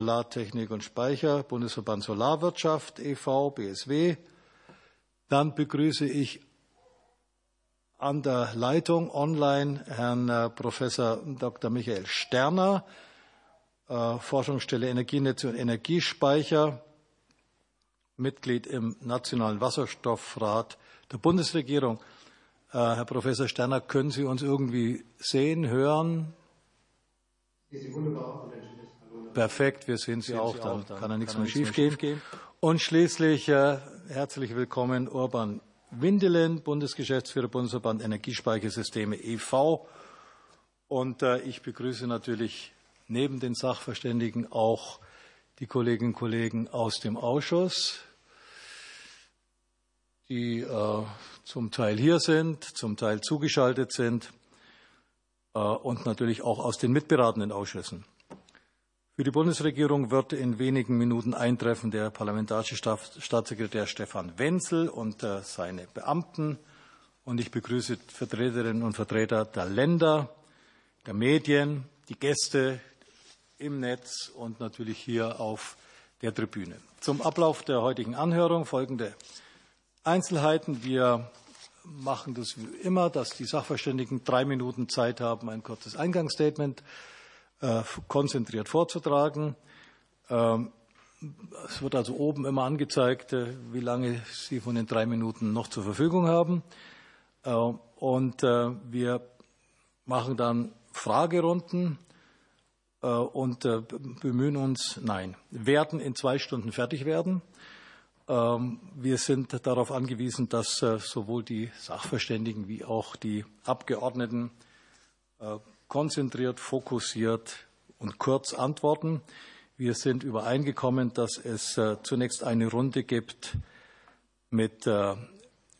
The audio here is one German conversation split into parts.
Solartechnik und Speicher, Bundesverband Solarwirtschaft e.V., BSW. Dann begrüße ich an der Leitung online Herrn äh, Professor Dr. Michael Sterner, äh, Forschungsstelle Energienetze und Energiespeicher, Mitglied im Nationalen Wasserstoffrat der Bundesregierung. Äh, Herr Professor Sterner, können Sie uns irgendwie sehen, hören? Perfekt, wir sehen Sie auch, dann kann ja nichts mehr schiefgehen. Und schließlich herzlich willkommen Urban Windelen, Bundesgeschäftsführer Bundesverband Energiespeichersysteme e.V. Und äh, ich begrüße natürlich neben den Sachverständigen auch die Kolleginnen und Kollegen aus dem Ausschuss, die äh, zum Teil hier sind, zum Teil zugeschaltet sind äh, und natürlich auch aus den mitberatenden Ausschüssen. Für die Bundesregierung wird in wenigen Minuten eintreffen der parlamentarische Staatssekretär Stefan Wenzel und äh, seine Beamten. Und ich begrüße Vertreterinnen und Vertreter der Länder, der Medien, die Gäste im Netz und natürlich hier auf der Tribüne. Zum Ablauf der heutigen Anhörung folgende Einzelheiten. Wir machen das wie immer, dass die Sachverständigen drei Minuten Zeit haben, ein kurzes Eingangsstatement äh, konzentriert vorzutragen. Ähm, es wird also oben immer angezeigt, äh, wie lange Sie von den drei Minuten noch zur Verfügung haben. Äh, und wir machen dann Fragerunden und bemühen uns, nein, werden in zwei Stunden fertig werden. Ähm, wir sind darauf angewiesen, dass sowohl die Sachverständigen wie auch die Abgeordneten konzentriert, fokussiert und kurz antworten. Wir sind übereingekommen, dass es äh, zunächst eine Runde gibt mit äh,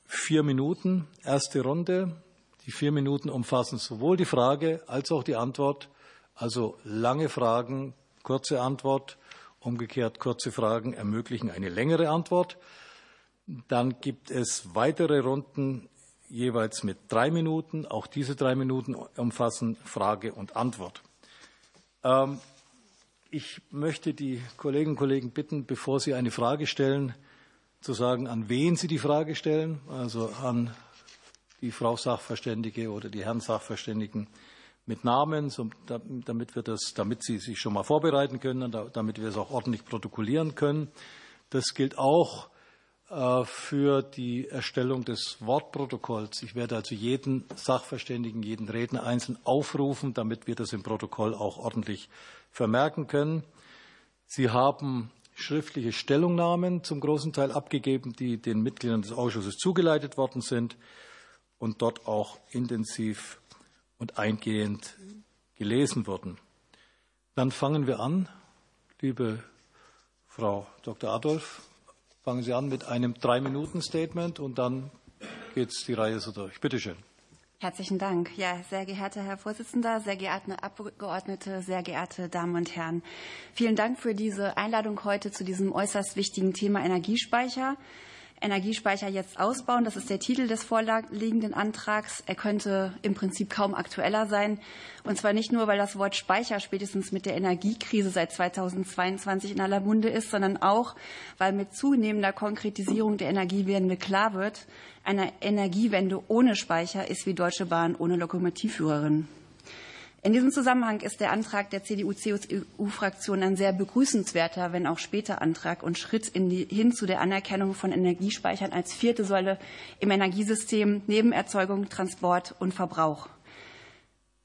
vier Minuten. Erste Runde. Die vier Minuten umfassen sowohl die Frage als auch die Antwort. Also lange Fragen, kurze Antwort. Umgekehrt kurze Fragen ermöglichen eine längere Antwort. Dann gibt es weitere Runden jeweils mit drei Minuten. Auch diese drei Minuten umfassen Frage und Antwort. Ähm, ich möchte die Kolleginnen und Kollegen bitten, bevor sie eine Frage stellen, zu sagen, an wen sie die Frage stellen, also an die Frau Sachverständige oder die Herren Sachverständigen mit Namen, damit, wir das, damit sie sich schon mal vorbereiten können und damit wir es auch ordentlich protokollieren können. Das gilt auch für die Erstellung des Wortprotokolls. Ich werde also jeden Sachverständigen, jeden Redner einzeln aufrufen, damit wir das im Protokoll auch ordentlich vermerken können. Sie haben schriftliche Stellungnahmen zum großen Teil abgegeben, die den Mitgliedern des Ausschusses zugeleitet worden sind und dort auch intensiv und eingehend gelesen wurden. Dann fangen wir an, liebe Frau Dr. Adolf. Fangen Sie an mit einem Drei-Minuten-Statement und dann geht es die Reihe so durch. Bitte schön. Herzlichen Dank. Ja, sehr geehrter Herr Vorsitzender, sehr geehrte Abgeordnete, sehr geehrte Damen und Herren. Vielen Dank für diese Einladung heute zu diesem äußerst wichtigen Thema Energiespeicher. Energiespeicher jetzt ausbauen. Das ist der Titel des vorliegenden Antrags. Er könnte im Prinzip kaum aktueller sein. Und zwar nicht nur, weil das Wort Speicher spätestens mit der Energiekrise seit 2022 in aller Munde ist, sondern auch, weil mit zunehmender Konkretisierung der Energiewende klar wird, eine Energiewende ohne Speicher ist wie Deutsche Bahn ohne Lokomotivführerin. In diesem Zusammenhang ist der Antrag der CDU-CSU-Fraktion ein sehr begrüßenswerter, wenn auch später Antrag und Schritt die, hin zu der Anerkennung von Energiespeichern als vierte Säule im Energiesystem neben Erzeugung, Transport und Verbrauch.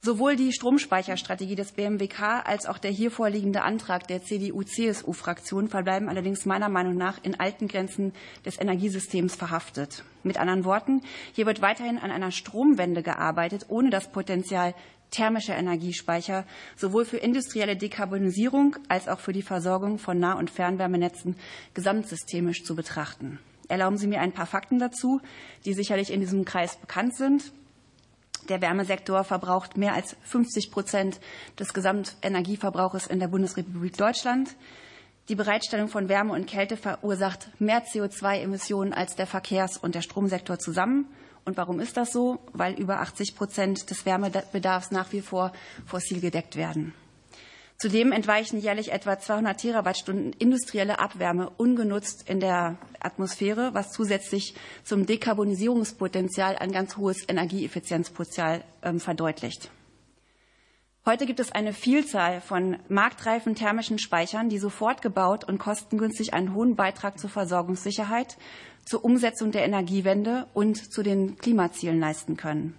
Sowohl die Stromspeicherstrategie des BMWK als auch der hier vorliegende Antrag der CDU-CSU-Fraktion verbleiben allerdings meiner Meinung nach in alten Grenzen des Energiesystems verhaftet. Mit anderen Worten, hier wird weiterhin an einer Stromwende gearbeitet, ohne das Potenzial thermischer Energiespeicher sowohl für industrielle Dekarbonisierung als auch für die Versorgung von Nah- und Fernwärmenetzen gesamtsystemisch zu betrachten. Erlauben Sie mir ein paar Fakten dazu, die sicherlich in diesem Kreis bekannt sind. Der Wärmesektor verbraucht mehr als 50 Prozent des Gesamtenergieverbrauches in der Bundesrepublik Deutschland. Die Bereitstellung von Wärme und Kälte verursacht mehr CO2-Emissionen als der Verkehrs- und der Stromsektor zusammen. Und warum ist das so? Weil über 80 Prozent des Wärmebedarfs nach wie vor fossil gedeckt werden. Zudem entweichen jährlich etwa 200 Terawattstunden industrielle Abwärme ungenutzt in der Atmosphäre, was zusätzlich zum Dekarbonisierungspotenzial ein ganz hohes Energieeffizienzpotenzial ähm, verdeutlicht. Heute gibt es eine Vielzahl von marktreifen thermischen Speichern, die sofort gebaut und kostengünstig einen hohen Beitrag zur Versorgungssicherheit, zur Umsetzung der Energiewende und zu den Klimazielen leisten können.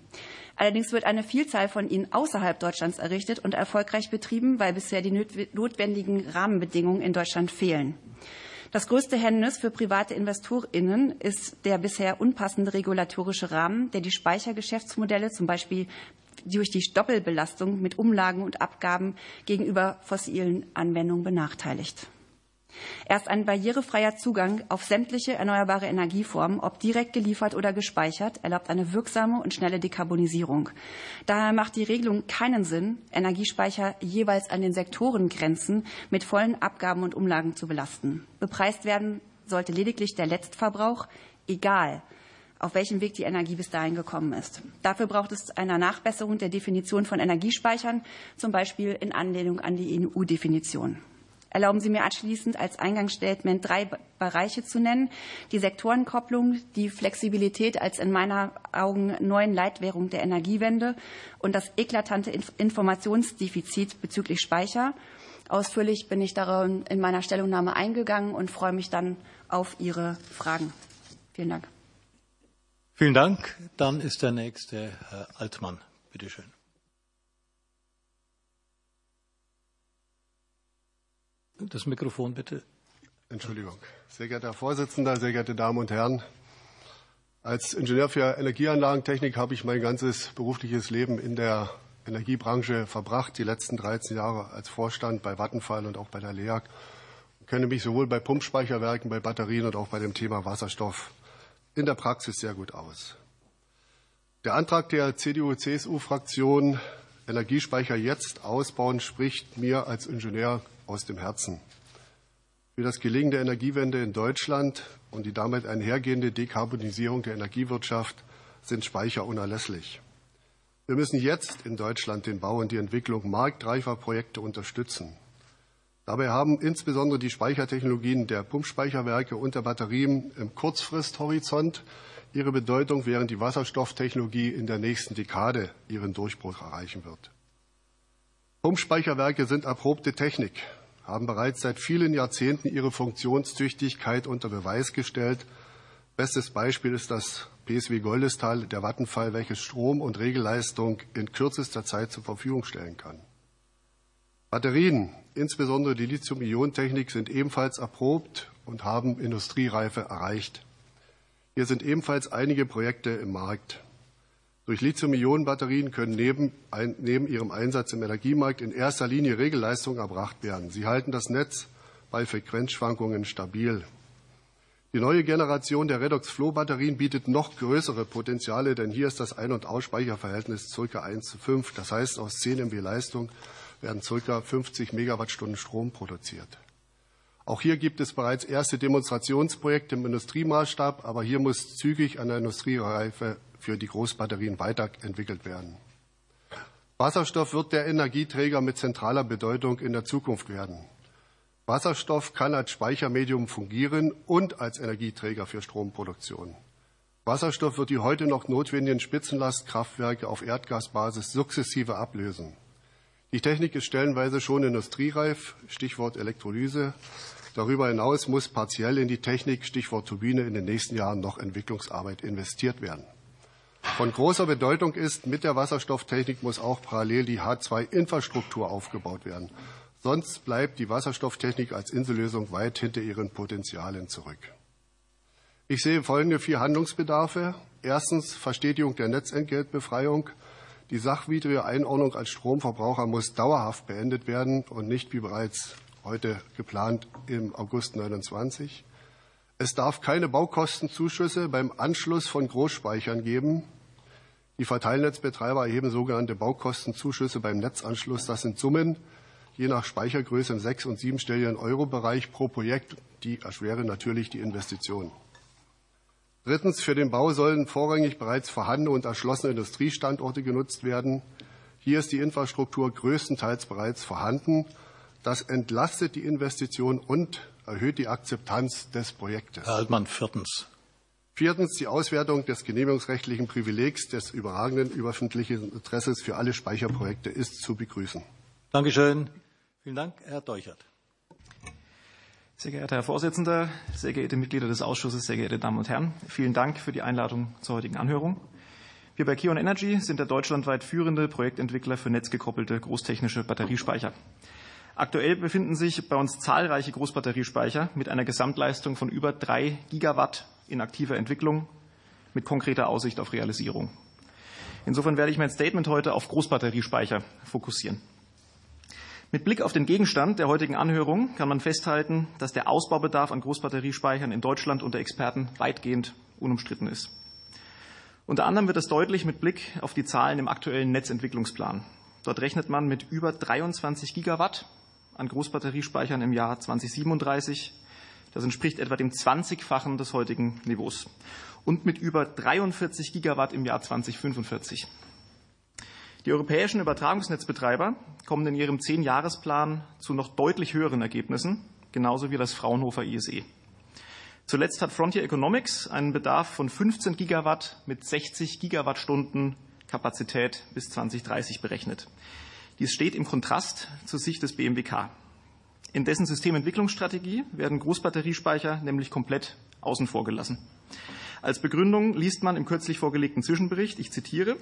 Allerdings wird eine Vielzahl von ihnen außerhalb Deutschlands errichtet und erfolgreich betrieben, weil bisher die notwendigen Rahmenbedingungen in Deutschland fehlen. Das größte Hemmnis für private InvestorInnen ist der bisher unpassende regulatorische Rahmen, der die Speichergeschäftsmodelle zum Beispiel durch die Doppelbelastung mit Umlagen und Abgaben gegenüber fossilen Anwendungen benachteiligt. Erst ein barrierefreier Zugang auf sämtliche erneuerbare Energieformen, ob direkt geliefert oder gespeichert, erlaubt eine wirksame und schnelle Dekarbonisierung. Daher macht die Regelung keinen Sinn, Energiespeicher jeweils an den Sektorengrenzen mit vollen Abgaben und Umlagen zu belasten. Bepreist werden sollte lediglich der Letztverbrauch, egal auf welchem Weg die Energie bis dahin gekommen ist. Dafür braucht es eine Nachbesserung der Definition von Energiespeichern, zum Beispiel in Anlehnung an die EU-Definition. Erlauben Sie mir abschließend als Eingangsstatement drei Bereiche zu nennen. Die Sektorenkopplung, die Flexibilität als in meiner Augen neuen Leitwährung der Energiewende und das eklatante Informationsdefizit bezüglich Speicher. Ausführlich bin ich darin in meiner Stellungnahme eingegangen und freue mich dann auf Ihre Fragen. Vielen Dank. Vielen Dank. Dann ist der nächste Herr Altmann. Bitte schön. Das Mikrofon bitte. Entschuldigung. Sehr geehrter Herr Vorsitzender, sehr geehrte Damen und Herren. Als Ingenieur für Energieanlagentechnik habe ich mein ganzes berufliches Leben in der Energiebranche verbracht, die letzten 13 Jahre als Vorstand bei Vattenfall und auch bei der LEAG. Ich kenne mich sowohl bei Pumpspeicherwerken, bei Batterien und auch bei dem Thema Wasserstoff in der Praxis sehr gut aus. Der Antrag der CDU-CSU-Fraktion Energiespeicher jetzt ausbauen spricht mir als Ingenieur aus dem Herzen. Für das Gelingen der Energiewende in Deutschland und die damit einhergehende Dekarbonisierung der Energiewirtschaft sind Speicher unerlässlich. Wir müssen jetzt in Deutschland den Bau und die Entwicklung marktreifer Projekte unterstützen. Dabei haben insbesondere die Speichertechnologien der Pumpspeicherwerke und der Batterien im Kurzfristhorizont ihre Bedeutung, während die Wasserstofftechnologie in der nächsten Dekade ihren Durchbruch erreichen wird. Pumpspeicherwerke sind erprobte Technik, haben bereits seit vielen Jahrzehnten ihre Funktionstüchtigkeit unter Beweis gestellt. Bestes Beispiel ist das PSW Goldestal der Vattenfall, welches Strom und Regelleistung in kürzester Zeit zur Verfügung stellen kann. Batterien, insbesondere die Lithium-Ionen-Technik, sind ebenfalls erprobt und haben Industriereife erreicht. Hier sind ebenfalls einige Projekte im Markt. Durch Lithium-Ionen-Batterien können neben, ein, neben ihrem Einsatz im Energiemarkt in erster Linie Regelleistungen erbracht werden. Sie halten das Netz bei Frequenzschwankungen stabil. Die neue Generation der Redox-Flow-Batterien bietet noch größere Potenziale, denn hier ist das Ein- und Ausspeicherverhältnis ca. 1 zu 5. Das heißt, aus 10 MW Leistung werden ca. 50 Megawattstunden Strom produziert. Auch hier gibt es bereits erste Demonstrationsprojekte im Industriemaßstab, aber hier muss zügig an der Industriereife für die Großbatterien weiterentwickelt werden. Wasserstoff wird der Energieträger mit zentraler Bedeutung in der Zukunft werden. Wasserstoff kann als Speichermedium fungieren und als Energieträger für Stromproduktion. Wasserstoff wird die heute noch notwendigen Spitzenlastkraftwerke auf Erdgasbasis sukzessive ablösen. Die Technik ist stellenweise schon industriereif, Stichwort Elektrolyse. Darüber hinaus muss partiell in die Technik, Stichwort Turbine, in den nächsten Jahren noch Entwicklungsarbeit investiert werden. Von großer Bedeutung ist, mit der Wasserstofftechnik muss auch parallel die H2-Infrastruktur aufgebaut werden. Sonst bleibt die Wasserstofftechnik als Insellösung weit hinter ihren Potenzialen zurück. Ich sehe folgende vier Handlungsbedarfe. Erstens Verstetigung der Netzentgeltbefreiung. Die sachwidrige Einordnung als Stromverbraucher muss dauerhaft beendet werden und nicht wie bereits heute geplant im August 29. Es darf keine Baukostenzuschüsse beim Anschluss von Großspeichern geben. Die Verteilnetzbetreiber erheben sogenannte Baukostenzuschüsse beim Netzanschluss. Das sind Summen, je nach Speichergröße im sechs- und siebenstelligen Euro-Bereich pro Projekt. Die erschweren natürlich die Investition. Drittens, für den Bau sollen vorrangig bereits vorhandene und erschlossene Industriestandorte genutzt werden. Hier ist die Infrastruktur größtenteils bereits vorhanden. Das entlastet die Investition und erhöht die Akzeptanz des Projektes. Herr Altmann, viertens. Viertens die Auswertung des genehmigungsrechtlichen Privilegs des überragenden öffentlichen Interesses für alle Speicherprojekte ist zu begrüßen. Dankeschön. Vielen Dank, Herr Deuchert. Sehr geehrter Herr Vorsitzender, sehr geehrte Mitglieder des Ausschusses, sehr geehrte Damen und Herren, vielen Dank für die Einladung zur heutigen Anhörung. Wir bei Kion Energy sind der deutschlandweit führende Projektentwickler für netzgekoppelte großtechnische Batteriespeicher. Aktuell befinden sich bei uns zahlreiche Großbatteriespeicher mit einer Gesamtleistung von über drei Gigawatt in aktiver Entwicklung mit konkreter Aussicht auf Realisierung. Insofern werde ich mein Statement heute auf Großbatteriespeicher fokussieren. Mit Blick auf den Gegenstand der heutigen Anhörung kann man festhalten, dass der Ausbaubedarf an Großbatteriespeichern in Deutschland unter Experten weitgehend unumstritten ist. Unter anderem wird es deutlich mit Blick auf die Zahlen im aktuellen Netzentwicklungsplan. Dort rechnet man mit über 23 Gigawatt an Großbatteriespeichern im Jahr 2037. Das entspricht etwa dem 20-fachen des heutigen Niveaus. Und mit über 43 Gigawatt im Jahr 2045. Die europäischen Übertragungsnetzbetreiber kommen in ihrem Zehn-Jahresplan zu noch deutlich höheren Ergebnissen, genauso wie das Fraunhofer ISE. Zuletzt hat Frontier Economics einen Bedarf von 15 Gigawatt mit 60 Gigawattstunden Kapazität bis 2030 berechnet. Dies steht im Kontrast zur Sicht des BMWK. In dessen Systementwicklungsstrategie werden Großbatteriespeicher nämlich komplett außen vor gelassen. Als Begründung liest man im kürzlich vorgelegten Zwischenbericht, ich zitiere,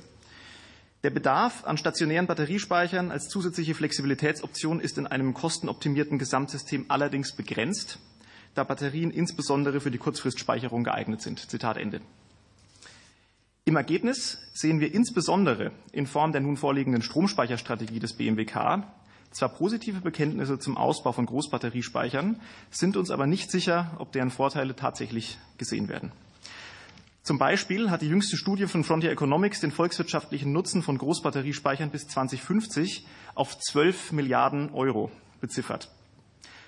der Bedarf an stationären Batteriespeichern als zusätzliche Flexibilitätsoption ist in einem kostenoptimierten Gesamtsystem allerdings begrenzt da Batterien insbesondere für die Kurzfristspeicherung geeignet sind. Zitat Ende. Im Ergebnis sehen wir insbesondere in Form der nun vorliegenden Stromspeicherstrategie des BMWK zwar positive Bekenntnisse zum Ausbau von Großbatteriespeichern, sind uns aber nicht sicher, ob deren Vorteile tatsächlich gesehen werden. Zum Beispiel hat die jüngste Studie von Frontier Economics den volkswirtschaftlichen Nutzen von Großbatteriespeichern bis 2050 auf 12 Milliarden Euro beziffert.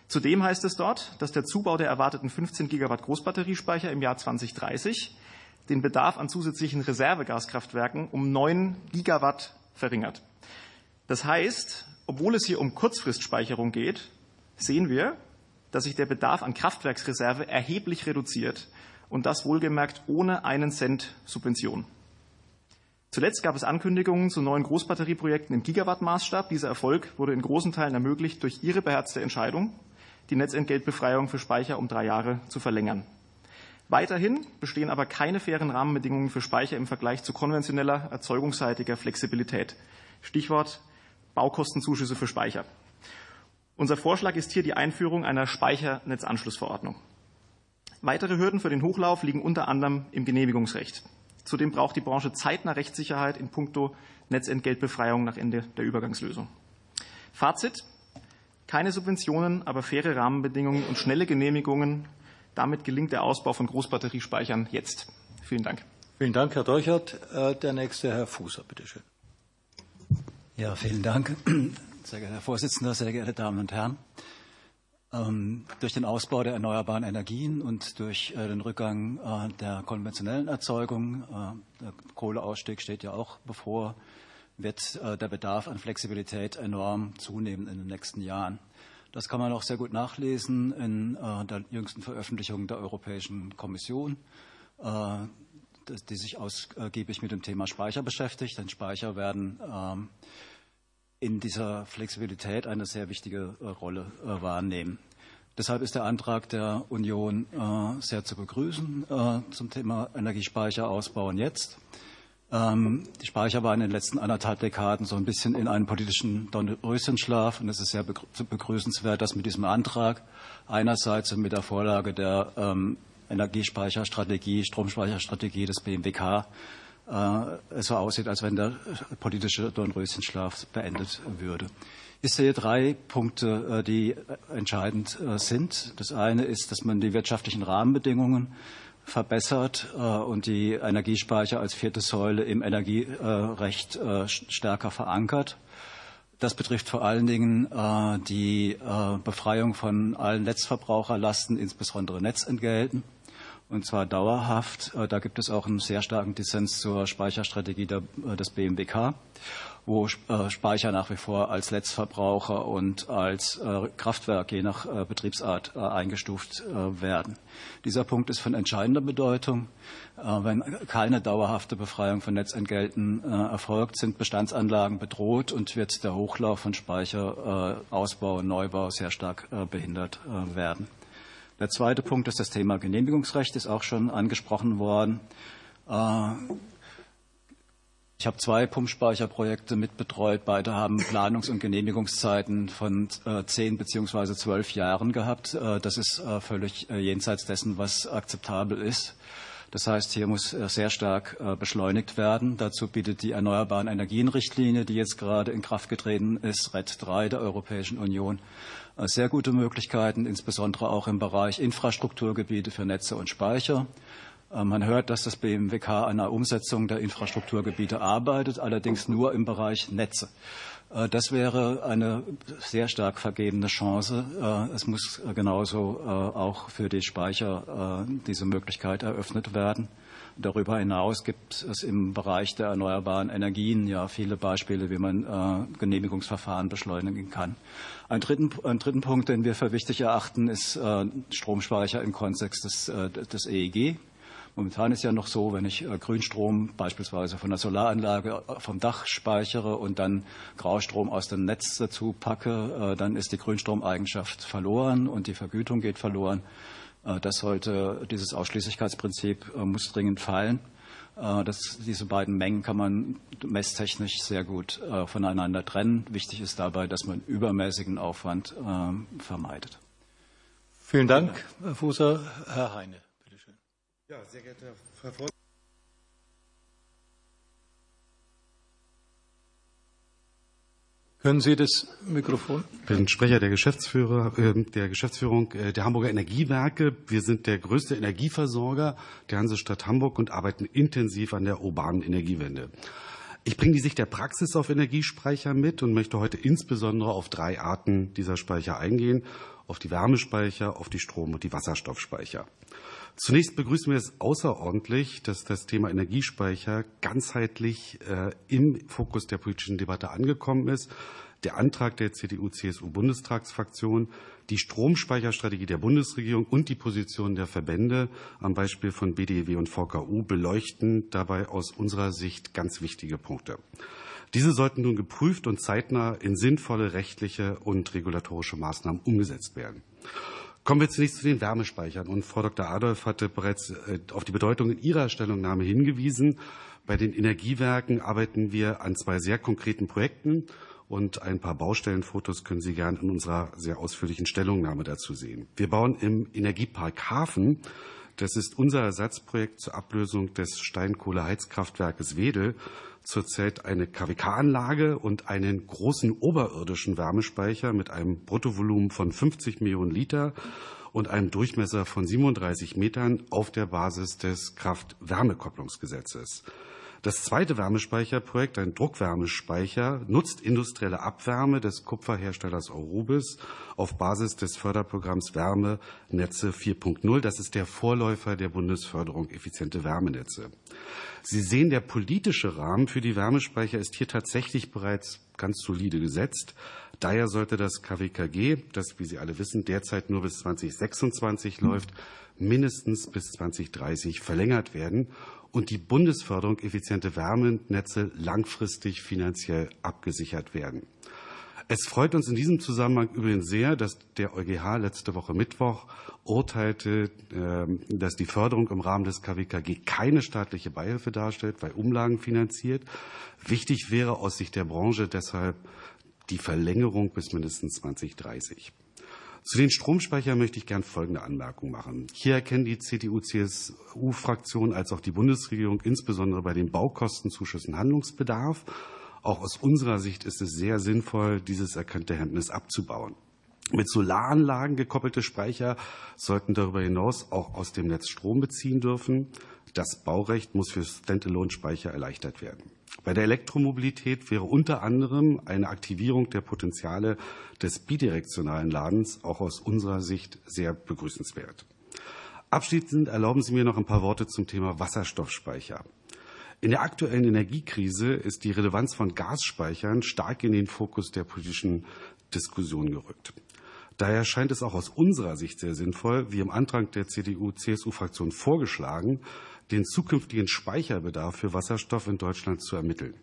Zudem heißt es dort, dass der Zubau der erwarteten 15 Gigawatt Großbatteriespeicher im Jahr 2030 den Bedarf an zusätzlichen Reservegaskraftwerken um 9 Gigawatt verringert. Das heißt, obwohl es hier um Kurzfristspeicherung geht, sehen wir, dass sich der Bedarf an Kraftwerksreserve erheblich reduziert und das wohlgemerkt ohne einen Cent Subvention. Zuletzt gab es Ankündigungen zu neuen Großbatterieprojekten im Gigawattmaßstab. Dieser Erfolg wurde in großen Teilen ermöglicht durch Ihre beherzte Entscheidung, die Netzentgeltbefreiung für Speicher um drei Jahre zu verlängern. Weiterhin bestehen aber keine fairen Rahmenbedingungen für Speicher im Vergleich zu konventioneller erzeugungsseitiger Flexibilität. Stichwort Baukostenzuschüsse für Speicher. Unser Vorschlag ist hier die Einführung einer Speichernetzanschlussverordnung. Weitere Hürden für den Hochlauf liegen unter anderem im Genehmigungsrecht. Zudem braucht die Branche zeitnah Rechtssicherheit in puncto Netzentgeltbefreiung nach Ende der Übergangslösung. Fazit. Keine Subventionen, aber faire Rahmenbedingungen und schnelle Genehmigungen. Damit gelingt der Ausbau von Großbatteriespeichern jetzt. Vielen Dank. Vielen Dank, Herr Deuchert. Äh, der nächste, Herr Fußer, bitte schön. Ja, vielen Dank. Sehr geehrter Herr Vorsitzender, sehr geehrte Damen und Herren. Ähm, durch den Ausbau der erneuerbaren Energien und durch äh, den Rückgang äh, der konventionellen Erzeugung, der Kohleausstieg steht ja auch bevor, wird äh, der Bedarf an Flexibilität enorm zunehmen in den nächsten Jahren. Das kann man auch sehr gut nachlesen in äh, der jüngsten Veröffentlichung der Europäischen Kommission, äh, die sich ausgiebig mit dem Thema Speicher beschäftigt. Denn Speicher werden ähm, in dieser Flexibilität eine sehr wichtige Rolle wahrnehmen. Deshalb ist der Antrag der Union sehr zu begrüßen zum Thema Energiespeicher ausbauen jetzt. Ähm, die Speicher waren in den letzten anderthalb Dekaden so ein bisschen in einem politischen Dornröschenschlaf. Und es ist sehr begrüßenswert, dass mit diesem Antrag einerseits und mit der Vorlage der ähm, Energiespeicherstrategie, Stromspeicherstrategie des BMWK äh, es so aussieht, als wenn der politische Dornröschenschlaf beendet würde. Ich sehe drei Punkte, äh, die entscheidend äh, sind. Das eine ist, dass man die wirtschaftlichen Rahmenbedingungen verbessert äh, und die Energiespeicher als vierte Säule im Energierecht äh, stärker verankert. Das betrifft vor allen Dingen äh, die Befreiung von allen Netzverbraucherlasten, insbesondere Netzentgelten. Und zwar dauerhaft. Äh, da gibt es auch einen sehr starken Dissens zur Speicherstrategie des BMWK wo äh, Speicher nach wie vor als Letztverbraucher und als äh, Kraftwerk je nach äh, Betriebsart eingestuft werden. Dieser Punkt ist von entscheidender Bedeutung. Wenn keine dauerhafte Befreiung von Netzentgelten erfolgt, sind Bestandsanlagen bedroht und wird der Hochlauf von Speicherausbau und Neubau sehr stark behindert werden. Der zweite Punkt ist das Thema Genehmigungsrecht, ist auch schon angesprochen worden. Ich habe zwei Pumpspeicherprojekte mitbetreut. Beide haben Planungs- und Genehmigungszeiten von äh, zehn beziehungsweise zwölf Jahren gehabt. Äh, das ist äh, völlig jenseits dessen, was akzeptabel ist. Das heißt, hier muss sehr stark beschleunigt werden. Dazu bietet die Erneuerbaren Energienrichtlinie, die jetzt gerade in Kraft getreten ist, RED 3 der Europäischen Union, sehr gute Möglichkeiten, insbesondere auch im Bereich Infrastrukturgebiete für Netze und Speicher. Äh, man hört, dass das BMWK an der Umsetzung der Infrastrukturgebiete arbeitet, allerdings nur im Bereich Netze. Äh, das wäre eine sehr stark vergebene Chance. Äh, es muss genauso auch für die Speicher diese Möglichkeit eröffnet werden. Darüber hinaus gibt es im Bereich der erneuerbaren Energien ja viele Beispiele, wie man Genehmigungsverfahren beschleunigen kann. Ein dritten, ein dritten Punkt, den wir für wichtig erachten, ist Stromspeicher im Kontext des, des EEG. Momentan ist ja noch so, wenn ich äh, Grünstrom beispielsweise von der Solaranlage äh, vom Dach speichere und dann Graustrom aus dem Netz dazu packe, äh, dann ist die Grünstromeigenschaft verloren und die Vergütung geht verloren. Das sollte, dieses Ausschließlichkeitsprinzip muss dringend fallen. Das, diese beiden Mengen kann man messtechnisch sehr gut voneinander trennen. Wichtig ist dabei, dass man übermäßigen Aufwand vermeidet. Vielen Dank, Herr Fußer. Herr Heine. Ja, sehr geehrter Herr Vorsitzender. Können Sie das Mikrofon? Ich bin Sprecher der Geschäftsführer, äh, der Geschäftsführung äh, der Hamburger Energiewerke. Wir sind der größte Energieversorger der Hansestadt Hamburg und arbeiten intensiv an der urbanen Energiewende. Ich bringe die Sicht der Praxis auf Energiespeicher mit und möchte heute insbesondere auf drei Arten dieser Speicher eingehen, auf die Wärmespeicher, auf die Strom- und die Wasserstoffspeicher. Zunächst begrüßen wir es außerordentlich, dass das Thema Energiespeicher ganzheitlich äh, im Fokus der politischen Debatte angekommen ist. Der Antrag der CDU-CSU-Bundestagsfraktion, die Stromspeicherstrategie der Bundesregierung und die Position der Verbände am Beispiel von BDEW und VKU beleuchten dabei aus unserer Sicht ganz wichtige Punkte. Diese sollten nun geprüft und zeitnah in sinnvolle rechtliche und regulatorische Maßnahmen umgesetzt werden. Kommen wir zunächst zu den Wärmespeichern. Und Frau Dr. Adolf hatte bereits äh, auf die Bedeutung in ihrer Stellungnahme hingewiesen. Bei den Energiewerken arbeiten wir an zwei sehr konkreten Projekten und ein paar Baustellenfotos können Sie gern in unserer sehr ausführlichen Stellungnahme dazu sehen. Wir bauen im Energiepark Hafen das ist unser Ersatzprojekt zur Ablösung des Steinkohleheizkraftwerkes Wedel zurzeit eine KWK-Anlage und einen großen oberirdischen Wärmespeicher mit einem Bruttovolumen von 50 Millionen Liter und einem Durchmesser von 37 Metern auf der Basis des Kraft-Wärme-Kopplungsgesetzes. Das zweite Wärmespeicherprojekt, ein Druckwärmespeicher, nutzt industrielle Abwärme des Kupferherstellers Eurubis auf Basis des Förderprogramms Wärmenetze 4.0. Das ist der Vorläufer der Bundesförderung effiziente Wärmenetze. Sie sehen, der politische Rahmen für die Wärmespeicher ist hier tatsächlich bereits ganz solide gesetzt. Daher sollte das KWKG, das, wie Sie alle wissen, derzeit nur bis 2026 läuft, mindestens bis 2030 verlängert werden und die Bundesförderung effiziente Wärmenetze langfristig finanziell abgesichert werden. Es freut uns in diesem Zusammenhang übrigens sehr, dass der EuGH letzte Woche Mittwoch urteilte, ähm, dass die Förderung im Rahmen des KWKG keine staatliche Beihilfe darstellt, weil Umlagen finanziert. Wichtig wäre aus Sicht der Branche deshalb die Verlängerung bis mindestens 2030. Zu den Stromspeichern möchte ich gern folgende Anmerkung machen. Hier erkennen die CDU-CSU-Fraktion als auch die Bundesregierung insbesondere bei den Baukostenzuschüssen Handlungsbedarf. Auch aus unserer Sicht ist es sehr sinnvoll, dieses erkannte Hemmnis abzubauen. Mit Solaranlagen gekoppelte Speicher sollten darüber hinaus auch aus dem Netz Strom beziehen dürfen. Das Baurecht muss für Standalone-Speicher erleichtert werden. Bei der Elektromobilität wäre unter anderem eine Aktivierung der Potenziale des bidirektionalen Ladens auch aus unserer Sicht sehr begrüßenswert. Abschließend erlauben Sie mir noch ein paar Worte zum Thema Wasserstoffspeicher. In der aktuellen Energiekrise ist die Relevanz von Gasspeichern stark in den Fokus der politischen Diskussion gerückt. Daher scheint es auch aus unserer Sicht sehr sinnvoll, wie im Antrag der CDU-CSU-Fraktion vorgeschlagen, den zukünftigen Speicherbedarf für Wasserstoff in Deutschland zu ermitteln.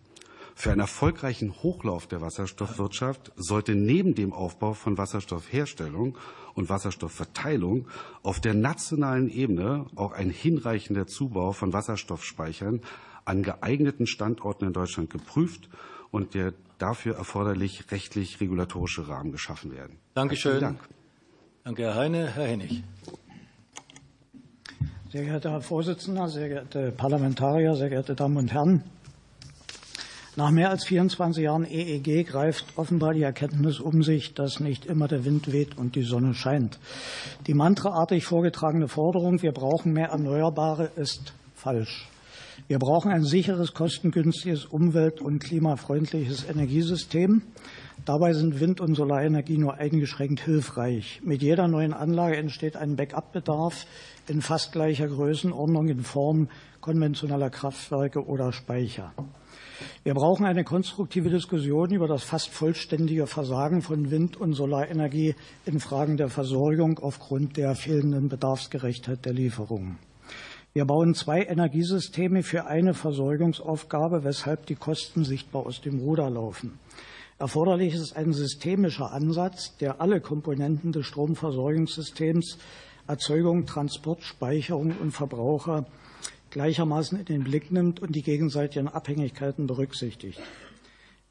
Für einen erfolgreichen Hochlauf der Wasserstoffwirtschaft sollte neben dem Aufbau von Wasserstoffherstellung und Wasserstoffverteilung auf der nationalen Ebene auch ein hinreichender Zubau von Wasserstoffspeichern an geeigneten Standorten in Deutschland geprüft und der dafür erforderlich rechtlich-regulatorische Rahmen geschaffen werden. Dankeschön. Dank. Danke, Herr Heine. Herr Hennig. Sehr geehrter Herr Vorsitzender, sehr geehrte Parlamentarier, sehr geehrte Damen und Herren! Nach mehr als 24 Jahren EEG greift offenbar die Erkenntnis um sich, dass nicht immer der Wind weht und die Sonne scheint. Die mantraartig vorgetragene Forderung, wir brauchen mehr Erneuerbare, ist falsch. Wir brauchen ein sicheres, kostengünstiges, umwelt- und klimafreundliches Energiesystem. Dabei sind Wind- und Solarenergie nur eingeschränkt hilfreich. Mit jeder neuen Anlage entsteht ein Backup-Bedarf in fast gleicher Größenordnung in Form konventioneller Kraftwerke oder Speicher. Wir brauchen eine konstruktive Diskussion über das fast vollständige Versagen von Wind- und Solarenergie in Fragen der Versorgung aufgrund der fehlenden Bedarfsgerechtheit der Lieferungen. Wir bauen zwei Energiesysteme für eine Versorgungsaufgabe, weshalb die Kosten sichtbar aus dem Ruder laufen. Erforderlich ist ein systemischer Ansatz, der alle Komponenten des Stromversorgungssystems Erzeugung, Transport, Speicherung und Verbraucher gleichermaßen in den Blick nimmt und die gegenseitigen Abhängigkeiten berücksichtigt.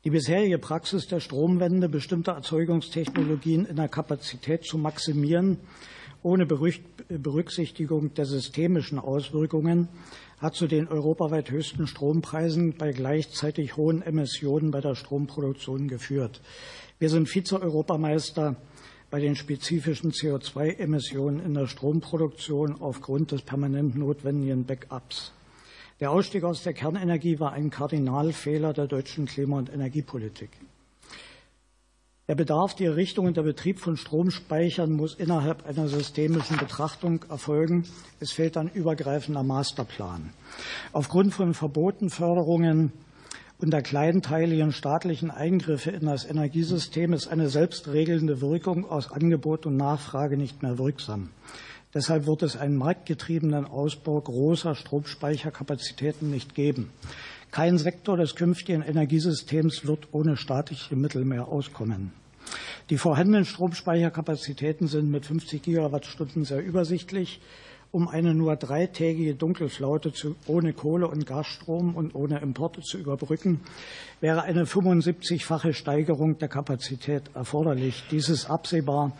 Die bisherige Praxis der Stromwende, bestimmte Erzeugungstechnologien in der Kapazität zu maximieren, ohne Berücksichtigung der systemischen Auswirkungen, hat zu den europaweit höchsten Strompreisen bei gleichzeitig hohen Emissionen bei der Stromproduktion geführt. Wir sind Vize-Europameister bei den spezifischen CO2-Emissionen in der Stromproduktion aufgrund des permanent notwendigen Backups. Der Ausstieg aus der Kernenergie war ein Kardinalfehler der deutschen Klima- und Energiepolitik. Der Bedarf, die Errichtung und der Betrieb von Stromspeichern muss innerhalb einer systemischen Betrachtung erfolgen. Es fehlt ein übergreifender Masterplan. Aufgrund von Verboten, Förderungen unter kleinteiligen staatlichen Eingriffe in das Energiesystem ist eine selbstregelnde Wirkung aus Angebot und Nachfrage nicht mehr wirksam. Deshalb wird es einen marktgetriebenen Ausbau großer Stromspeicherkapazitäten nicht geben. Kein Sektor des künftigen Energiesystems wird ohne staatliche Mittel mehr auskommen. Die vorhandenen Stromspeicherkapazitäten sind mit 50 Gigawattstunden sehr übersichtlich um eine nur dreitägige Dunkelflaute zu, ohne Kohle- und Gasstrom und ohne Importe zu überbrücken, wäre eine 75-fache Steigerung der Kapazität erforderlich. Dies ist absehbar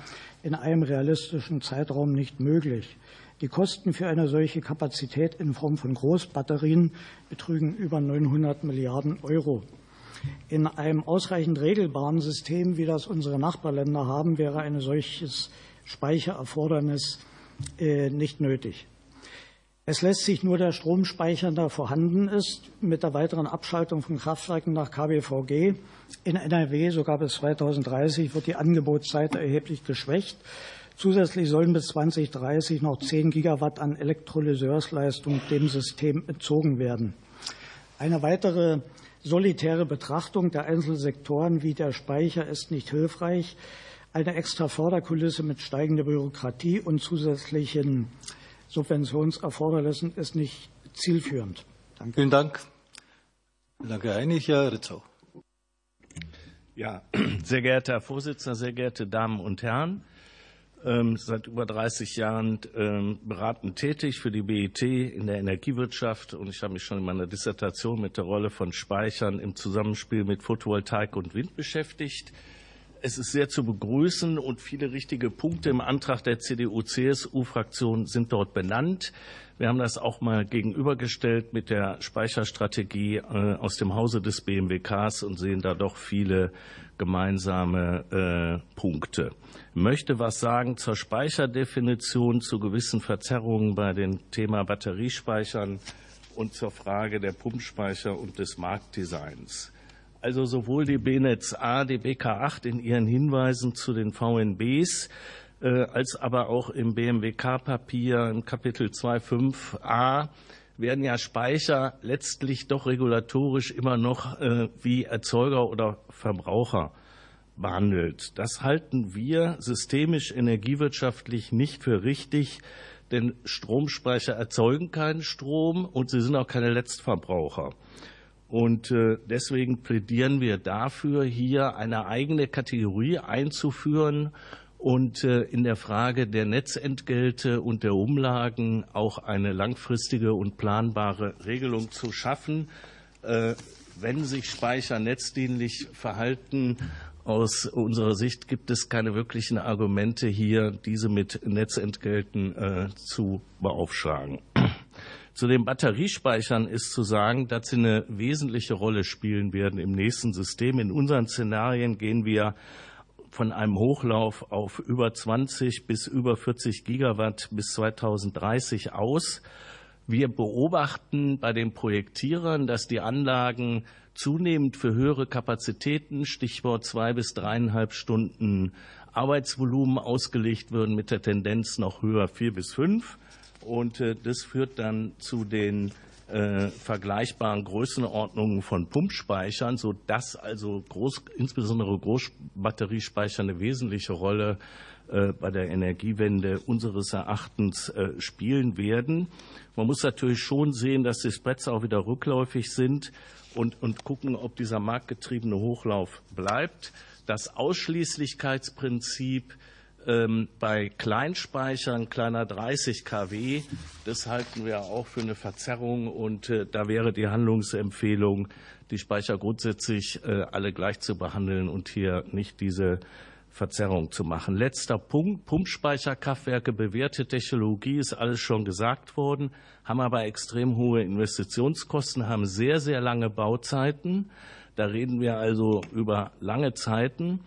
in einem realistischen Zeitraum nicht möglich. Die Kosten für eine solche Kapazität in Form von Großbatterien betrügen über 900 Milliarden Euro. In einem ausreichend regelbaren System, wie das unsere Nachbarländer haben, wäre ein solches Speichererfordernis nicht nötig. Es lässt sich nur der Stromspeicher, der vorhanden ist, mit der weiteren Abschaltung von Kraftwerken nach KBVG in NRW sogar bis 2030 wird die Angebotsseite erheblich geschwächt. Zusätzlich sollen bis 2030 noch 10 Gigawatt an Elektrolyseursleistung dem System entzogen werden. Eine weitere solitäre Betrachtung der Einzelsektoren wie der Speicher ist nicht hilfreich eine extra Förderkulisse mit steigender Bürokratie und zusätzlichen Subventionserfordernissen ist nicht zielführend. Danke. Vielen Dank. Danke, einig, Herr Ritzau. Ja, sehr geehrter Herr Vorsitzender, sehr geehrte Damen und Herren, ähm, seit über 30 Jahren ähm, beratend tätig für die BIT in der Energiewirtschaft und ich habe mich schon in meiner Dissertation mit der Rolle von Speichern im Zusammenspiel mit Photovoltaik und Wind beschäftigt. Es ist sehr zu begrüßen und viele richtige Punkte im Antrag der CDU-CSU-Fraktion sind dort benannt. Wir haben das auch mal gegenübergestellt mit der Speicherstrategie äh, aus dem Hause des BMWKs und sehen da doch viele gemeinsame äh, Punkte. Ich möchte was sagen zur Speicherdefinition, zu gewissen Verzerrungen bei dem Thema Batteriespeichern und zur Frage der Pumpspeicher und des Marktdesigns. Also sowohl die BNetz A, die BK8 in ihren Hinweisen zu den VNBs als aber auch im BMWK-Papier im Kapitel 2.5a werden ja Speicher letztlich doch regulatorisch immer noch wie Erzeuger oder Verbraucher behandelt. Das halten wir systemisch energiewirtschaftlich nicht für richtig, denn Stromspeicher erzeugen keinen Strom und sie sind auch keine Letztverbraucher. Und äh, deswegen plädieren wir dafür, hier eine eigene Kategorie einzuführen und äh, in der Frage der Netzentgelte und der Umlagen auch eine langfristige und planbare Regelung zu schaffen. Äh, wenn sich Speicher netzdienlich verhalten, aus unserer Sicht gibt es keine wirklichen Argumente hier, diese mit Netzentgelten äh, zu beaufschlagen. Zu den Batteriespeichern ist zu sagen, dass sie eine wesentliche Rolle spielen werden im nächsten System. In unseren Szenarien gehen wir von einem Hochlauf auf über 20 bis über 40 Gigawatt bis 2030 aus. Wir beobachten bei den Projektierern, dass die Anlagen zunehmend für höhere Kapazitäten, Stichwort zwei bis dreieinhalb Stunden Arbeitsvolumen ausgelegt würden, mit der Tendenz noch höher vier bis fünf. Und äh, das führt dann zu den äh, vergleichbaren Größenordnungen von Pumpspeichern, sodass also groß, insbesondere Großbatteriespeicher eine wesentliche Rolle äh, bei der Energiewende unseres Erachtens äh, spielen werden. Man muss natürlich schon sehen, dass die Spreads auch wieder rückläufig sind und, und gucken, ob dieser marktgetriebene Hochlauf bleibt. Das Ausschließlichkeitsprinzip ähm, bei Kleinspeichern kleiner 30 kW, das halten wir auch für eine Verzerrung und äh, da wäre die Handlungsempfehlung, die Speicher grundsätzlich äh, alle gleich zu behandeln und hier nicht diese Verzerrung zu machen. Letzter Punkt. Pumpspeicherkraftwerke, bewährte Technologie, ist alles schon gesagt worden, haben aber extrem hohe Investitionskosten, haben sehr, sehr lange Bauzeiten. Da reden wir also über lange Zeiten,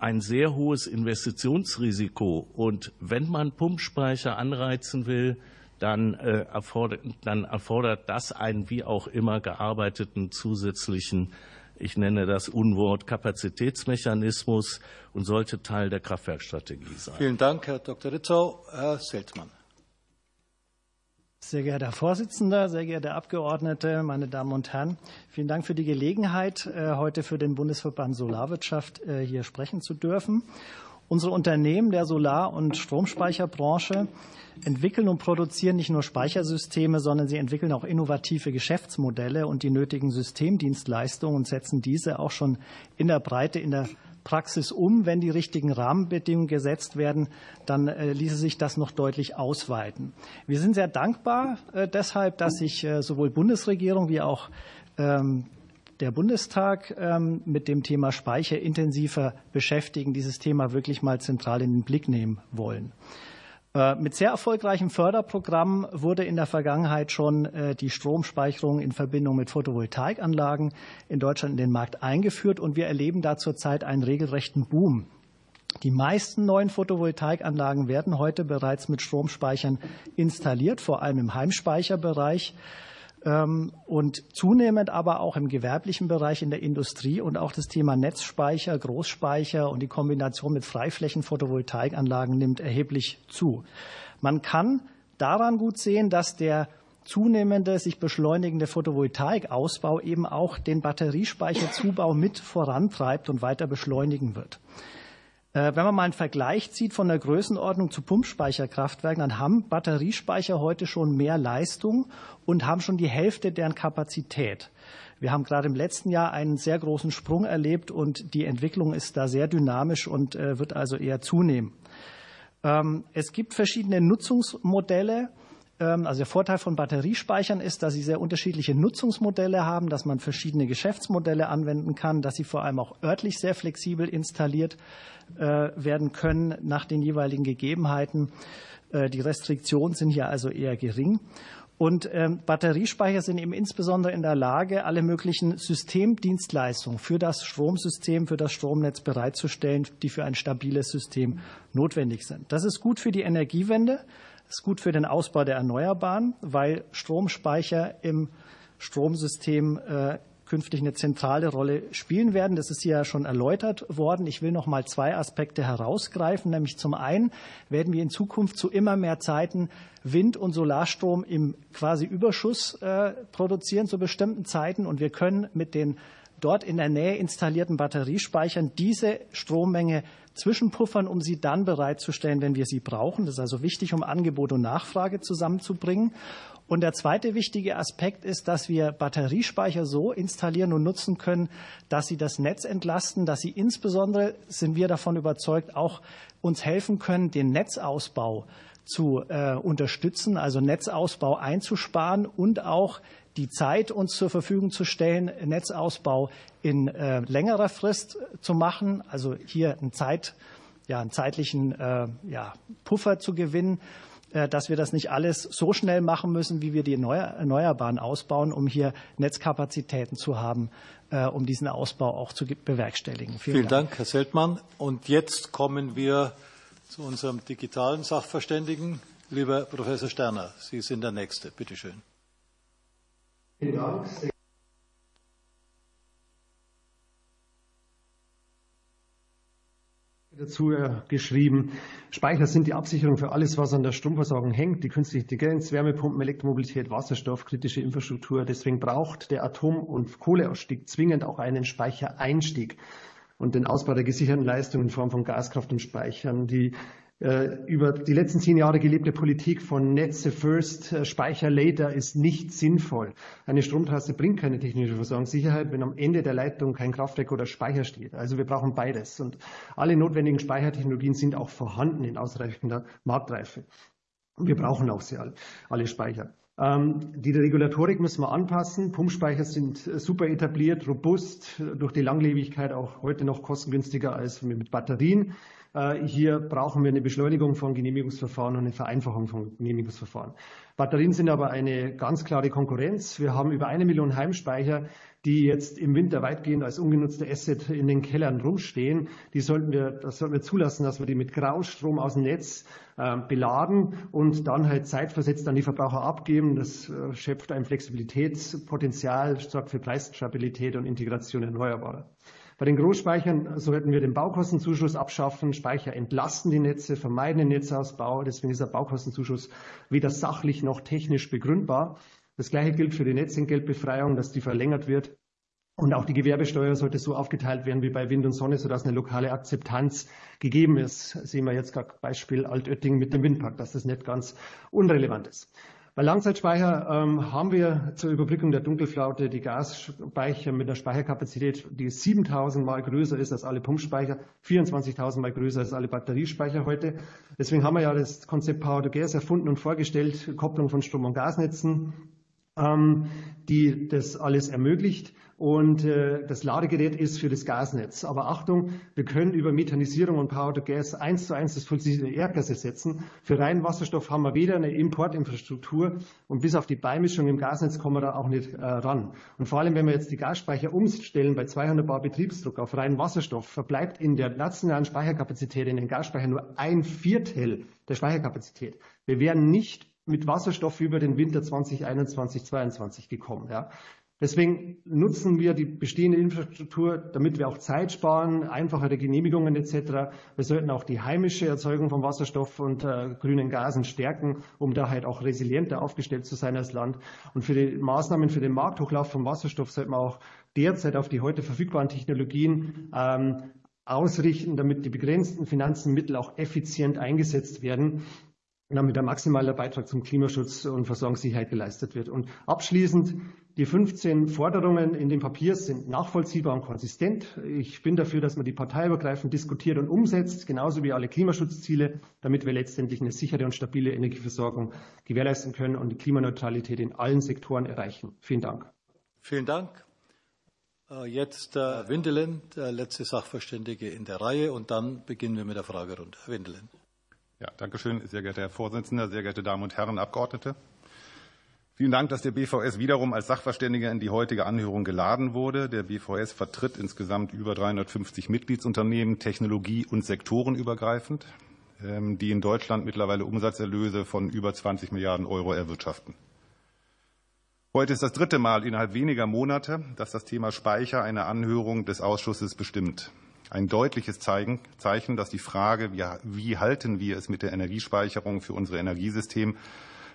ein sehr hohes Investitionsrisiko. Und wenn man Pumpspeicher anreizen will, dann, äh, erfordert, dann erfordert das einen wie auch immer gearbeiteten zusätzlichen ich nenne das Unwort Kapazitätsmechanismus und sollte Teil der Kraftwerkstrategie sein. Vielen Dank, Herr Dr. Ritzau. Herr Seltmann. Sehr geehrter Herr Vorsitzender, sehr geehrte Abgeordnete, meine Damen und Herren, vielen Dank für die Gelegenheit, äh, heute für den Bundesverband Solarwirtschaft äh, hier sprechen zu dürfen. Unsere Unternehmen der Solar- und Stromspeicherbranche entwickeln und produzieren nicht nur Speichersysteme, sondern sie entwickeln auch innovative Geschäftsmodelle und die nötigen Systemdienstleistungen und setzen diese auch schon in der Breite in der Praxis um. Wenn die richtigen Rahmenbedingungen gesetzt werden, dann äh, ließe sich das noch deutlich ausweiten. Wir sind sehr dankbar äh, deshalb, dass sich äh, sowohl Bundesregierung wie auch ähm, der Bundestag ähm, mit dem Thema Speicher intensiver beschäftigen, dieses Thema wirklich mal zentral in den Blick nehmen wollen. Äh, mit sehr erfolgreichem Förderprogramm wurde in der Vergangenheit schon äh, die Stromspeicherung in Verbindung mit Photovoltaikanlagen in Deutschland in den Markt eingeführt und wir erleben da zurzeit einen regelrechten Boom. Die meisten neuen Photovoltaikanlagen werden heute bereits mit Stromspeichern installiert, vor allem im Heimspeicherbereich. Ähm, und zunehmend aber auch im gewerblichen Bereich in der Industrie und auch das Thema Netzspeicher, Großspeicher und die Kombination mit Freiflächen-Photovoltaikanlagen nimmt erheblich zu. Man kann daran gut sehen, dass der zunehmende, sich beschleunigende Photovoltaikausbau eben auch den Batteriespeicherzubau mit vorantreibt und weiter beschleunigen wird. Äh, wenn man mal einen Vergleich zieht von der Größenordnung zu Pumpspeicherkraftwerken, dann haben Batteriespeicher heute schon mehr Leistung und haben schon die Hälfte deren Kapazität. Wir haben gerade im letzten Jahr einen sehr großen Sprung erlebt und die Entwicklung ist da sehr dynamisch und äh, wird also eher zunehmen. Ähm, es gibt verschiedene Nutzungsmodelle. Ähm, also der Vorteil von Batteriespeichern ist, dass sie sehr unterschiedliche Nutzungsmodelle haben, dass man verschiedene Geschäftsmodelle anwenden kann, dass sie vor allem auch örtlich sehr flexibel installiert äh, werden können nach den jeweiligen Gegebenheiten. Äh, die Restriktionen sind hier also eher gering. Und ähm, Batteriespeicher sind eben insbesondere in der Lage, alle möglichen Systemdienstleistungen für das Stromsystem, für das Stromnetz bereitzustellen, die für ein stabiles System notwendig sind. Das ist gut für die Energiewende, ist gut für den Ausbau der Erneuerbaren, weil Stromspeicher im Stromsystem äh, künftig eine zentrale Rolle spielen werden. Das ist ja schon erläutert worden. Ich will noch mal zwei Aspekte herausgreifen. Nämlich zum einen werden wir in Zukunft zu immer mehr Zeiten Wind- und Solarstrom im quasi Überschuss äh, produzieren zu bestimmten Zeiten. Und wir können mit den dort in der Nähe installierten Batteriespeichern diese Strommenge zwischenpuffern, um sie dann bereitzustellen, wenn wir sie brauchen. Das ist also wichtig, um Angebot und Nachfrage zusammenzubringen. Und der zweite wichtige Aspekt ist, dass wir Batteriespeicher so installieren und nutzen können, dass sie das Netz entlasten, dass sie insbesondere, sind wir davon überzeugt, auch uns helfen können, den Netzausbau zu äh, unterstützen, also Netzausbau einzusparen und auch die Zeit uns zur Verfügung zu stellen, Netzausbau in äh, längerer Frist zu machen, also hier einen, Zeit, ja, einen zeitlichen äh, ja, Puffer zu gewinnen, äh, dass wir das nicht alles so schnell machen müssen, wie wir die Erneuerbaren ausbauen, um hier Netzkapazitäten zu haben, äh, um diesen Ausbau auch zu bewerkstelligen. Vielen, Vielen Dank. Dank, Herr Seltmann. Und jetzt kommen wir zu unserem digitalen Sachverständigen. Lieber Professor Sterner, Sie sind der Nächste. Bitte schön. Vielen Dank. dazu geschrieben, Speicher sind die Absicherung für alles, was an der Stromversorgung hängt, die künstliche Intelligenz, Wärmepumpen, Elektromobilität, Wasserstoff, kritische Infrastruktur. Deswegen braucht der Atom- und Kohleausstieg zwingend auch einen Speichereinstieg und den Ausbau der gesicherten Leistungen in Form von Gaskraft und Speichern. Die äh, über die letzten zehn Jahre gelebte Politik von Netze first, äh, Speicher later ist nicht sinnvoll. Eine Stromtrasse bringt keine technische Versorgungssicherheit, wenn am Ende der Leitung kein Kraftwerk oder Speicher steht. Also wir brauchen beides. Und alle notwendigen Speichertechnologien sind auch vorhanden in ausreichender Marktreife. wir brauchen auch sie alle, alle Speicher. Ähm, die Regulatorik müssen wir anpassen. Pumpspeicher sind äh, super etabliert, robust, durch die Langlebigkeit auch heute noch kostengünstiger als mit Batterien. Äh, hier brauchen wir eine Beschleunigung von Genehmigungsverfahren und eine Vereinfachung von Genehmigungsverfahren. Batterien sind aber eine ganz klare Konkurrenz. Wir haben über eine Million Heimspeicher, die jetzt im Winter weitgehend als ungenutzte Asset in den Kellern rumstehen. Die sollten wir, das sollten wir zulassen, dass wir die mit Graustrom aus dem Netz äh, beladen und dann halt zeitversetzt an die Verbraucher abgeben. Das äh, schöpft ein Flexibilitätspotenzial, sorgt für Preisstabilität und Integration erneuerbarer. Bei den Großspeichern sollten wir den Baukostenzuschuss abschaffen. Speicher entlasten die Netze, vermeiden den Netzausbau. Deswegen ist der Baukostenzuschuss weder sachlich noch technisch begründbar. Das Gleiche gilt für die Netzentgeltbefreiung, dass die verlängert wird. Und auch die Gewerbesteuer sollte so aufgeteilt werden wie bei Wind und Sonne, sodass eine lokale Akzeptanz gegeben ist. Sehen wir jetzt gerade Beispiel Altötting mit dem Windpark, dass das nicht ganz unrelevant ist. Bei Langzeitspeicher ähm, haben wir zur Überbrückung der Dunkelflaute die Gasspeicher mit einer Speicherkapazität, die 7000 Mal größer ist als alle Pumpspeicher, 24.000 Mal größer als alle Batteriespeicher heute. Deswegen haben wir ja das Konzept Power to Gas erfunden und vorgestellt, Kopplung von Strom- und Gasnetzen, ähm, die das alles ermöglicht und äh, das Ladegerät ist für das Gasnetz. Aber Achtung, wir können über Methanisierung und Power to Gas eins zu eins das fossile Erdgas ersetzen. Für reinen Wasserstoff haben wir weder eine Importinfrastruktur und bis auf die Beimischung im Gasnetz kommen wir da auch nicht äh, ran. Und vor allem, wenn wir jetzt die Gasspeicher umstellen bei 200 Bar Betriebsdruck auf reinen Wasserstoff, verbleibt in der nationalen Speicherkapazität in den Gasspeichern nur ein Viertel der Speicherkapazität. Wir wären nicht mit Wasserstoff über den Winter 2021, 2022 gekommen. Ja. Deswegen nutzen wir die bestehende Infrastruktur, damit wir auch Zeit sparen, einfachere Genehmigungen etc. Wir sollten auch die heimische Erzeugung von Wasserstoff und äh, grünen Gasen stärken, um da halt auch resilienter aufgestellt zu sein als Land. Und für die Maßnahmen für den Markthochlauf von Wasserstoff sollten wir auch derzeit auf die heute verfügbaren Technologien ähm, ausrichten, damit die begrenzten Finanzenmittel auch effizient eingesetzt werden damit ein maximaler Beitrag zum Klimaschutz und Versorgungssicherheit geleistet wird. Und abschließend, die 15 Forderungen in dem Papier sind nachvollziehbar und konsistent. Ich bin dafür, dass man die parteiübergreifend diskutiert und umsetzt, genauso wie alle Klimaschutzziele, damit wir letztendlich eine sichere und stabile Energieversorgung gewährleisten können und die Klimaneutralität in allen Sektoren erreichen. Vielen Dank. Vielen Dank. Äh, jetzt Herr Windelen, der letzte Sachverständige in der Reihe, und dann beginnen wir mit der Fragerunde. Herr Windelen. Ja, danke schön, sehr geehrter Herr Vorsitzender, sehr geehrte Damen und Herren Abgeordnete. Vielen Dank, dass der BVS wiederum als Sachverständiger in die heutige Anhörung geladen wurde. Der BVS vertritt insgesamt über 350 Mitgliedsunternehmen, technologie- und sektorenübergreifend, ähm, die in Deutschland mittlerweile Umsatzerlöse von über 20 Milliarden Euro erwirtschaften. Heute ist das dritte Mal innerhalb weniger Monate, dass das Thema Speicher eine Anhörung des Ausschusses bestimmt. Ein deutliches Zeichen, dass die Frage, wie halten wir es mit der Energiespeicherung für unser Energiesystem,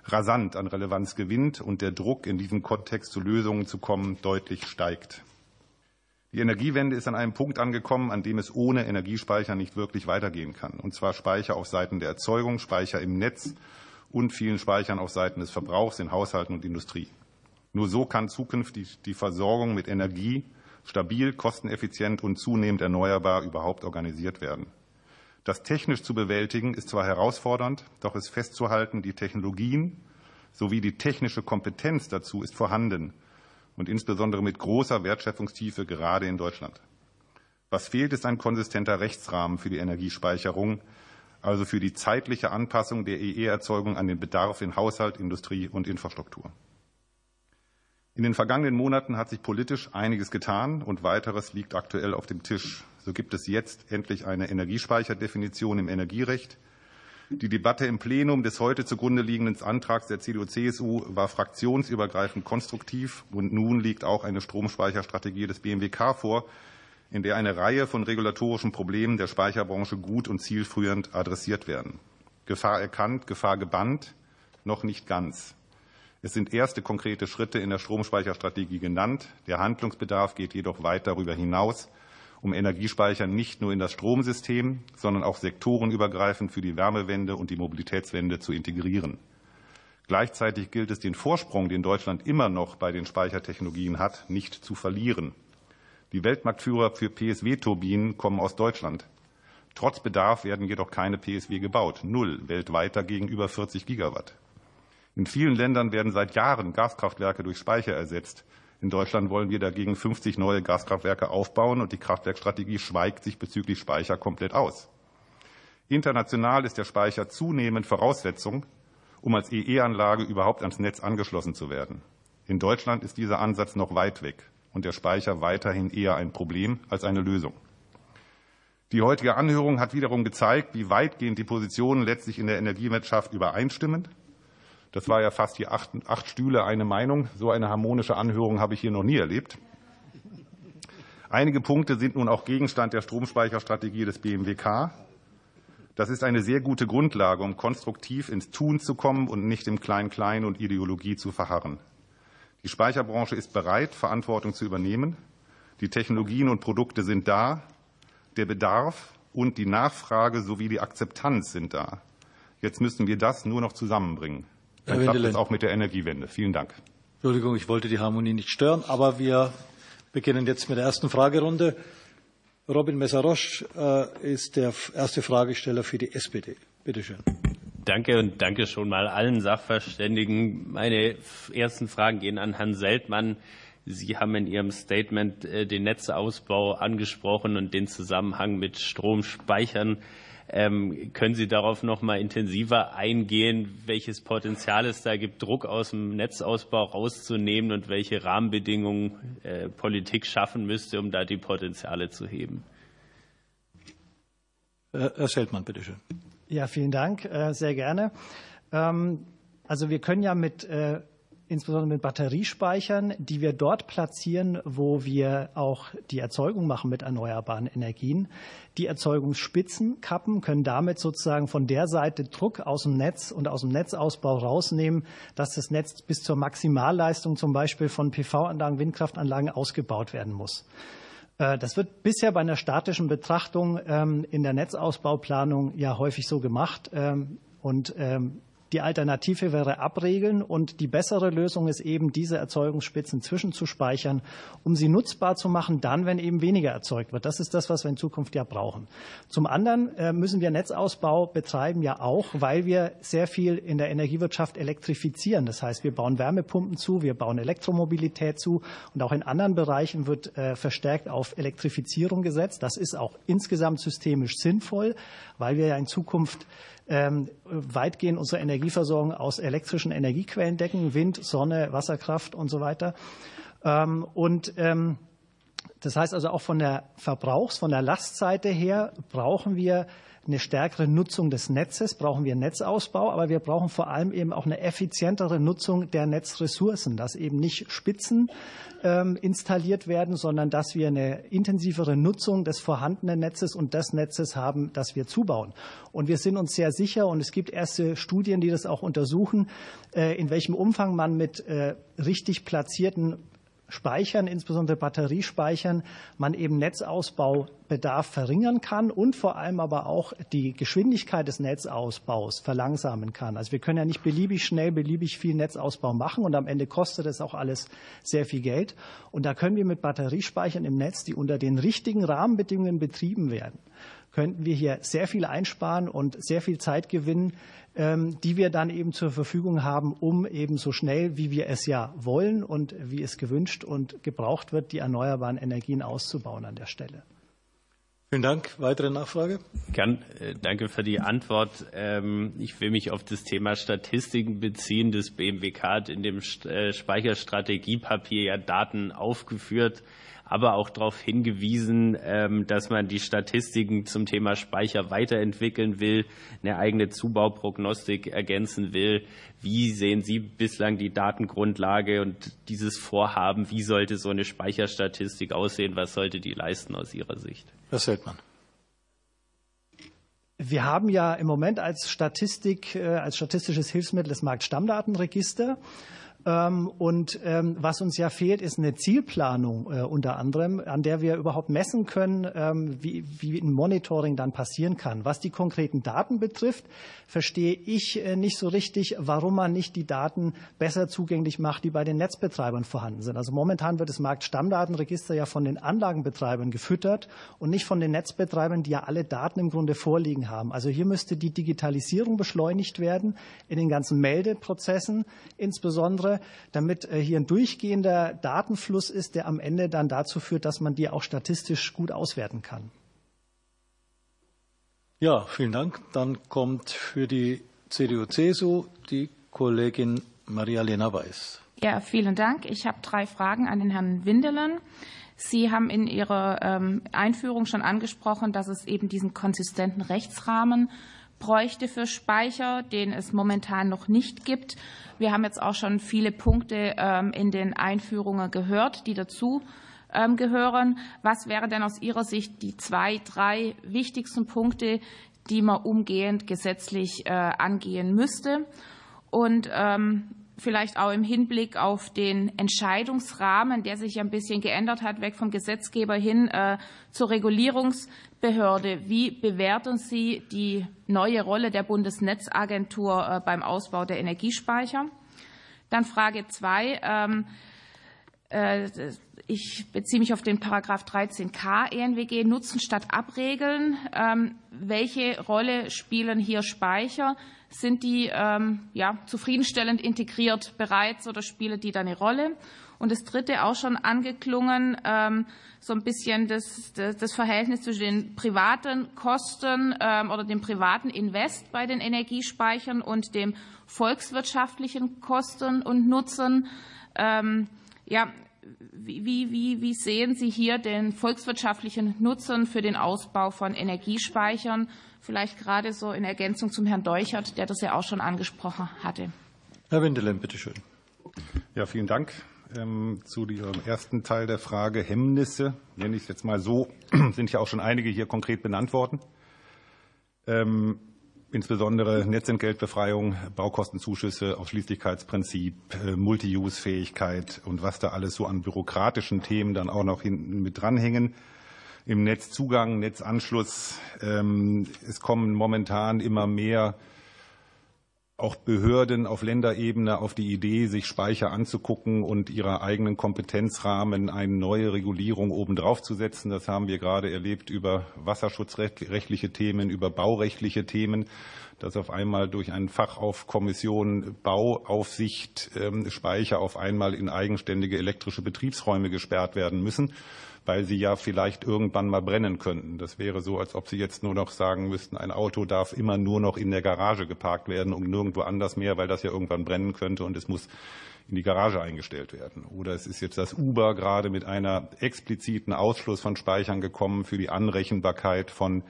rasant an Relevanz gewinnt und der Druck, in diesem Kontext zu Lösungen zu kommen, deutlich steigt. Die Energiewende ist an einem Punkt angekommen, an dem es ohne Energiespeicher nicht wirklich weitergehen kann. Und zwar Speicher auf Seiten der Erzeugung, Speicher im Netz und vielen Speichern auf Seiten des Verbrauchs in Haushalten und Industrie. Nur so kann zukünftig die Versorgung mit Energie stabil, kosteneffizient und zunehmend erneuerbar überhaupt organisiert werden. Das technisch zu bewältigen ist zwar herausfordernd, doch ist festzuhalten, die Technologien sowie die technische Kompetenz dazu ist vorhanden und insbesondere mit großer Wertschöpfungstiefe gerade in Deutschland. Was fehlt, ist ein konsistenter Rechtsrahmen für die Energiespeicherung, also für die zeitliche Anpassung der EE-Erzeugung an den Bedarf in Haushalt, Industrie und Infrastruktur. In den vergangenen Monaten hat sich politisch einiges getan und weiteres liegt aktuell auf dem Tisch. So gibt es jetzt endlich eine Energiespeicherdefinition im Energierecht, die Debatte im Plenum des heute zugrunde liegenden Antrags der CDU-CSU war fraktionsübergreifend konstruktiv. Und nun liegt auch eine Stromspeicherstrategie des BMWK vor, in der eine Reihe von regulatorischen Problemen der Speicherbranche gut und zielführend adressiert werden. Gefahr erkannt, Gefahr gebannt, noch nicht ganz. Es sind erste konkrete Schritte in der Stromspeicherstrategie genannt. Der Handlungsbedarf geht jedoch weit darüber hinaus um Energiespeicher nicht nur in das Stromsystem, sondern auch sektorenübergreifend für die Wärmewende und die Mobilitätswende zu integrieren. Gleichzeitig gilt es, den Vorsprung, den Deutschland immer noch bei den Speichertechnologien hat, nicht zu verlieren. Die Weltmarktführer für PSW-Turbinen kommen aus Deutschland. Trotz Bedarf werden jedoch keine PSW gebaut. Null weltweit dagegen über 40 Gigawatt. In vielen Ländern werden seit Jahren Gaskraftwerke durch Speicher ersetzt. In Deutschland wollen wir dagegen 50 neue Gaskraftwerke aufbauen und die Kraftwerkstrategie schweigt sich bezüglich Speicher komplett aus. International ist der Speicher zunehmend Voraussetzung, um als EE-Anlage überhaupt ans Netz angeschlossen zu werden. In Deutschland ist dieser Ansatz noch weit weg und der Speicher weiterhin eher ein Problem als eine Lösung. Die heutige Anhörung hat wiederum gezeigt, wie weitgehend die Positionen letztlich in der Energiewirtschaft übereinstimmen das war ja fast die acht, acht Stühle eine Meinung. So eine harmonische Anhörung habe ich hier noch nie erlebt. Einige Punkte sind nun auch Gegenstand der Stromspeicherstrategie des BMWK. Das ist eine sehr gute Grundlage, um konstruktiv ins Tun zu kommen und nicht im Klein-Klein und Ideologie zu verharren. Die Speicherbranche ist bereit, Verantwortung zu übernehmen. Die Technologien und Produkte sind da. Der Bedarf und die Nachfrage sowie die Akzeptanz sind da. Jetzt müssen wir das nur noch zusammenbringen. Dann klappt es auch mit der Energiewende. Vielen Dank. Entschuldigung, ich wollte die Harmonie nicht stören, aber wir beginnen jetzt mit der ersten Fragerunde. Robin Messarosch äh, ist der erste Fragesteller für die SPD. Bitte schön. Danke und danke schon mal allen Sachverständigen. Meine ersten Fragen gehen an Herrn Seltmann. Sie haben in Ihrem Statement äh, den Netzausbau angesprochen und den Zusammenhang mit Stromspeichern. Ähm, können Sie darauf noch mal intensiver eingehen, welches Potenzial es da gibt, Druck aus dem Netzausbau rauszunehmen und welche Rahmenbedingungen äh, Politik schaffen müsste, um da die Potenziale zu heben? Herr Seltmann, bitte schön. Ja, vielen Dank, äh, sehr gerne. Ähm, also wir können ja mit äh, insbesondere mit Batteriespeichern, die wir dort platzieren, wo wir auch die Erzeugung machen mit erneuerbaren Energien. Die Erzeugungsspitzen kappen, können damit sozusagen von der Seite Druck aus dem Netz und aus dem Netzausbau rausnehmen, dass das Netz bis zur Maximalleistung zum Beispiel von PV-Anlagen, Windkraftanlagen ausgebaut werden muss. Äh, das wird bisher bei einer statischen Betrachtung ähm, in der Netzausbauplanung ja häufig so gemacht. Ähm, und ähm, die Alternative wäre abregeln und die bessere Lösung ist eben, diese Erzeugungsspitzen zwischenzuspeichern, um sie nutzbar zu machen, dann, wenn eben weniger erzeugt wird. Das ist das, was wir in Zukunft ja brauchen. Zum anderen äh, müssen wir Netzausbau betreiben, ja auch, weil wir sehr viel in der Energiewirtschaft elektrifizieren. Das heißt, wir bauen Wärmepumpen zu, wir bauen Elektromobilität zu und auch in anderen Bereichen wird äh, verstärkt auf Elektrifizierung gesetzt. Das ist auch insgesamt systemisch sinnvoll, weil wir ja in Zukunft ähm, weitgehend unsere Energieversorgung aus elektrischen Energiequellen decken, Wind, Sonne, Wasserkraft und so weiter. Ähm, und ähm, das heißt also auch von der Verbrauchs-, von der Lastseite her brauchen wir eine stärkere Nutzung des Netzes, brauchen wir Netzausbau, aber wir brauchen vor allem eben auch eine effizientere Nutzung der Netzressourcen, dass eben nicht Spitzen ähm, installiert werden, sondern dass wir eine intensivere Nutzung des vorhandenen Netzes und des Netzes haben, das wir zubauen. Und wir sind uns sehr sicher, und es gibt erste Studien, die das auch untersuchen, äh, in welchem Umfang man mit äh, richtig platzierten Speichern, insbesondere Batteriespeichern, man eben Netzausbaubedarf verringern kann und vor allem aber auch die Geschwindigkeit des Netzausbaus verlangsamen kann. Also wir können ja nicht beliebig schnell, beliebig viel Netzausbau machen und am Ende kostet es auch alles sehr viel Geld. Und da können wir mit Batteriespeichern im Netz, die unter den richtigen Rahmenbedingungen betrieben werden, könnten wir hier sehr viel einsparen und sehr viel Zeit gewinnen, die wir dann eben zur Verfügung haben, um eben so schnell, wie wir es ja wollen und wie es gewünscht und gebraucht wird, die erneuerbaren Energien auszubauen an der Stelle. Vielen Dank. Weitere Nachfrage? Gern, äh, danke für die Antwort. Ähm, ich will mich auf das Thema Statistiken beziehen. Das BMWK hat in dem äh, Speicherstrategiepapier ja Daten aufgeführt, aber auch darauf hingewiesen, ähm, dass man die Statistiken zum Thema Speicher weiterentwickeln will, eine eigene Zubauprognostik ergänzen will. Wie sehen Sie bislang die Datengrundlage und dieses Vorhaben? Wie sollte so eine Speicherstatistik aussehen? Was sollte die leisten aus Ihrer Sicht? Herr Seltmann. Wir haben ja im Moment als Statistik, äh, als statistisches Hilfsmittel das Marktstammdatenregister. Ähm, und ähm, was uns ja fehlt, ist eine Zielplanung äh, unter anderem, an der wir überhaupt messen können, ähm, wie, ein Monitoring dann passieren kann. Was die konkreten Daten betrifft, verstehe ich äh, nicht so richtig, warum man nicht die Daten besser zugänglich macht, die bei den Netzbetreibern vorhanden sind. Also momentan wird das Marktstammdatenregister ja von den Anlagenbetreibern gefüttert und nicht von den Netzbetreibern, die ja alle Daten im Grunde vorliegen haben. Also hier müsste die Digitalisierung beschleunigt werden in den ganzen Meldeprozessen insbesondere damit äh, hier ein durchgehender Datenfluss ist, der am Ende dann dazu führt, dass man die auch statistisch gut auswerten kann. Ja, vielen Dank. Dann kommt für die CDU-CSU die Kollegin Maria-Lena Weiß. Ja, vielen Dank. Ich habe drei Fragen an den Herrn Windelen. Sie haben in Ihrer ähm, Einführung schon angesprochen, dass es eben diesen konsistenten Rechtsrahmen bräuchte für Speicher, den es momentan noch nicht gibt. Wir haben jetzt auch schon viele Punkte ähm, in den Einführungen gehört, die dazu ähm, gehören. Was wären denn aus Ihrer Sicht die zwei, drei wichtigsten Punkte, die man umgehend gesetzlich äh, angehen müsste? Und ähm, vielleicht auch im Hinblick auf den Entscheidungsrahmen, der sich ein bisschen geändert hat, weg vom Gesetzgeber hin äh, zur Regulierungsbehörde. Wie bewerten Sie die neue Rolle der Bundesnetzagentur äh, beim Ausbau der Energiespeicher? Dann Frage zwei. Ähm, äh, ich beziehe mich auf den Paragraph 13k ENWG Nutzen statt Abregeln. Ähm, welche Rolle spielen hier Speicher? Sind die ähm, ja, zufriedenstellend integriert bereits oder spielen die da eine Rolle? Und das Dritte auch schon angeklungen, ähm, so ein bisschen das, das, Verhältnis zwischen den privaten Kosten ähm, oder dem privaten Invest bei den Energiespeichern und dem volkswirtschaftlichen Kosten und Nutzen. Ähm, ja, wie, wie, wie sehen Sie hier den volkswirtschaftlichen Nutzen für den Ausbau von Energiespeichern? Vielleicht gerade so in Ergänzung zum Herrn Deuchert, der das ja auch schon angesprochen hatte. Herr Wendelin, bitte schön. Ja, vielen Dank. Ähm, zu Ihrem ersten Teil der Frage Hemmnisse, nenne ich es jetzt mal so, sind ja auch schon einige hier konkret benannt worden. Ähm, insbesondere Netzentgeltbefreiung, Baukostenzuschüsse, Ausschließlichkeitsprinzip, äh, Multi-Use-Fähigkeit und was da alles so an bürokratischen Themen dann auch noch hinten mit dranhängen im Netzzugang, Netzanschluss. Ähm, es kommen momentan immer mehr auch Behörden auf Länderebene auf die Idee, sich Speicher anzugucken und ihrer eigenen Kompetenzrahmen eine neue Regulierung obendrauf zu setzen. Das haben wir gerade erlebt über wasserschutzrechtliche Themen, über baurechtliche Themen, dass auf einmal durch einen Fach auf Kommission Bauaufsicht ähm, Speicher auf einmal in eigenständige elektrische Betriebsräume gesperrt werden müssen weil sie ja vielleicht irgendwann mal brennen könnten. Das wäre so, als ob Sie jetzt nur noch sagen müssten, ein Auto darf immer nur noch in der Garage geparkt werden und nirgendwo anders mehr, weil das ja irgendwann brennen könnte und es muss in die Garage eingestellt werden. Oder es ist jetzt das Uber gerade mit einer expliziten Ausschluss von Speichern gekommen für die Anrechenbarkeit von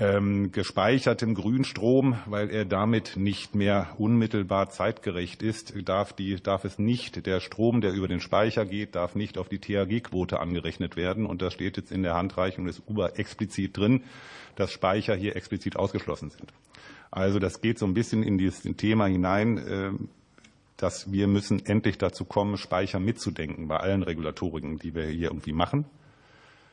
ähm, gespeichertem Grünstrom, weil er damit nicht mehr unmittelbar zeitgerecht ist, darf, die, darf es nicht, der Strom, der über den Speicher geht, darf nicht auf die THG-Quote angerechnet werden. Und da steht jetzt in der Handreichung des UBA explizit drin, dass Speicher hier explizit ausgeschlossen sind. Also das geht so ein bisschen in dieses Thema hinein, ähm, dass wir müssen endlich dazu kommen, Speicher mitzudenken bei allen Regulatoriken, die wir hier irgendwie machen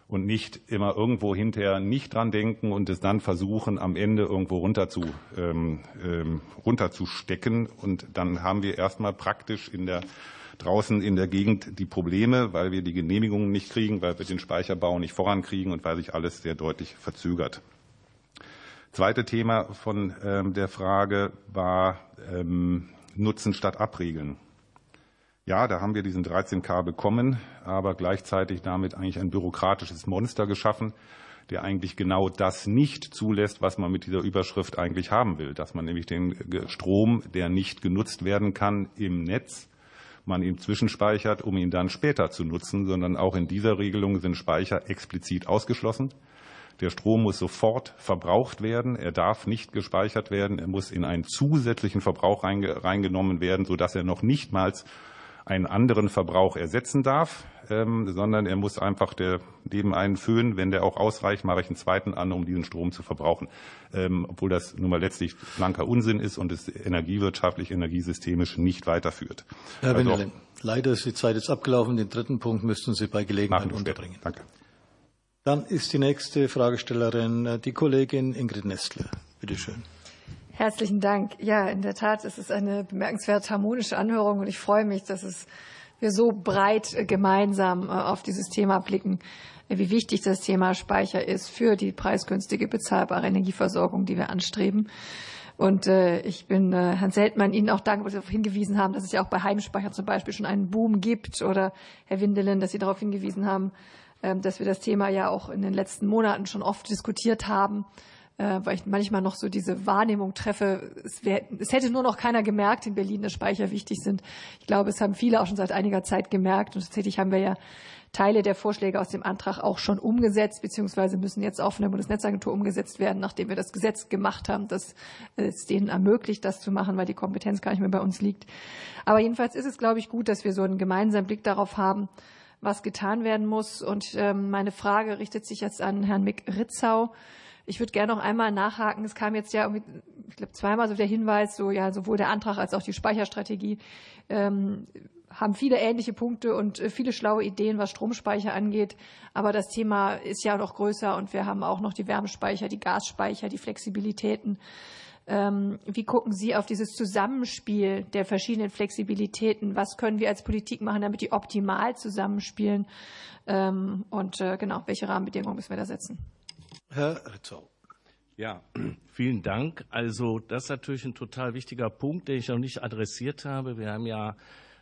und nicht immer irgendwo hinterher nicht dran denken und es dann versuchen, am Ende irgendwo runter zu, ähm, ähm, runterzustecken. Und dann haben wir erstmal praktisch in der, draußen in der Gegend die Probleme, weil wir die Genehmigungen nicht kriegen, weil wir den Speicherbau nicht vorankriegen und weil sich alles sehr deutlich verzögert. Zweite Thema von ähm, der Frage war ähm, Nutzen statt Abregeln. Ja, da haben wir diesen 13K bekommen, aber gleichzeitig damit eigentlich ein bürokratisches Monster geschaffen, der eigentlich genau das nicht zulässt, was man mit dieser Überschrift eigentlich haben will, dass man nämlich den Strom, der nicht genutzt werden kann im Netz, man ihn zwischenspeichert, um ihn dann später zu nutzen, sondern auch in dieser Regelung sind Speicher explizit ausgeschlossen. Der Strom muss sofort verbraucht werden. Er darf nicht gespeichert werden. Er muss in einen zusätzlichen Verbrauch reingenommen werden, sodass er noch nichtmals einen anderen Verbrauch ersetzen darf, ähm, sondern er muss einfach der, neben einen Föhn, wenn der auch ausreicht, mache ich einen zweiten an, um diesen Strom zu verbrauchen. Ähm, obwohl das nun mal letztlich blanker Unsinn ist und es energiewirtschaftlich, energiesystemisch nicht weiterführt. Herr also, leider ist die Zeit jetzt abgelaufen. Den dritten Punkt müssten Sie bei Gelegenheit unterbringen. Danke. Dann ist die nächste Fragestellerin äh, die Kollegin Ingrid Nestler. Bitte schön. Herzlichen Dank. Ja, in der Tat ist es eine bemerkenswert harmonische Anhörung und ich freue mich, dass es wir so breit äh, gemeinsam äh, auf dieses Thema blicken, äh, wie wichtig das Thema Speicher ist für die preisgünstige, bezahlbare Energieversorgung, die wir anstreben. Und ich bin Herrn Seltmann Ihnen auch dankbar, dass Sie darauf hingewiesen haben, dass es ja auch bei Heimspeicher zum Beispiel schon einen Boom gibt. Oder Herr Windelen, dass Sie darauf hingewiesen haben, äh, dass wir das Thema ja auch in den letzten Monaten schon oft diskutiert haben äh, weil ich manchmal noch so diese Wahrnehmung treffe, es, wär, es hätte nur noch keiner gemerkt in Berlin, dass Speicher wichtig sind. Ich glaube, es haben viele auch schon seit einiger Zeit gemerkt und tatsächlich haben wir ja Teile der Vorschläge aus dem Antrag auch schon umgesetzt, beziehungsweise müssen jetzt auch von der Bundesnetzagentur umgesetzt werden, nachdem wir das Gesetz gemacht haben, das es denen ermöglicht, das zu machen, weil die Kompetenz gar nicht mehr bei uns liegt. Aber jedenfalls ist es, glaube ich, gut, dass wir so einen gemeinsamen Blick darauf haben, was getan werden muss. Und ähm, meine Frage richtet sich jetzt an Herrn Mick Ritzau. Ich würde gerne noch einmal nachhaken. Es kam jetzt ja, ich glaube, zweimal so der Hinweis, so ja, sowohl der Antrag als auch die Speicherstrategie ähm, haben viele ähnliche Punkte und äh, viele schlaue Ideen, was Stromspeicher angeht. Aber das Thema ist ja noch größer und wir haben auch noch die Wärmespeicher, die Gasspeicher, die Flexibilitäten. Ähm, wie gucken Sie auf dieses Zusammenspiel der verschiedenen Flexibilitäten? Was können wir als Politik machen, damit die optimal zusammenspielen? Ähm, und äh, genau, welche Rahmenbedingungen müssen wir da setzen? Herr Ritzau. Ja, vielen Dank. Also das ist natürlich ein total wichtiger Punkt, den ich noch nicht adressiert habe. Wir haben ja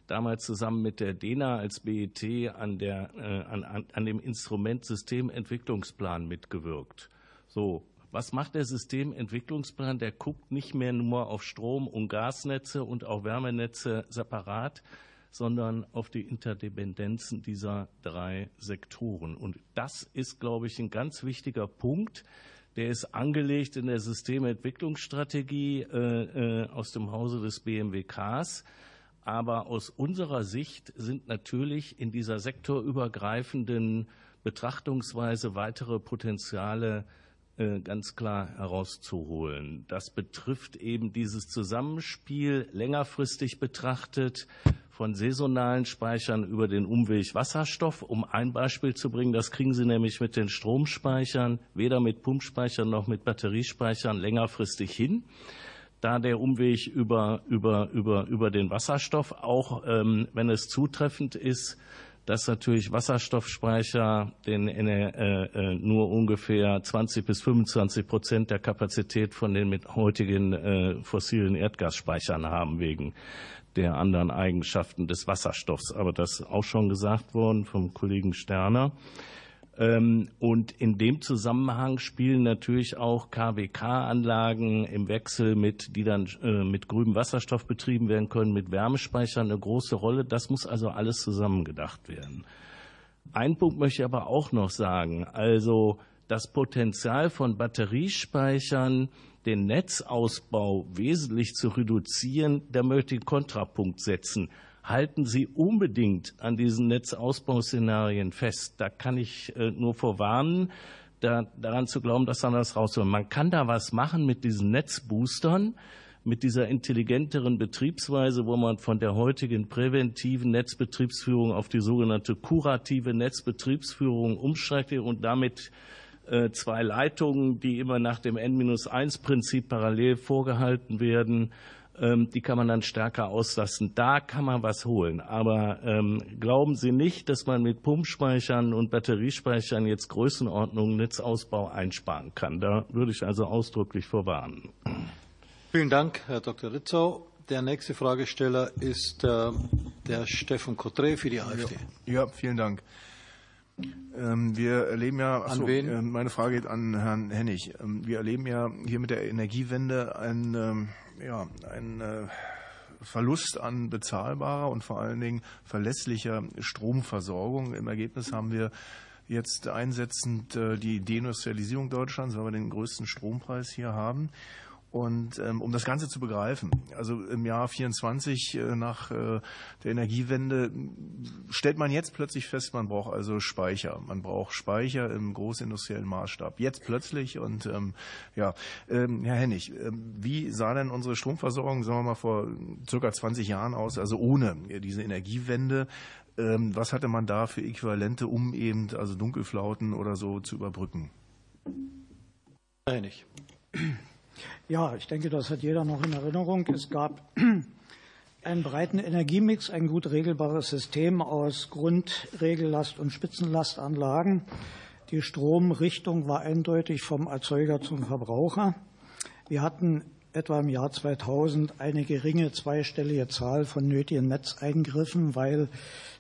damals zusammen mit der DENA als BET an, der, äh, an, an dem Instrument Systementwicklungsplan mitgewirkt. So, was macht der Systementwicklungsplan? Der guckt nicht mehr nur auf Strom- und Gasnetze und auch Wärmenetze separat, sondern auf die Interdependenzen dieser drei Sektoren. Und das ist, glaube ich, ein ganz wichtiger Punkt. Der ist angelegt in der Systementwicklungsstrategie äh, äh aus dem Hause des BMWKs. Aber aus unserer Sicht sind natürlich in dieser sektorübergreifenden Betrachtungsweise weitere Potenziale äh, ganz klar herauszuholen. Das betrifft eben dieses Zusammenspiel längerfristig betrachtet von saisonalen Speichern über den Umweg Wasserstoff. Um ein Beispiel zu bringen, das kriegen Sie nämlich mit den Stromspeichern, weder mit Pumpspeichern noch mit Batteriespeichern längerfristig hin. Da der Umweg über, über, über, über den Wasserstoff, auch ähm, wenn es zutreffend ist, dass natürlich Wasserstoffspeicher den, äh, äh, nur ungefähr 20 bis 25 Prozent der Kapazität von den mit heutigen äh, fossilen Erdgasspeichern haben wegen der anderen Eigenschaften des Wasserstoffs. Aber das ist auch schon gesagt worden vom Kollegen Sterner. Ähm, und in dem Zusammenhang spielen natürlich auch KWK-Anlagen im Wechsel mit, die dann äh, mit grünem Wasserstoff betrieben werden können, mit Wärmespeichern eine große Rolle. Das muss also alles zusammengedacht werden. Ein Punkt möchte ich aber auch noch sagen. Also das Potenzial von Batteriespeichern, den Netzausbau wesentlich zu reduzieren, da möchte ich einen Kontrapunkt setzen. Halten Sie unbedingt an diesen Netzausbauszenarien fest. Da kann ich äh, nur vorwarnen, da, daran zu glauben, dass dann das rausholen. Man kann da was machen mit diesen Netzboostern mit dieser intelligenteren Betriebsweise, wo man von der heutigen präventiven Netzbetriebsführung auf die sogenannte kurative Netzbetriebsführung umsteigt und damit zwei Leitungen, die immer nach dem N-1-Prinzip parallel vorgehalten werden, ähm, die kann man dann stärker auslasten. Da kann man was holen. Aber ähm, glauben Sie nicht, dass man mit Pumpspeichern und Batteriespeichern jetzt Größenordnungen Netzausbau einsparen kann. Da würde ich also ausdrücklich vorwarnen. Vielen Dank, Herr Dr. Ritzau. Der nächste Fragesteller ist äh, der Steffen Cotre für die AfD. Ja, ja vielen Dank. Ähm, wir erleben ja, achso, an wen? Ähm, meine Frage geht an Herrn Hennig. Ähm, wir erleben ja hier mit der Energiewende ein, ja, ein äh, Verlust an bezahlbarer und vor allen Dingen verlässlicher Stromversorgung. Im Ergebnis haben wir jetzt einsetzend äh, die Deindustrialisierung Deutschlands, weil wir den größten Strompreis hier haben. Und ähm, um das Ganze zu begreifen, also im Jahr 24 äh, nach äh, der Energiewende stellt man jetzt plötzlich fest, man braucht also Speicher. Man braucht Speicher im großindustriellen Maßstab. Jetzt plötzlich und ähm, ja, ähm, Herr Hennig, äh, wie sah denn unsere Stromversorgung, sagen wir mal, vor circa 20 Jahren aus, also ohne diese Energiewende? Ähm, was hatte man da für Äquivalente, um eben also Dunkelflauten oder so zu überbrücken? Herr Hennig. Ja, ich denke, das hat jeder noch in Erinnerung. Es gab einen breiten Energiemix, ein gut regelbares System aus Grund-, Regellast- und Spitzenlastanlagen. Die Stromrichtung war eindeutig vom Erzeuger zum Verbraucher. Wir hatten etwa im Jahr 2000 eine geringe zweistellige Zahl von nötigen Netzeingriffen, weil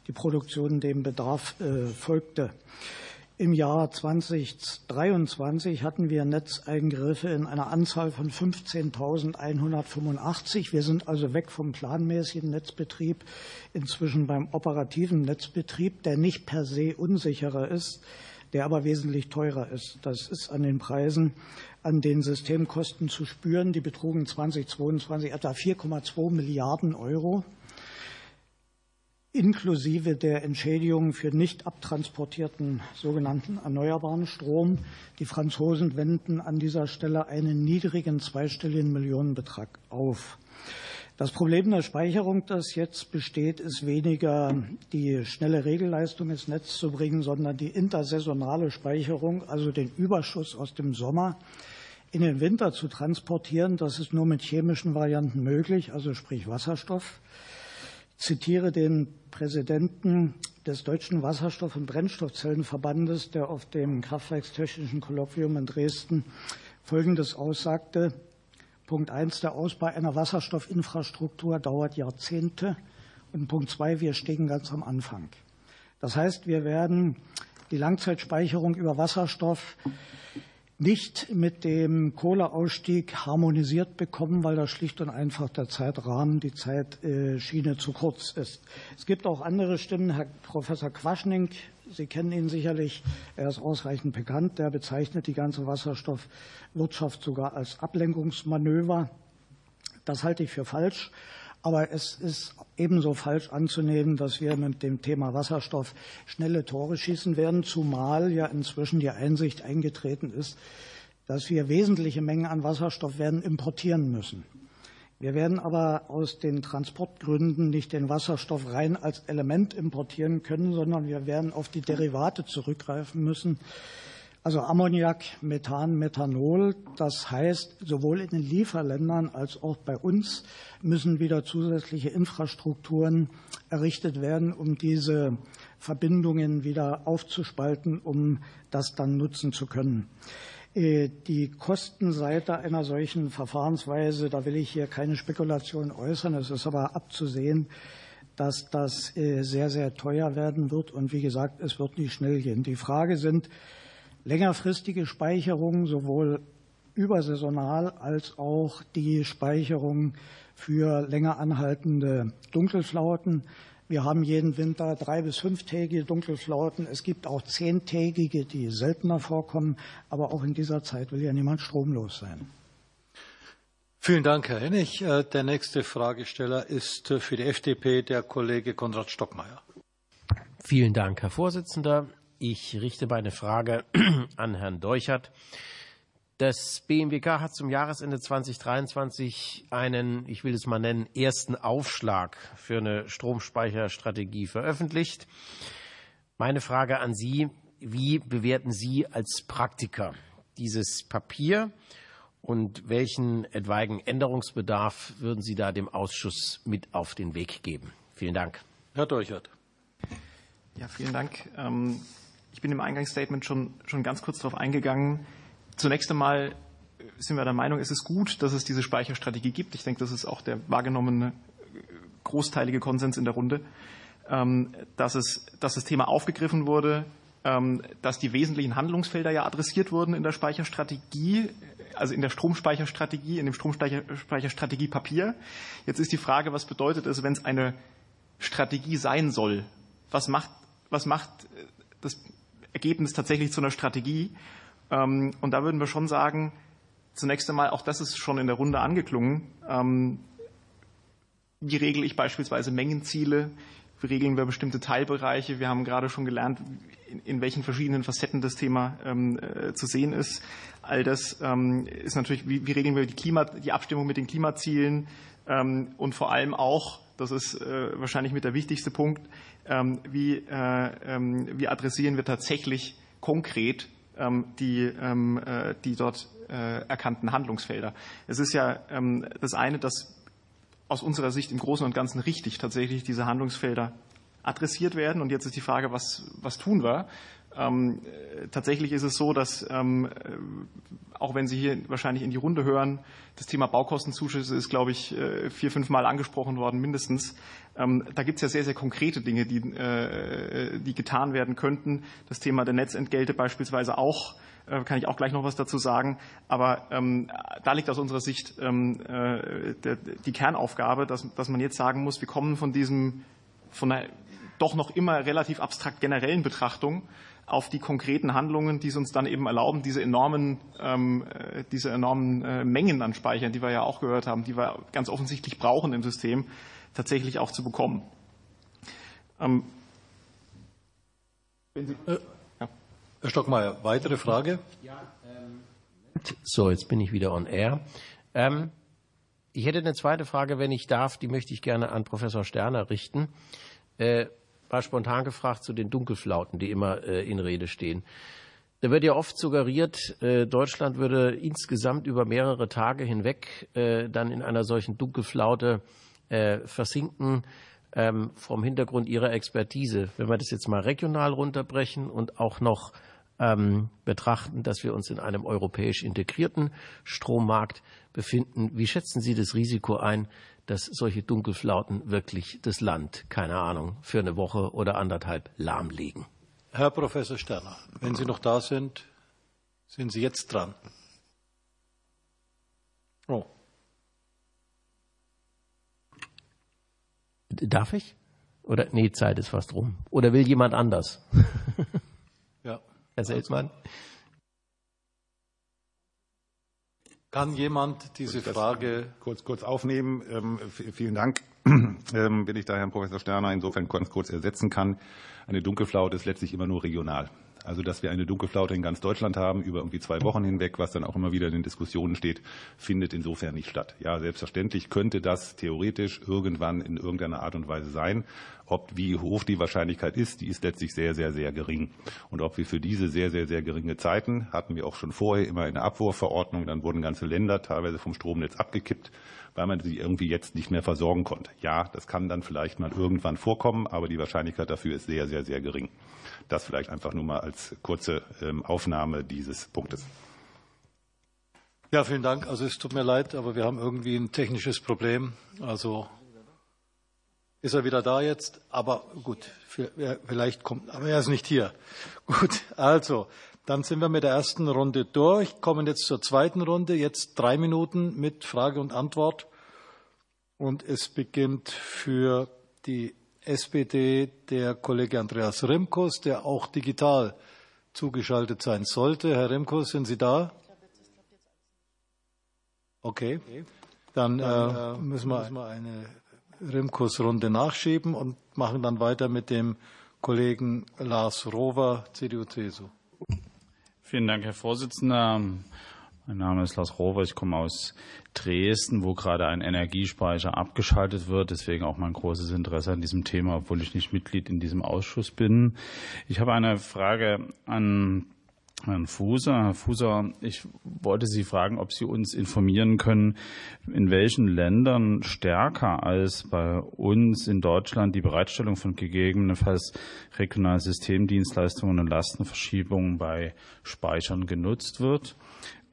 die Produktion dem Bedarf äh, folgte. Im Jahr 2023 hatten wir Netzeingriffe in einer Anzahl von 15.185. Wir sind also weg vom planmäßigen Netzbetrieb, inzwischen beim operativen Netzbetrieb, der nicht per se unsicherer ist, der aber wesentlich teurer ist. Das ist an den Preisen, an den Systemkosten zu spüren. Die betrugen 2022 etwa 4,2 Milliarden Euro inklusive der Entschädigung für nicht abtransportierten sogenannten erneuerbaren Strom. Die Franzosen wenden an dieser Stelle einen niedrigen zweistelligen Millionenbetrag auf. Das Problem der Speicherung, das jetzt besteht, ist weniger die schnelle Regelleistung ins Netz zu bringen, sondern die intersaisonale Speicherung, also den Überschuss aus dem Sommer in den Winter zu transportieren. Das ist nur mit chemischen Varianten möglich, also sprich Wasserstoff. Zitiere den Präsidenten des Deutschen Wasserstoff- und Brennstoffzellenverbandes, der auf dem Kraftwerkstechnischen Kolloquium in Dresden Folgendes aussagte. Punkt eins, der Ausbau einer Wasserstoffinfrastruktur dauert Jahrzehnte. Und Punkt zwei, wir stehen ganz am Anfang. Das heißt, wir werden die Langzeitspeicherung über Wasserstoff nicht mit dem Kohleausstieg harmonisiert bekommen, weil da schlicht und einfach der Zeitrahmen, die Zeitschiene zu kurz ist. Es gibt auch andere Stimmen. Herr Professor Quaschning, Sie kennen ihn sicherlich, er ist ausreichend bekannt, der bezeichnet die ganze Wasserstoffwirtschaft sogar als Ablenkungsmanöver. Das halte ich für falsch. Aber es ist ebenso falsch anzunehmen, dass wir mit dem Thema Wasserstoff schnelle Tore schießen werden, zumal ja inzwischen die Einsicht eingetreten ist, dass wir wesentliche Mengen an Wasserstoff werden importieren müssen. Wir werden aber aus den Transportgründen nicht den Wasserstoff rein als Element importieren können, sondern wir werden auf die Derivate zurückgreifen müssen, also Ammoniak, Methan, Methanol. Das heißt, sowohl in den Lieferländern als auch bei uns müssen wieder zusätzliche Infrastrukturen errichtet werden, um diese Verbindungen wieder aufzuspalten, um das dann nutzen zu können. Äh, die Kostenseite einer solchen Verfahrensweise, da will ich hier keine Spekulation äußern. Es ist aber abzusehen, dass das äh, sehr, sehr teuer werden wird. Und wie gesagt, es wird nicht schnell gehen. Die Frage sind, längerfristige Speicherung, sowohl übersaisonal als auch die Speicherung für länger anhaltende Dunkelflauten. Wir haben jeden Winter drei- bis fünftägige Dunkelflauten. Es gibt auch zehntägige, die seltener vorkommen. Aber auch in dieser Zeit will ja niemand stromlos sein. Vielen Dank, Herr Hennig. Äh, der nächste Fragesteller ist äh, für die FDP der Kollege Konrad Stockmeier. Vielen Dank, Herr Vorsitzender. Ich richte meine Frage an Herrn Deuchert. Das BMWK hat zum Jahresende 2023 einen, ich will es mal nennen, ersten Aufschlag für eine Stromspeicherstrategie veröffentlicht. Meine Frage an Sie, wie bewerten Sie als Praktiker dieses Papier und welchen etwaigen Änderungsbedarf würden Sie da dem Ausschuss mit auf den Weg geben? Vielen Dank. Herr Deuchert. Ja, vielen Dank. Ähm, ich bin im Eingangsstatement schon, schon ganz kurz darauf eingegangen. Zunächst einmal sind wir der Meinung, es ist gut, dass es diese Speicherstrategie gibt. Ich denke, das ist auch der wahrgenommene großteilige Konsens in der Runde, ähm, dass, es, dass das Thema aufgegriffen wurde, ähm, dass die wesentlichen Handlungsfelder ja adressiert wurden in der Speicherstrategie, also in der Stromspeicherstrategie, in dem Stromspeicherstrategiepapier. Jetzt ist die Frage, was bedeutet es, wenn es eine Strategie sein soll? Was macht, was macht das Ergebnis tatsächlich zu einer Strategie? Ähm, und da würden wir schon sagen, zunächst einmal, auch das ist schon in der Runde angeklungen, ähm, wie regle ich beispielsweise Mengenziele? Wie regeln wir bestimmte Teilbereiche? Wir haben gerade schon gelernt, in, welchen verschiedenen Facetten das Thema ähm, äh, zu sehen ist. All das ist natürlich, wie, regeln wir die, Klima, die Abstimmung mit den Klimazielen und vor allem auch, das ist äh, wahrscheinlich mit der wichtigste Punkt, ähm, wie, äh, ähm, wie adressieren wir tatsächlich konkret ähm, die, äh, die dort erkannten Handlungsfelder. Es ist ja das eine, dass aus unserer Sicht im Großen und Ganzen richtig tatsächlich diese Handlungsfelder adressiert werden. Und jetzt ist die Frage, was, was tun wir? Ähm, tatsächlich ist es so, dass ähm, auch wenn Sie hier wahrscheinlich in die Runde hören, das Thema Baukostenzuschüsse ist, glaube ich, äh, vier, fünf Mal angesprochen worden, mindestens. Ähm, da gibt es ja sehr, sehr konkrete Dinge, die, äh, die getan werden könnten. Das Thema der Netzentgelte beispielsweise auch äh, kann ich auch gleich noch was dazu sagen. Aber ähm, da liegt aus unserer Sicht ähm, äh, der, die Kernaufgabe, dass, dass man jetzt sagen muss, wir kommen von diesem, von einer doch noch immer relativ abstrakt generellen Betrachtung auf die konkreten Handlungen, die es uns dann eben erlauben, diese enormen, ähm, äh, diese enormen äh, Mengen an Speichern, die wir ja auch gehört haben, die wir ganz offensichtlich brauchen im System, tatsächlich auch zu bekommen. Ähm, wenn Sie, äh, ja. Herr Stockmeier, weitere Frage? Ja, ähm, so, jetzt bin ich wieder on air. Ähm, ich hätte eine zweite Frage, wenn ich darf, die möchte ich gerne an Professor Sterner richten. Äh, war spontan gefragt zu den Dunkelflauten, die immer äh, in Rede stehen. Da wird ja oft suggeriert, äh, Deutschland würde insgesamt über mehrere Tage hinweg äh, dann in einer solchen Dunkelflaute versinken ähm, vom Hintergrund Ihrer Expertise. Wenn wir das jetzt mal regional runterbrechen und auch noch ähm, betrachten, dass wir uns in einem europäisch integrierten Strommarkt befinden, wie schätzen Sie das Risiko ein, dass solche Dunkelflauten wirklich das Land, keine Ahnung, für eine Woche oder anderthalb lahmlegen. Herr Professor Sterner, wenn Sie noch da sind, sind Sie jetzt dran. Oh. Darf ich? Oder nee, Zeit ist fast rum. Oder will jemand anders? ja. Herr Seltmann? Kann jemand diese Frage kurz, kurz aufnehmen? Ähm, vielen Dank. Ähm, bin ich da Herrn Professor Sterner insofern ganz kurz ersetzen kann. Eine Dunkelflaute ist letztlich immer nur regional. Also, dass wir eine Dunkelflaute in ganz Deutschland haben, über irgendwie zwei Wochen hinweg, was dann auch immer wieder in den Diskussionen steht, findet insofern nicht statt. Ja, selbstverständlich könnte das theoretisch irgendwann in irgendeiner Art und Weise sein. Ob, wie hoch die Wahrscheinlichkeit ist, die ist letztlich sehr, sehr, sehr gering. Und ob wir für diese sehr, sehr, sehr geringe Zeiten, hatten wir auch schon vorher immer eine Abwurfverordnung, dann wurden ganze Länder teilweise vom Stromnetz abgekippt, weil man sie irgendwie jetzt nicht mehr versorgen konnte. Ja, das kann dann vielleicht mal irgendwann vorkommen, aber die Wahrscheinlichkeit dafür ist sehr, sehr, sehr gering. Das vielleicht einfach nur mal als kurze ähm, Aufnahme dieses Punktes. Ja, vielen Dank. Also es tut mir leid, aber wir haben irgendwie ein technisches Problem. Also ist er wieder da jetzt, aber gut, vielleicht kommt, aber er ist nicht hier. Gut, also dann sind wir mit der ersten Runde durch, kommen jetzt zur zweiten Runde, jetzt drei Minuten mit Frage und Antwort. Und es beginnt für die SPD der Kollege Andreas Rimkus, der auch digital zugeschaltet sein sollte. Herr Rimkus, sind Sie da? Okay, dann äh, müssen wir eine Rimkus-Runde nachschieben und machen dann weiter mit dem Kollegen Lars Rover, CDU-CSU. Vielen Dank, Herr Vorsitzender. Mein Name ist Lars Rover, ich komme aus Dresden, wo gerade ein Energiespeicher abgeschaltet wird. Deswegen auch mein großes Interesse an diesem Thema, obwohl ich nicht Mitglied in diesem Ausschuss bin. Ich habe eine Frage an Herrn Fuser. Herr Fuser, ich wollte Sie fragen, ob Sie uns informieren können, in welchen Ländern stärker als bei uns in Deutschland die Bereitstellung von gegebenenfalls regionalen Systemdienstleistungen und Lastenverschiebungen bei Speichern genutzt wird.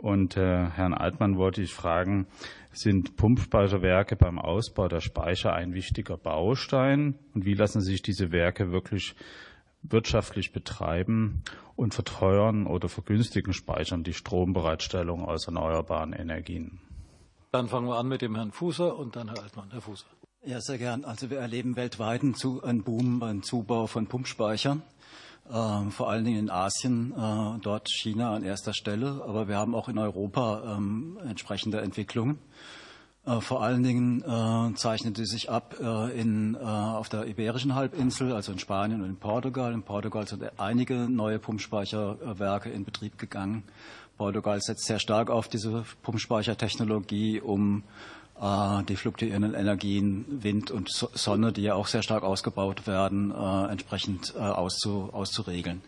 Und äh, Herrn Altmann wollte ich fragen, sind Pumpspeicherwerke beim Ausbau der Speicher ein wichtiger Baustein? Und wie lassen sich diese Werke wirklich wirtschaftlich betreiben und verteuern oder vergünstigen Speichern die Strombereitstellung aus erneuerbaren Energien? Dann fangen wir an mit dem Herrn Fußer und dann Herr Altmann. Herr Fußer. Ja, sehr gern. Also wir erleben weltweit einen Boom beim Zubau von Pumpspeichern. Ähm, vor allen Dingen in Asien, äh, dort China an erster Stelle, aber wir haben auch in Europa ähm, entsprechende Entwicklungen. Äh, vor allen Dingen äh, zeichnet sie sich ab in, auf der Iberischen Halbinsel, also in Spanien und in Portugal. In Portugal sind einige neue Pumpspeicherwerke in Betrieb gegangen. Portugal setzt sehr stark auf diese Pumpspeichertechnologie, um äh, die fluktuierenden Energien Wind und Sonne, die ja auch sehr stark ausgebaut werden, äh, entsprechend äh, auszuregeln.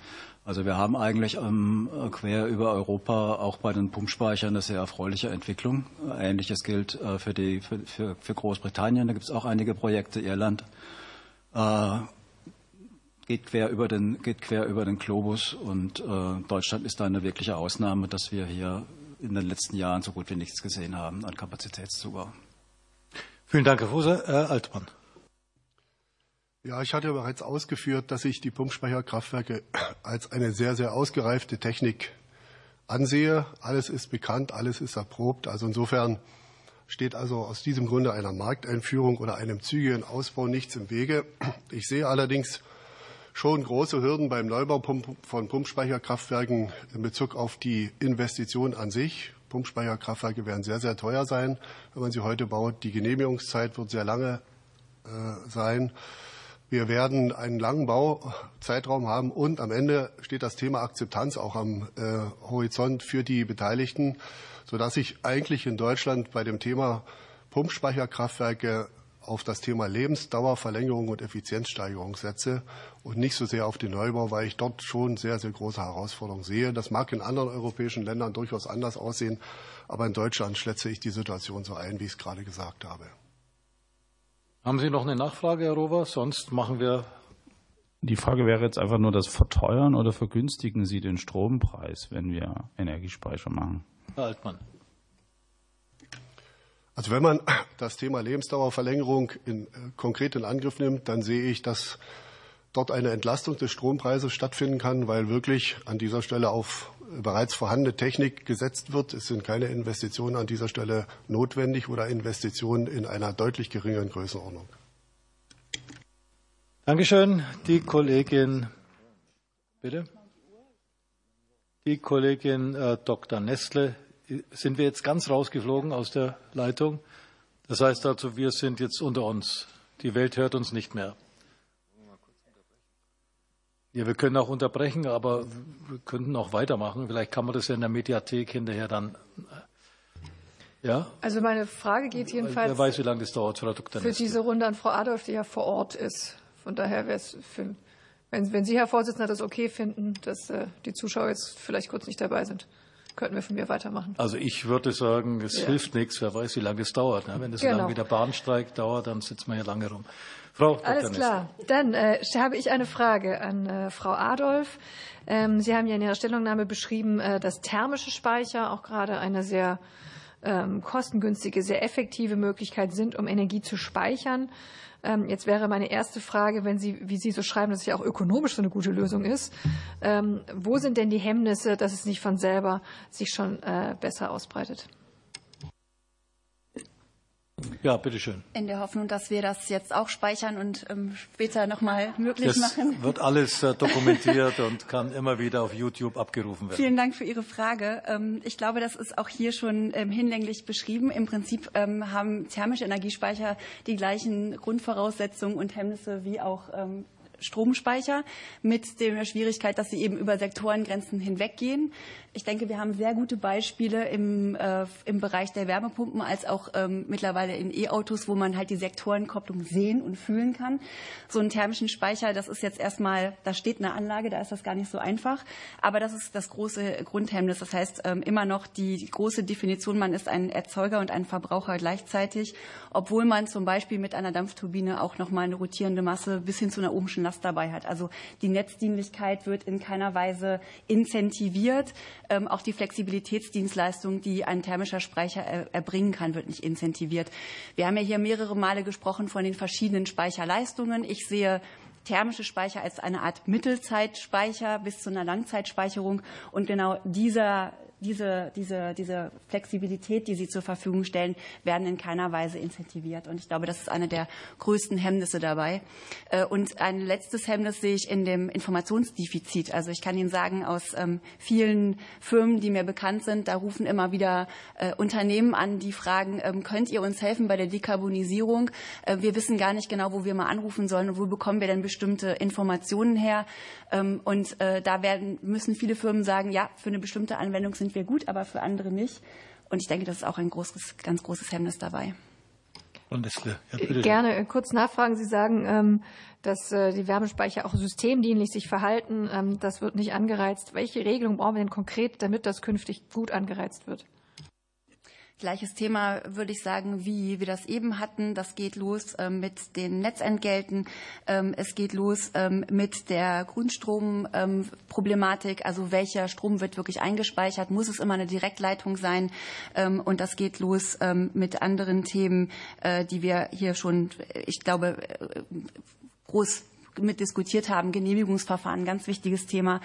Also wir haben eigentlich ähm, quer über Europa auch bei den Pumpspeichern eine sehr erfreuliche Entwicklung. Ähnliches gilt für, die, für, für Großbritannien. Da gibt es auch einige Projekte. Irland geht quer über den, geht quer über den Globus und Deutschland ist da eine wirkliche Ausnahme, dass wir hier in den letzten Jahren so gut wie nichts gesehen haben an Kapazitätszubau. Vielen Dank, Herr Fuser. Herr Altmann. Ja, ich hatte bereits ausgeführt, dass ich die Pumpspeicherkraftwerke als eine sehr, sehr ausgereifte Technik ansehe. Alles ist bekannt, alles ist erprobt. Also insofern steht also aus diesem Grunde einer Markteinführung oder einem zügigen Ausbau nichts im Wege. Ich sehe allerdings schon große Hürden beim Neubau von Pumpspeicherkraftwerken in Bezug auf die Investition an sich. Pumpspeicherkraftwerke werden sehr, sehr teuer sein, wenn man sie heute baut. Die Genehmigungszeit wird sehr lange äh, sein. Wir werden einen langen Bauzeitraum haben und am Ende steht das Thema Akzeptanz auch am äh, Horizont für die Beteiligten, sodass ich eigentlich in Deutschland bei dem Thema Pumpspeicherkraftwerke auf das Thema Lebensdauerverlängerung und Effizienzsteigerung setze und nicht so sehr auf den Neubau, weil ich dort schon sehr, sehr große Herausforderungen sehe. Das mag in anderen europäischen Ländern durchaus anders aussehen, aber in Deutschland schätze ich die Situation so ein, wie ich es gerade gesagt habe. Haben Sie noch eine Nachfrage, Herr Rover? Sonst machen wir. Die Frage wäre jetzt einfach nur das Verteuern oder vergünstigen Sie den Strompreis, wenn wir Energiespeicher machen? Herr Altmann. Also wenn man das Thema Lebensdauerverlängerung in, äh, konkret in Angriff nimmt, dann sehe ich, dass dort eine Entlastung des Strompreises stattfinden kann, weil wirklich an dieser Stelle auf bereits vorhandene Technik gesetzt wird. Es sind keine Investitionen an dieser Stelle notwendig oder Investitionen in einer deutlich geringeren Größenordnung. Dankeschön. Die Kollegin, bitte. Die Kollegin äh, Dr. Nestle sind wir jetzt ganz rausgeflogen aus der Leitung. Das heißt also, wir sind jetzt unter uns. Die Welt hört uns nicht mehr. Ja, wir können auch unterbrechen, aber wir könnten auch weitermachen. Vielleicht kann man das ja in der Mediathek hinterher dann. Äh, ja? Also meine Frage geht jedenfalls. Wer weiß, wie lange das dauert, Frau Dr. Für diese Runde an Frau Adolf, die ja vor Ort ist. Von daher wäre es für, wenn, wenn Sie, Herr Vorsitzender, das okay finden, dass äh, die Zuschauer jetzt vielleicht kurz nicht dabei sind könnten wir von mir weitermachen. Also ich würde sagen, es ja. hilft nichts. Wer weiß, wie lange es dauert. Ne? Wenn es genau. so lange wie der Bahnstreik dauert, dann sitzen wir hier lange rum. Frau Dr. Alles klar. Dann äh, habe ich eine Frage an äh, Frau Adolf. Ähm, Sie haben ja in Ihrer Stellungnahme beschrieben, äh, dass thermische Speicher auch gerade eine sehr ähm, kostengünstige, sehr effektive Möglichkeit sind, um Energie zu speichern. Ähm, jetzt wäre meine erste Frage, wenn Sie, wie Sie so schreiben, dass es ja auch ökonomisch so eine gute Lösung ist, ähm, wo sind denn die Hemmnisse, dass es nicht von selber sich schon äh, besser ausbreitet? Ja, bitteschön. In der Hoffnung, dass wir das jetzt auch speichern und ähm, später nochmal möglich das machen. wird alles äh, dokumentiert und kann immer wieder auf YouTube abgerufen werden. Vielen Dank für Ihre Frage. Ähm, ich glaube, das ist auch hier schon ähm, hinlänglich beschrieben. Im Prinzip ähm, haben thermische Energiespeicher die gleichen Grundvoraussetzungen und Hemmnisse wie auch Stromspeicher mit der Schwierigkeit, dass sie eben über Sektorengrenzen hinweggehen. Ich denke, wir haben sehr gute Beispiele im, äh, im Bereich der Wärmepumpen als auch ähm, mittlerweile in E-Autos, wo man halt die Sektorenkopplung sehen und fühlen kann. So einen thermischen Speicher, das ist jetzt erstmal, da steht eine Anlage, da ist das gar nicht so einfach. Aber das ist das große Grundhemmnis. Das heißt, ähm, immer noch die, große Definition, man ist ein Erzeuger und ein Verbraucher gleichzeitig, obwohl man zum Beispiel mit einer Dampfturbine auch nochmal eine rotierende Masse bis hin zu einer ohmschen Last dabei hat. Also die Netzdienlichkeit wird in keiner Weise incentiviert. Ähm, auch die Flexibilitätsdienstleistung, die ein thermischer Speicher erbringen kann, wird nicht incentiviert. Wir haben ja hier mehrere Male gesprochen von den verschiedenen Speicherleistungen. Ich sehe thermische Speicher als eine Art Mittelzeitspeicher bis zu einer Langzeitspeicherung. Und genau dieser diese, diese, diese Flexibilität, die Sie zur Verfügung stellen, werden in keiner Weise incentiviert. Und ich glaube, das ist eine der größten Hemmnisse dabei. Äh, und ein letztes Hemmnis sehe ich in dem Informationsdefizit. Also ich kann Ihnen sagen, aus ähm, vielen Firmen, die mir bekannt sind, da rufen immer wieder äh, Unternehmen an, die fragen, ähm, könnt ihr uns helfen bei der Dekarbonisierung? Äh, wir wissen gar nicht genau, wo wir mal anrufen sollen und wo bekommen wir denn bestimmte Informationen her? Ähm, und da werden, müssen viele Firmen sagen, ja, für eine bestimmte Anwendung sind wir gut, aber für andere nicht. Und ich denke, das ist auch ein großes, ganz großes Hemmnis dabei. Ja, Gerne äh, kurz nachfragen. Sie sagen, ähm, dass äh, die Wärmespeicher auch systemdienlich sich verhalten. Ähm, das wird nicht angereizt. Welche Regelung brauchen wir denn konkret, damit das künftig gut angereizt wird? Gleiches Thema würde ich sagen, wie wir das eben hatten. Das geht los ähm, mit den Netzentgelten. Ähm, es geht los ähm, mit der Grundstromproblematik. Also welcher Strom wird wirklich eingespeichert? Muss es immer eine Direktleitung sein? Und das geht los mit anderen Themen, äh, die wir hier schon, ich glaube, äh, groß mit diskutiert haben, Genehmigungsverfahren, ganz wichtiges Thema,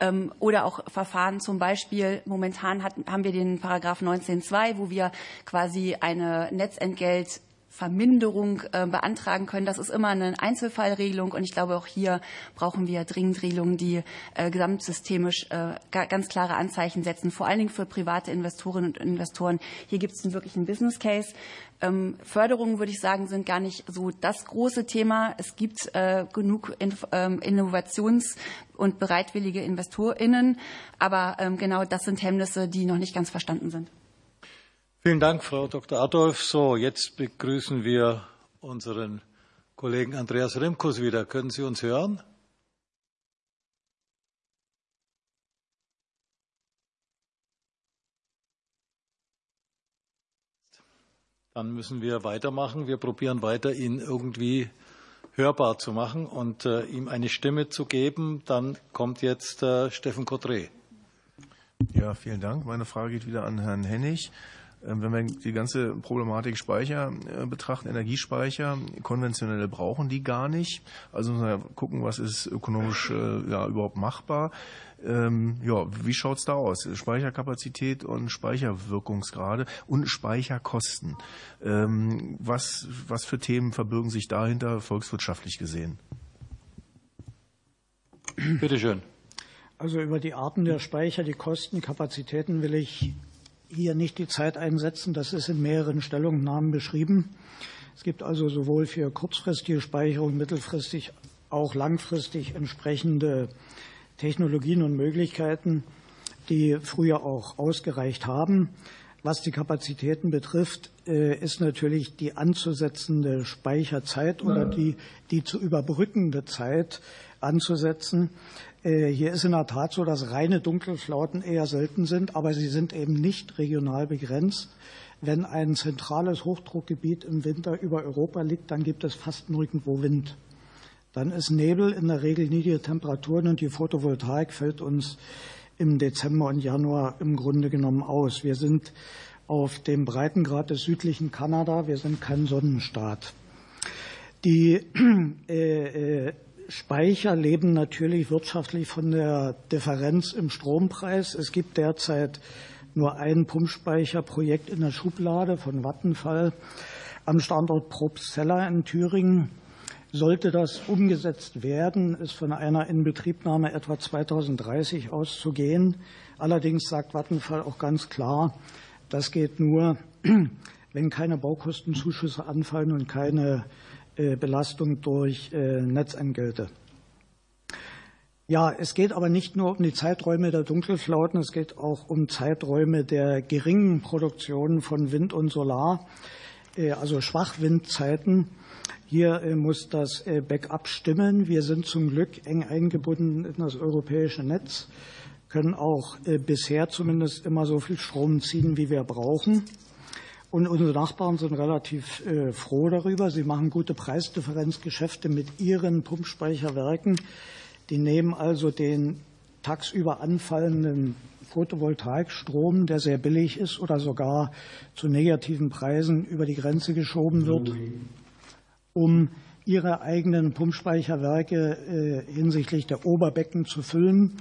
ähm, oder auch Verfahren zum Beispiel, momentan hat, haben wir den Paragraph 19.2, wo wir quasi eine Netzentgelt Verminderung äh, beantragen können. Das ist immer eine Einzelfallregelung und ich glaube, auch hier brauchen wir dringend Regelungen, die äh, gesamtsystemisch äh, ganz klare Anzeichen setzen, vor allen Dingen für private Investorinnen und Investoren. Hier gibt es einen wirklichen Business Case. Ähm, Förderungen, würde ich sagen, sind gar nicht so das große Thema. Es gibt äh, genug ähm, Innovations- und bereitwillige InvestorInnen, aber ähm, genau das sind Hemmnisse, die noch nicht ganz verstanden sind. Vielen Dank, Frau Dr. Adolf. So, jetzt begrüßen wir unseren Kollegen Andreas Rimkus wieder. Können Sie uns hören? Dann müssen wir weitermachen. Wir probieren weiter, ihn irgendwie hörbar zu machen und äh, ihm eine Stimme zu geben. Dann kommt jetzt äh, Steffen Cotré. Ja, vielen Dank. Meine Frage geht wieder an Herrn Hennig. Ähm, wenn wir die ganze Problematik Speicher äh, betrachten, Energiespeicher, konventionelle brauchen die gar nicht. Also müssen wir gucken, was ist ökonomisch äh, ja, überhaupt machbar. Ähm, ja, wie schaut's da aus? Speicherkapazität und Speicherwirkungsgrade und Speicherkosten. Ähm, was, was für Themen verbirgen sich dahinter volkswirtschaftlich gesehen? Bitte schön. Also über die Arten der Speicher, die Kosten, Kapazitäten will ich hier nicht die Zeit einsetzen. Das ist in mehreren Stellungnahmen beschrieben. Es gibt also sowohl für kurzfristige Speicherung, mittelfristig, auch langfristig entsprechende Technologien und Möglichkeiten, die früher auch ausgereicht haben. Was die Kapazitäten betrifft, äh, ist natürlich die anzusetzende Speicherzeit oder die, die zu überbrückende Zeit anzusetzen. Äh, hier ist in der Tat so, dass reine Dunkelflauten eher selten sind, aber sie sind eben nicht regional begrenzt. Wenn ein zentrales Hochdruckgebiet im Winter über Europa liegt, dann gibt es fast nirgendwo Wind. Dann ist Nebel in der Regel niedrige Temperaturen und die Photovoltaik fällt uns im Dezember und Januar im Grunde genommen aus. Wir sind auf dem Breitengrad des südlichen Kanada, wir sind kein Sonnenstaat. Die äh, äh, Speicher leben natürlich wirtschaftlich von der Differenz im Strompreis. Es gibt derzeit nur ein Pumpspeicherprojekt in der Schublade von Vattenfall. am Standort Probstzella in Thüringen. Sollte das umgesetzt werden, ist von einer Inbetriebnahme etwa 2030 auszugehen. Allerdings sagt Vattenfall auch ganz klar, das geht nur, wenn keine Baukostenzuschüsse anfallen und keine Belastung durch äh, Netzentgelte. Ja, es geht aber nicht nur um die Zeiträume der Dunkelflauten, es geht auch um Zeiträume der geringen Produktion von Wind und Solar, äh, also Schwachwindzeiten. Hier muss das Backup stimmen. Wir sind zum Glück eng eingebunden in das europäische Netz, können auch bisher zumindest immer so viel Strom ziehen, wie wir brauchen. Und unsere Nachbarn sind relativ äh, froh darüber. Sie machen gute Preisdifferenzgeschäfte mit ihren Pumpspeicherwerken. Die nehmen also den tagsüber anfallenden Photovoltaikstrom, der sehr billig ist oder sogar zu negativen Preisen über die Grenze geschoben wird, um ihre eigenen Pumpspeicherwerke äh, hinsichtlich der Oberbecken zu füllen.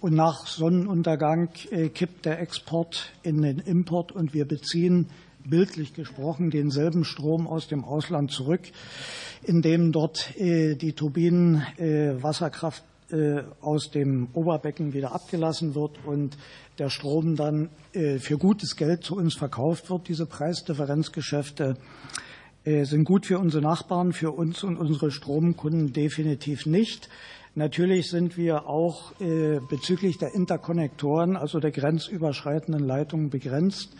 Und nach Sonnenuntergang äh, kippt der Export in den Import und wir beziehen bildlich gesprochen denselben Strom aus dem Ausland zurück, indem dort äh, die Turbinen äh, äh, aus dem Oberbecken wieder abgelassen wird und der Strom dann für gutes Geld zu uns verkauft wird. Diese Preisdifferenzgeschäfte sind gut für unsere Nachbarn, für uns und unsere Stromkunden definitiv nicht. Natürlich sind wir auch bezüglich der Interkonnektoren, also der grenzüberschreitenden Leitungen, begrenzt.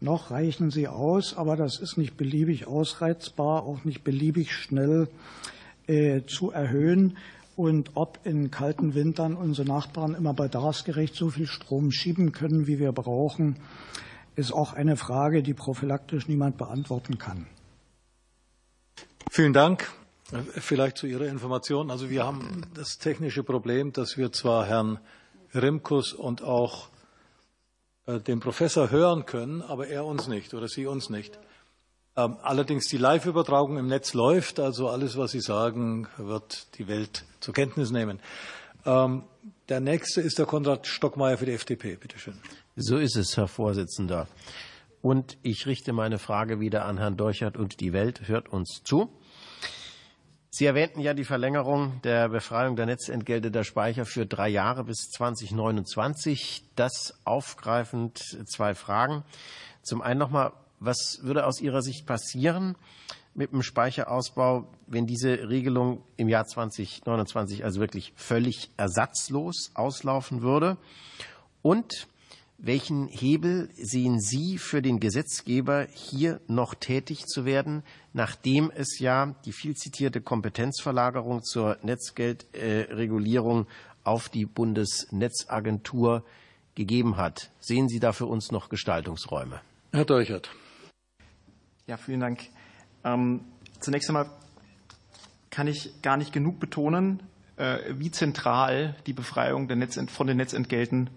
Noch reichen sie aus, aber das ist nicht beliebig ausreizbar, auch nicht beliebig schnell äh, zu erhöhen. Und ob in kalten Wintern unsere Nachbarn immer bedarfsgerecht so viel Strom schieben können, wie wir brauchen, ist auch eine Frage, die prophylaktisch niemand beantworten kann. Vielen Dank. Vielleicht zu Ihrer Information. Also wir haben das technische Problem, dass wir zwar Herrn Rimkus und auch den Professor hören können, aber er uns nicht oder Sie uns nicht. Ähm, allerdings die Live-Übertragung im Netz läuft, also alles, was Sie sagen, wird die Welt zur Kenntnis nehmen. Ähm, der nächste ist der Konrad Stockmeier für die FDP. Bitte schön. So ist es, Herr Vorsitzender. Und ich richte meine Frage wieder an Herrn Dorchert und die Welt hört uns zu. Sie erwähnten ja die Verlängerung der Befreiung der Netzentgelte der Speicher für drei Jahre bis 2029. Das aufgreifend zwei Fragen. Zum einen nochmal, was würde aus Ihrer Sicht passieren mit dem Speicherausbau, wenn diese Regelung im Jahr 2029 also wirklich völlig ersatzlos auslaufen würde? Und welchen Hebel sehen Sie für den Gesetzgeber, hier noch tätig zu werden, nachdem es ja die viel zitierte Kompetenzverlagerung zur Netzgeldregulierung auf die Bundesnetzagentur gegeben hat? Sehen Sie da für uns noch Gestaltungsräume? Herr Deuchert. Ja, vielen Dank. Ähm, zunächst einmal kann ich gar nicht genug betonen, äh, wie zentral die Befreiung von den Netzentgelten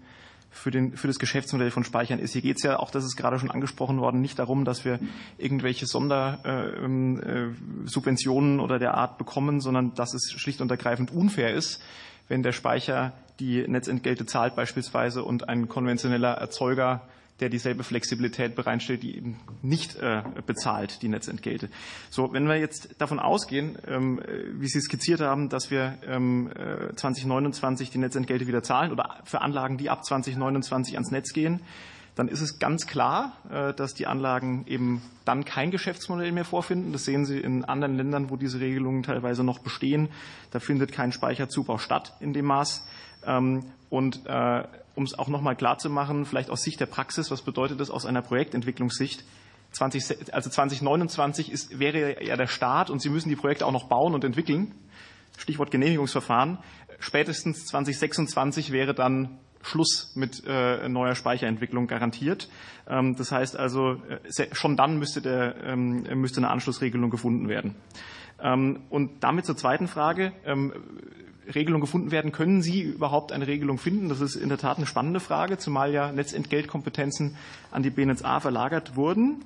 für, den, für das Geschäftsmodell von Speichern ist. Hier geht es ja auch, das ist gerade schon angesprochen worden, nicht darum, dass wir irgendwelche Sondersubventionen äh, ähm, äh, oder der Art bekommen, sondern dass es schlicht und ergreifend unfair ist, wenn der Speicher die Netzentgelte zahlt beispielsweise und ein konventioneller Erzeuger der dieselbe Flexibilität bereitstellt, die eben nicht äh, bezahlt, die Netzentgelte. So, wenn wir jetzt davon ausgehen, ähm, wie Sie skizziert haben, dass wir ähm, 2029 äh, die Netzentgelte wieder zahlen oder für Anlagen, die ab 2029 ans Netz gehen, dann ist es ganz klar, äh, dass die Anlagen eben dann kein Geschäftsmodell mehr vorfinden. Das sehen Sie in anderen Ländern, wo diese Regelungen teilweise noch bestehen. Da findet kein Speicherzubau statt in dem Maß. Ähm, und um es auch noch mal klar zu machen, vielleicht aus Sicht der Praxis, was bedeutet das aus einer Projektentwicklungssicht? 20, also 2029 ist, wäre ja der Start und Sie müssen die Projekte auch noch bauen und entwickeln. Stichwort Genehmigungsverfahren. Spätestens 2026 wäre dann Schluss mit äh, neuer Speicherentwicklung garantiert. Ähm, das heißt also, äh, schon dann müsste, der, ähm, müsste eine Anschlussregelung gefunden werden. Ähm, und damit zur zweiten Frage. Regelung gefunden werden. Können Sie überhaupt eine Regelung finden? Das ist in der Tat eine spannende Frage, zumal ja Netzentgeltkompetenzen an die BNetzA verlagert wurden.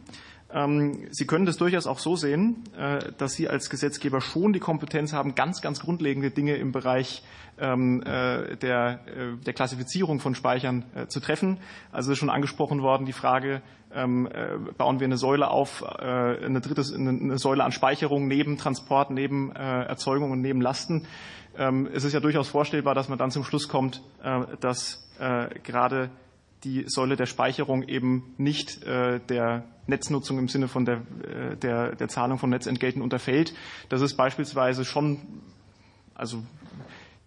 Ähm, Sie können das durchaus auch so sehen, äh, dass Sie als Gesetzgeber schon die Kompetenz haben, ganz, ganz grundlegende Dinge im Bereich ähm, äh, der, äh, der Klassifizierung von Speichern zu treffen. Also ist schon angesprochen worden, die Frage, ähm, bauen wir eine Säule auf, eine dritte eine Säule an Speicherung neben Transport, neben Erzeugung und neben Lasten. Es ist ja durchaus vorstellbar, dass man dann zum Schluss kommt, dass gerade die Säule der Speicherung eben nicht äh, der Netznutzung im Sinne von der, äh, der, der Zahlung von Netzentgelten unterfällt. Das ist beispielsweise schon, also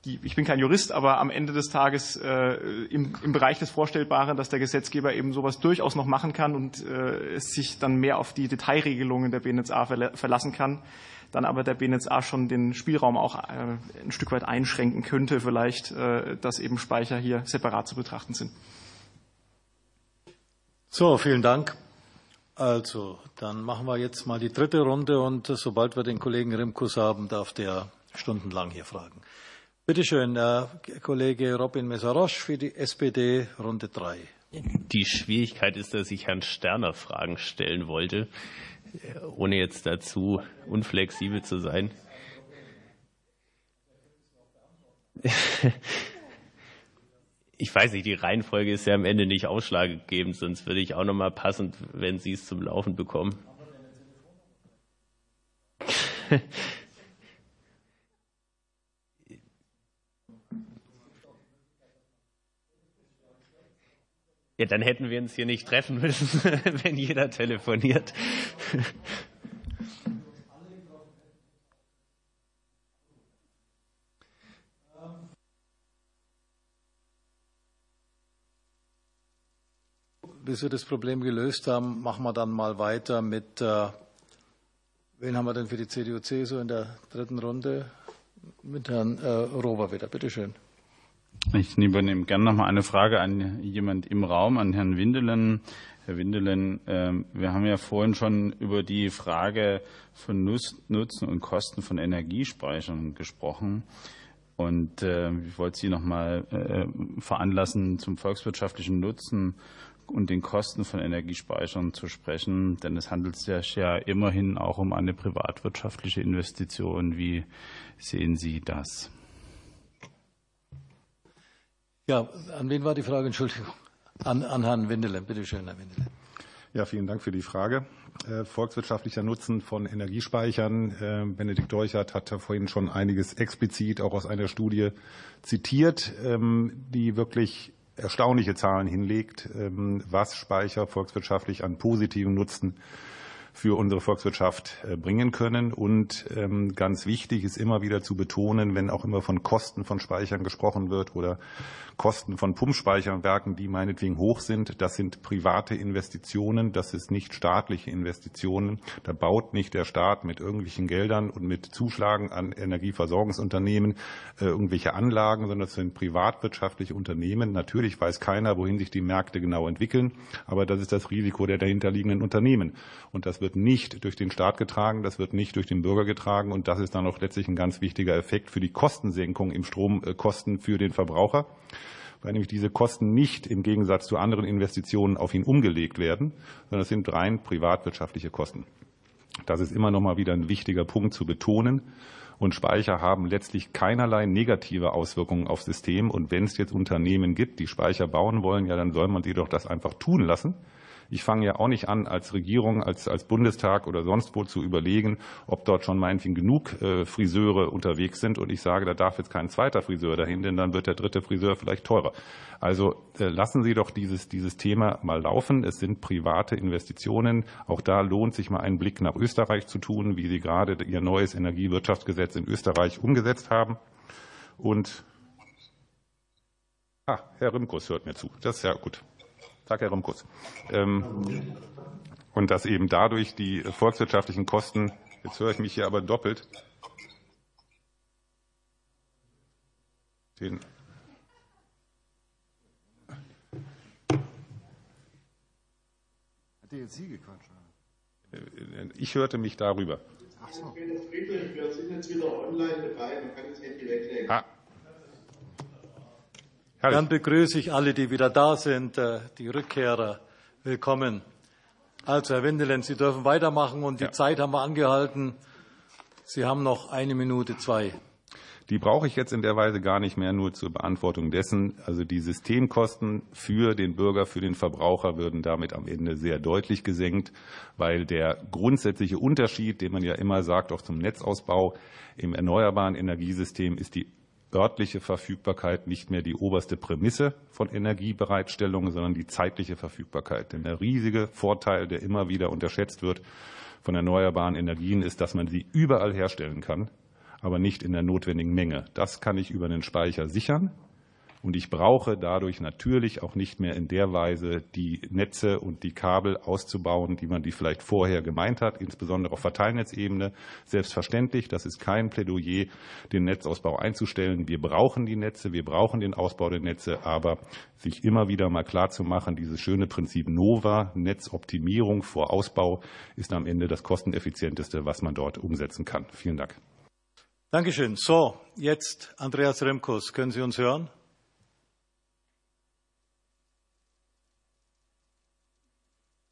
die, ich bin kein Jurist, aber am Ende des Tages äh, im, im Bereich des Vorstellbaren, dass der Gesetzgeber eben sowas durchaus noch machen kann und äh, es sich dann mehr auf die Detailregelungen der BNetzA verlassen kann, dann aber der BNetzA schon den Spielraum auch äh, ein Stück weit einschränken könnte, vielleicht, äh, dass eben Speicher hier separat zu betrachten sind. So, vielen Dank. Also, dann machen wir jetzt mal die dritte Runde und sobald wir den Kollegen Rimkus haben, darf der stundenlang hier fragen. Bitte schön, äh, Kollege Robin Mesarosch für die SPD, Runde drei. Die Schwierigkeit ist, dass ich Herrn Sterner Fragen stellen wollte, ohne jetzt dazu unflexibel zu sein. ich weiß nicht, die Reihenfolge ist ja am Ende nicht ausschlaggebend, sonst würde ich auch nochmal passend, wenn Sie es zum Laufen bekommen. Ja, dann hätten wir uns hier nicht treffen müssen, wenn jeder telefoniert. bis wir das Problem gelöst haben, machen wir dann mal weiter mit, äh, wen haben wir denn für die CDU-CSU in der dritten Runde? Mit Herrn äh, Rover wieder. Bitte schön. Ich übernehme gerne noch mal eine Frage an jemand im Raum, an Herrn Windelen. Herr Windelen, äh, wir haben ja vorhin schon über die Frage von Nutzen und Kosten von Energiespeichern gesprochen. Und äh, ich wollte Sie noch mal äh, veranlassen, zum volkswirtschaftlichen Nutzen und den Kosten von Energiespeichern zu sprechen, denn es handelt sich ja immerhin auch um eine privatwirtschaftliche Investition. Wie sehen Sie das? Ja, an wen war die Frage? Entschuldigung. An, an Herrn Windele. Bitte schön, Herr Windele. Ja, vielen Dank für die Frage. Äh, volkswirtschaftlicher Nutzen von Energiespeichern. Äh, Benedikt Deuchert hat vorhin schon einiges explizit auch aus einer Studie zitiert, ähm, die wirklich erstaunliche Zahlen hinlegt, ähm, was Speicher volkswirtschaftlich an positiven Nutzen für unsere Volkswirtschaft äh, bringen können. Und ähm, ganz wichtig ist immer wieder zu betonen, wenn auch immer von Kosten von Speichern gesprochen wird oder Kosten von Pumpspeicherwerken, die meinetwegen hoch sind, das sind private Investitionen, das ist nicht staatliche Investitionen. Da baut nicht der Staat mit irgendwelchen Geldern und mit Zuschlagen an Energieversorgungsunternehmen äh, irgendwelche Anlagen, sondern das sind privatwirtschaftliche Unternehmen. Natürlich weiß keiner, wohin sich die Märkte genau entwickeln, aber das ist das Risiko der dahinterliegenden Unternehmen. Und das wird nicht durch den Staat getragen, das wird nicht durch den Bürger getragen und das ist dann auch letztlich ein ganz wichtiger Effekt für die Kostensenkung im Stromkosten für den Verbraucher weil nämlich diese Kosten nicht im Gegensatz zu anderen Investitionen auf ihn umgelegt werden, sondern es sind rein privatwirtschaftliche Kosten. Das ist immer noch mal wieder ein wichtiger Punkt zu betonen. Und Speicher haben letztlich keinerlei negative Auswirkungen aufs System. Und wenn es jetzt Unternehmen gibt, die Speicher bauen wollen, ja, dann soll man sie doch das einfach tun lassen. Ich fange ja auch nicht an, als Regierung, als, als Bundestag oder sonst wo zu überlegen, ob dort schon meinetwegen genug äh, Friseure unterwegs sind. Und ich sage, da darf jetzt kein zweiter Friseur dahin, denn dann wird der dritte Friseur vielleicht teurer. Also äh, lassen Sie doch dieses, dieses Thema mal laufen. Es sind private Investitionen. Auch da lohnt sich mal einen Blick nach Österreich zu tun, wie Sie gerade Ihr neues Energiewirtschaftsgesetz in Österreich umgesetzt haben. Und Ah, Herr Rimkus hört mir zu. Das ist ja gut. Tag, Herr Rumkus. Ähm, und dass eben dadurch die volkswirtschaftlichen Kosten, jetzt höre ich mich hier aber doppelt, den Hat die jetzt Sie gequatscht? Ich hörte mich darüber. Ach so. Friedrich, wir sind jetzt wieder online dabei, man kann jetzt nicht weglegen. Herrlich. Dann begrüße ich alle, die wieder da sind, äh, die Rückkehrer. Willkommen. Also, Herr Wendelen, Sie dürfen weitermachen und die ja. Zeit haben wir angehalten. Sie haben noch eine Minute zwei. Die brauche ich jetzt in der Weise gar nicht mehr nur zur Beantwortung dessen. Also die Systemkosten für den Bürger, für den Verbraucher würden damit am Ende sehr deutlich gesenkt, weil der grundsätzliche Unterschied, den man ja immer sagt, auch zum Netzausbau im erneuerbaren Energiesystem, ist die örtliche Verfügbarkeit nicht mehr die oberste Prämisse von Energiebereitstellung, sondern die zeitliche Verfügbarkeit. Denn der riesige Vorteil, der immer wieder unterschätzt wird von erneuerbaren Energien, ist, dass man sie überall herstellen kann aber nicht in der notwendigen Menge. Das kann ich über den Speicher sichern. Und ich brauche dadurch natürlich auch nicht mehr in der Weise die Netze und die Kabel auszubauen, die man die vielleicht vorher gemeint hat, insbesondere auf Verteilnetzebene. Selbstverständlich, das ist kein Plädoyer, den Netzausbau einzustellen. Wir brauchen die Netze, wir brauchen den Ausbau der Netze, aber sich immer wieder mal klar zu machen, dieses schöne Prinzip NOVA, Netzoptimierung vor Ausbau, ist am Ende das kosteneffizienteste, was man dort umsetzen kann. Vielen Dank. Dankeschön. So, jetzt Andreas Remkus. Können Sie uns hören?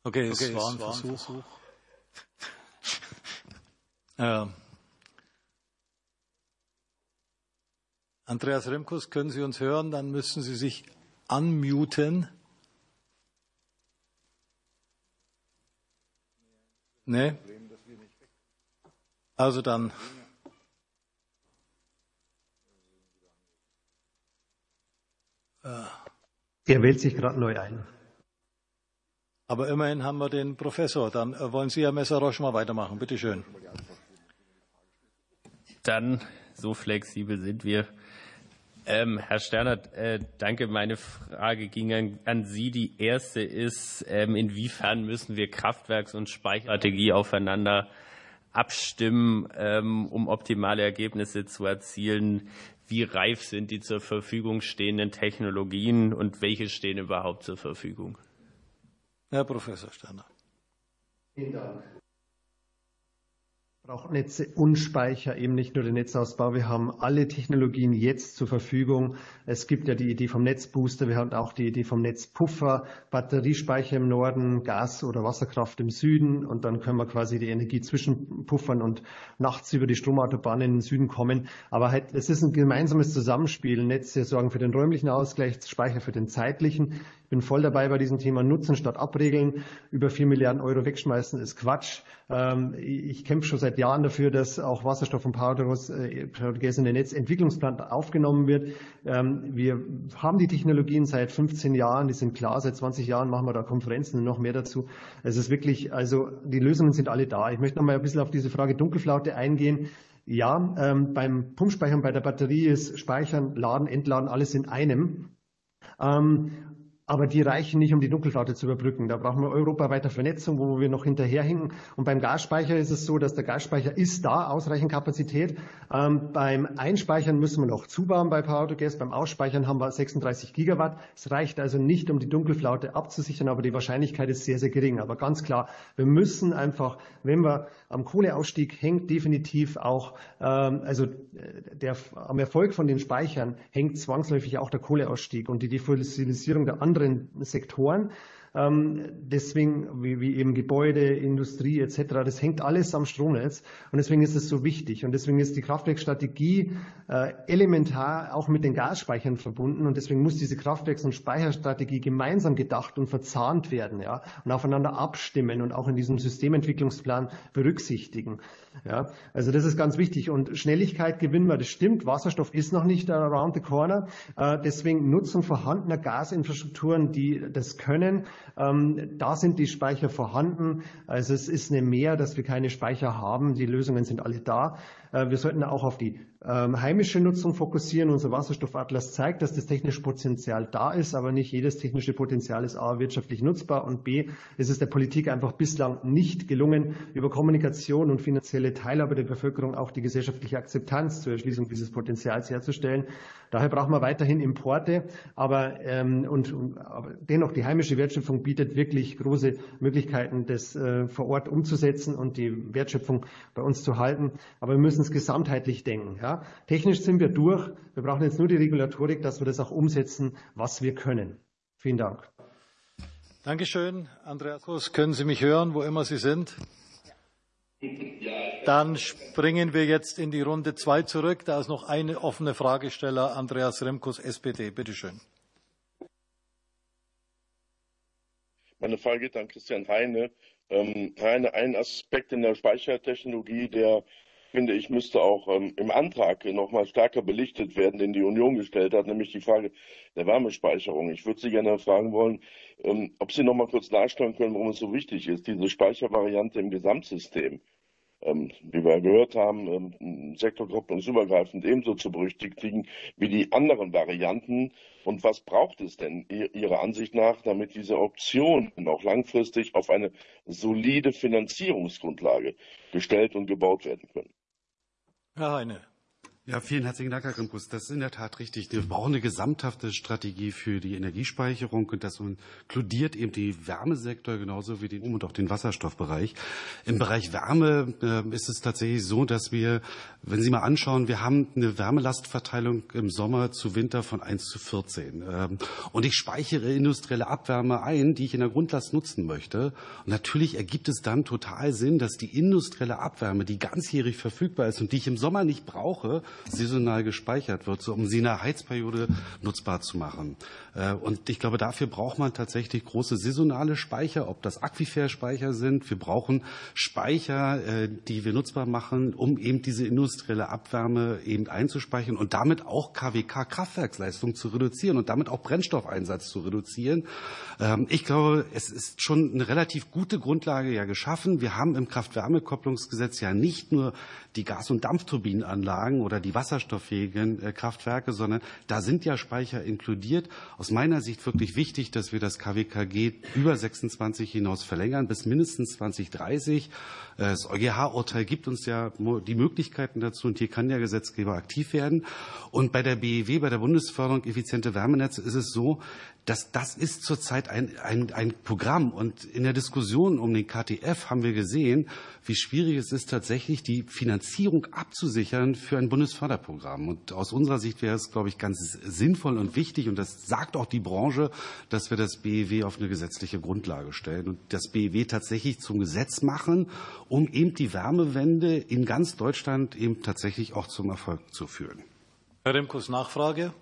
Okay, es okay, war ein Versuch. Ein Versuch. ja. Andreas Remkus, können Sie uns hören? Dann müssen Sie sich unmuten. Nee? Also dann. Er wählt sich gerade neu ein. Aber immerhin haben wir den Professor. Dann äh, wollen Sie, Herr Messerosch, mal weitermachen. Bitte schön. Dann, so flexibel sind wir. Ähm, Herr Sterner, äh, danke. Meine Frage ging an, an Sie. Die erste ist, ähm, inwiefern müssen wir Kraftwerks- und Speicherstrategie aufeinander abstimmen, ähm, um optimale Ergebnisse zu erzielen? wie reif sind die zur Verfügung stehenden Technologien und welche stehen überhaupt zur Verfügung? Herr Professor Sterner. Vielen Dank braucht Netze und Speicher, eben nicht nur den Netzausbau. Wir haben alle Technologien jetzt zur Verfügung. Es gibt ja die Idee vom Netzbooster, wir haben auch die Idee vom Netzpuffer, Batteriespeicher im Norden, Gas- oder Wasserkraft im Süden und dann können wir quasi die Energie zwischenpuffern und nachts über die Stromautobahn in den Süden kommen. Aber halt, es ist ein gemeinsames Zusammenspiel. Netze sorgen für den räumlichen Ausgleich, Speicher für den zeitlichen. Bin voll dabei bei diesem Thema Nutzen statt Abregeln. Über vier Milliarden Euro wegschmeißen ist Quatsch. Ähm, ich kämpfe schon seit Jahren dafür, dass auch Wasserstoff und Powergas äh, in den Netzentwicklungsplan aufgenommen wird. Ähm, wir haben die Technologien seit 15 Jahren, die sind klar. Seit 20 Jahren machen wir da Konferenzen und noch mehr dazu. Es ist wirklich, also die Lösungen sind alle da. Ich möchte noch mal ein bisschen auf diese Frage Dunkelflaute eingehen. Ja, ähm, beim Pumpspeichern, bei der Batterie ist Speichern, Laden, Entladen, alles in einem. Aber die reichen nicht, um die Dunkelflaute zu überbrücken. Da brauchen wir europaweite Vernetzung, wo wir noch hinterherhinken. Und beim Gasspeicher ist es so, dass der Gasspeicher ist da, ausreichend Kapazität. Ähm, beim Einspeichern müssen wir noch zubauen bei Power to Gas. Beim Ausspeichern haben wir 36 Gigawatt. Es reicht also nicht, um die Dunkelflaute abzusichern, aber die Wahrscheinlichkeit ist sehr, sehr gering. Aber ganz klar, wir müssen einfach, wenn wir am Kohleausstieg hängt definitiv auch, ähm, also äh, der, am Erfolg von den Speichern hängt zwangsläufig auch der Kohleausstieg und die Defossilisierung der anderen Sektoren. Ähm, deswegen, wie, wie eben Gebäude, Industrie etc., das hängt alles am Stromnetz und deswegen ist es so wichtig. Und deswegen ist die Kraftwerkstrategie äh, elementar auch mit den Gasspeichern verbunden und deswegen muss diese Kraftwerks- und Speicherstrategie gemeinsam gedacht und verzahnt werden ja, und aufeinander abstimmen und auch in diesem Systementwicklungsplan berücksichtigen. Ja, also das ist ganz wichtig. Und Schnelligkeit gewinnen wir, das stimmt. Wasserstoff ist noch nicht around the corner. Äh, deswegen Nutzung vorhandener Gasinfrastrukturen, die das können. Ähm, da sind die Speicher vorhanden. Also es ist eine Mehr, dass wir keine Speicher haben. Die Lösungen sind alle da. Äh, wir sollten auch auf die ähm, heimische Nutzung fokussieren. Unser Wasserstoffatlas zeigt, dass das technische Potenzial da ist, aber nicht jedes technische Potenzial ist A wirtschaftlich nutzbar und B ist es der Politik einfach bislang nicht gelungen, über Kommunikation und finanzielle Teilhabe der Bevölkerung auch die gesellschaftliche Akzeptanz zur Erschließung dieses Potenzials herzustellen. Daher brauchen wir weiterhin Importe, aber, ähm, und, und, aber dennoch die heimische Wertschöpfung bietet wirklich große Möglichkeiten, das äh, vor Ort umzusetzen und die Wertschöpfung bei uns zu halten. Aber wir müssen es gesamtheitlich denken. Ja? Technisch sind wir durch. Wir brauchen jetzt nur die Regulatorik, dass wir das auch umsetzen, was wir können. Vielen Dank. Dankeschön. Andreas, können Sie mich hören, wo immer Sie sind? Dann springen wir jetzt in die Runde zwei zurück. Da ist noch eine offene Fragesteller, Andreas Remkus, SPD. Bitte schön. Meine Frage geht an Christian Heine. Ähm, Heine, ein Aspekt in der Speichertechnologie, der finde ich, müsste auch ähm, im Antrag noch mal stärker belichtet werden, den die Union gestellt hat, nämlich die Frage der Wärmespeicherung. Ich würde Sie gerne fragen wollen, ähm, ob Sie noch mal kurz darstellen können, warum es so wichtig ist, diese Speichervariante im Gesamtsystem ähm, wie wir gehört haben, ähm, sektorkopplungsübergreifend ebenso zu berücksichtigen wie die anderen Varianten. Und was braucht es denn Ihrer Ansicht nach, damit diese Optionen auch langfristig auf eine solide Finanzierungsgrundlage gestellt und gebaut werden können? Herr Heine. Ja, vielen herzlichen Dank, Herr Grimkus. Das ist in der Tat richtig. Wir brauchen eine gesamthafte Strategie für die Energiespeicherung und das inkludiert eben den Wärmesektor genauso wie den Um- und auch den Wasserstoffbereich. Im Bereich Wärme äh, ist es tatsächlich so, dass wir, wenn Sie mal anschauen, wir haben eine Wärmelastverteilung im Sommer zu Winter von 1 zu 14. Ähm, und ich speichere industrielle Abwärme ein, die ich in der Grundlast nutzen möchte. Und natürlich ergibt es dann total Sinn, dass die industrielle Abwärme, die ganzjährig verfügbar ist und die ich im Sommer nicht brauche, saisonal gespeichert wird, so um sie in der Heizperiode nutzbar zu machen. Äh, und ich glaube, dafür braucht man tatsächlich große saisonale Speicher, ob das Aquiferspeicher sind. Wir brauchen Speicher, äh, die wir nutzbar machen, um eben diese industrielle Abwärme eben einzuspeichern und damit auch KWK-Kraftwerksleistung zu reduzieren und damit auch Brennstoffeinsatz zu reduzieren. Ähm, ich glaube, es ist schon eine relativ gute Grundlage ja geschaffen. Wir haben im Kraft-Wärme-Kopplungsgesetz ja nicht nur die Gas- und Dampfturbinenanlagen oder die wasserstofffähigen äh, Kraftwerke, sondern da sind ja Speicher inkludiert. Aus meiner Sicht wirklich wichtig, dass wir das KWKG über 26 hinaus verlängern bis mindestens 2030. Äh, das EuGH-Urteil gibt uns ja die Möglichkeiten dazu und hier kann der Gesetzgeber aktiv werden. Und bei der BEW, bei der Bundesförderung effiziente Wärmenetze, ist es so, das, das ist zurzeit ein, ein, ein Programm. Und in der Diskussion um den KTF haben wir gesehen, wie schwierig es ist, tatsächlich die Finanzierung abzusichern für ein Bundesförderprogramm. Und aus unserer Sicht wäre es, glaube ich, ganz sinnvoll und wichtig, und das sagt auch die Branche, dass wir das BEW auf eine gesetzliche Grundlage stellen und das BEW tatsächlich zum Gesetz machen, um eben die Wärmewende in ganz Deutschland eben tatsächlich auch zum Erfolg zu führen. Herr Remkus, Nachfrage.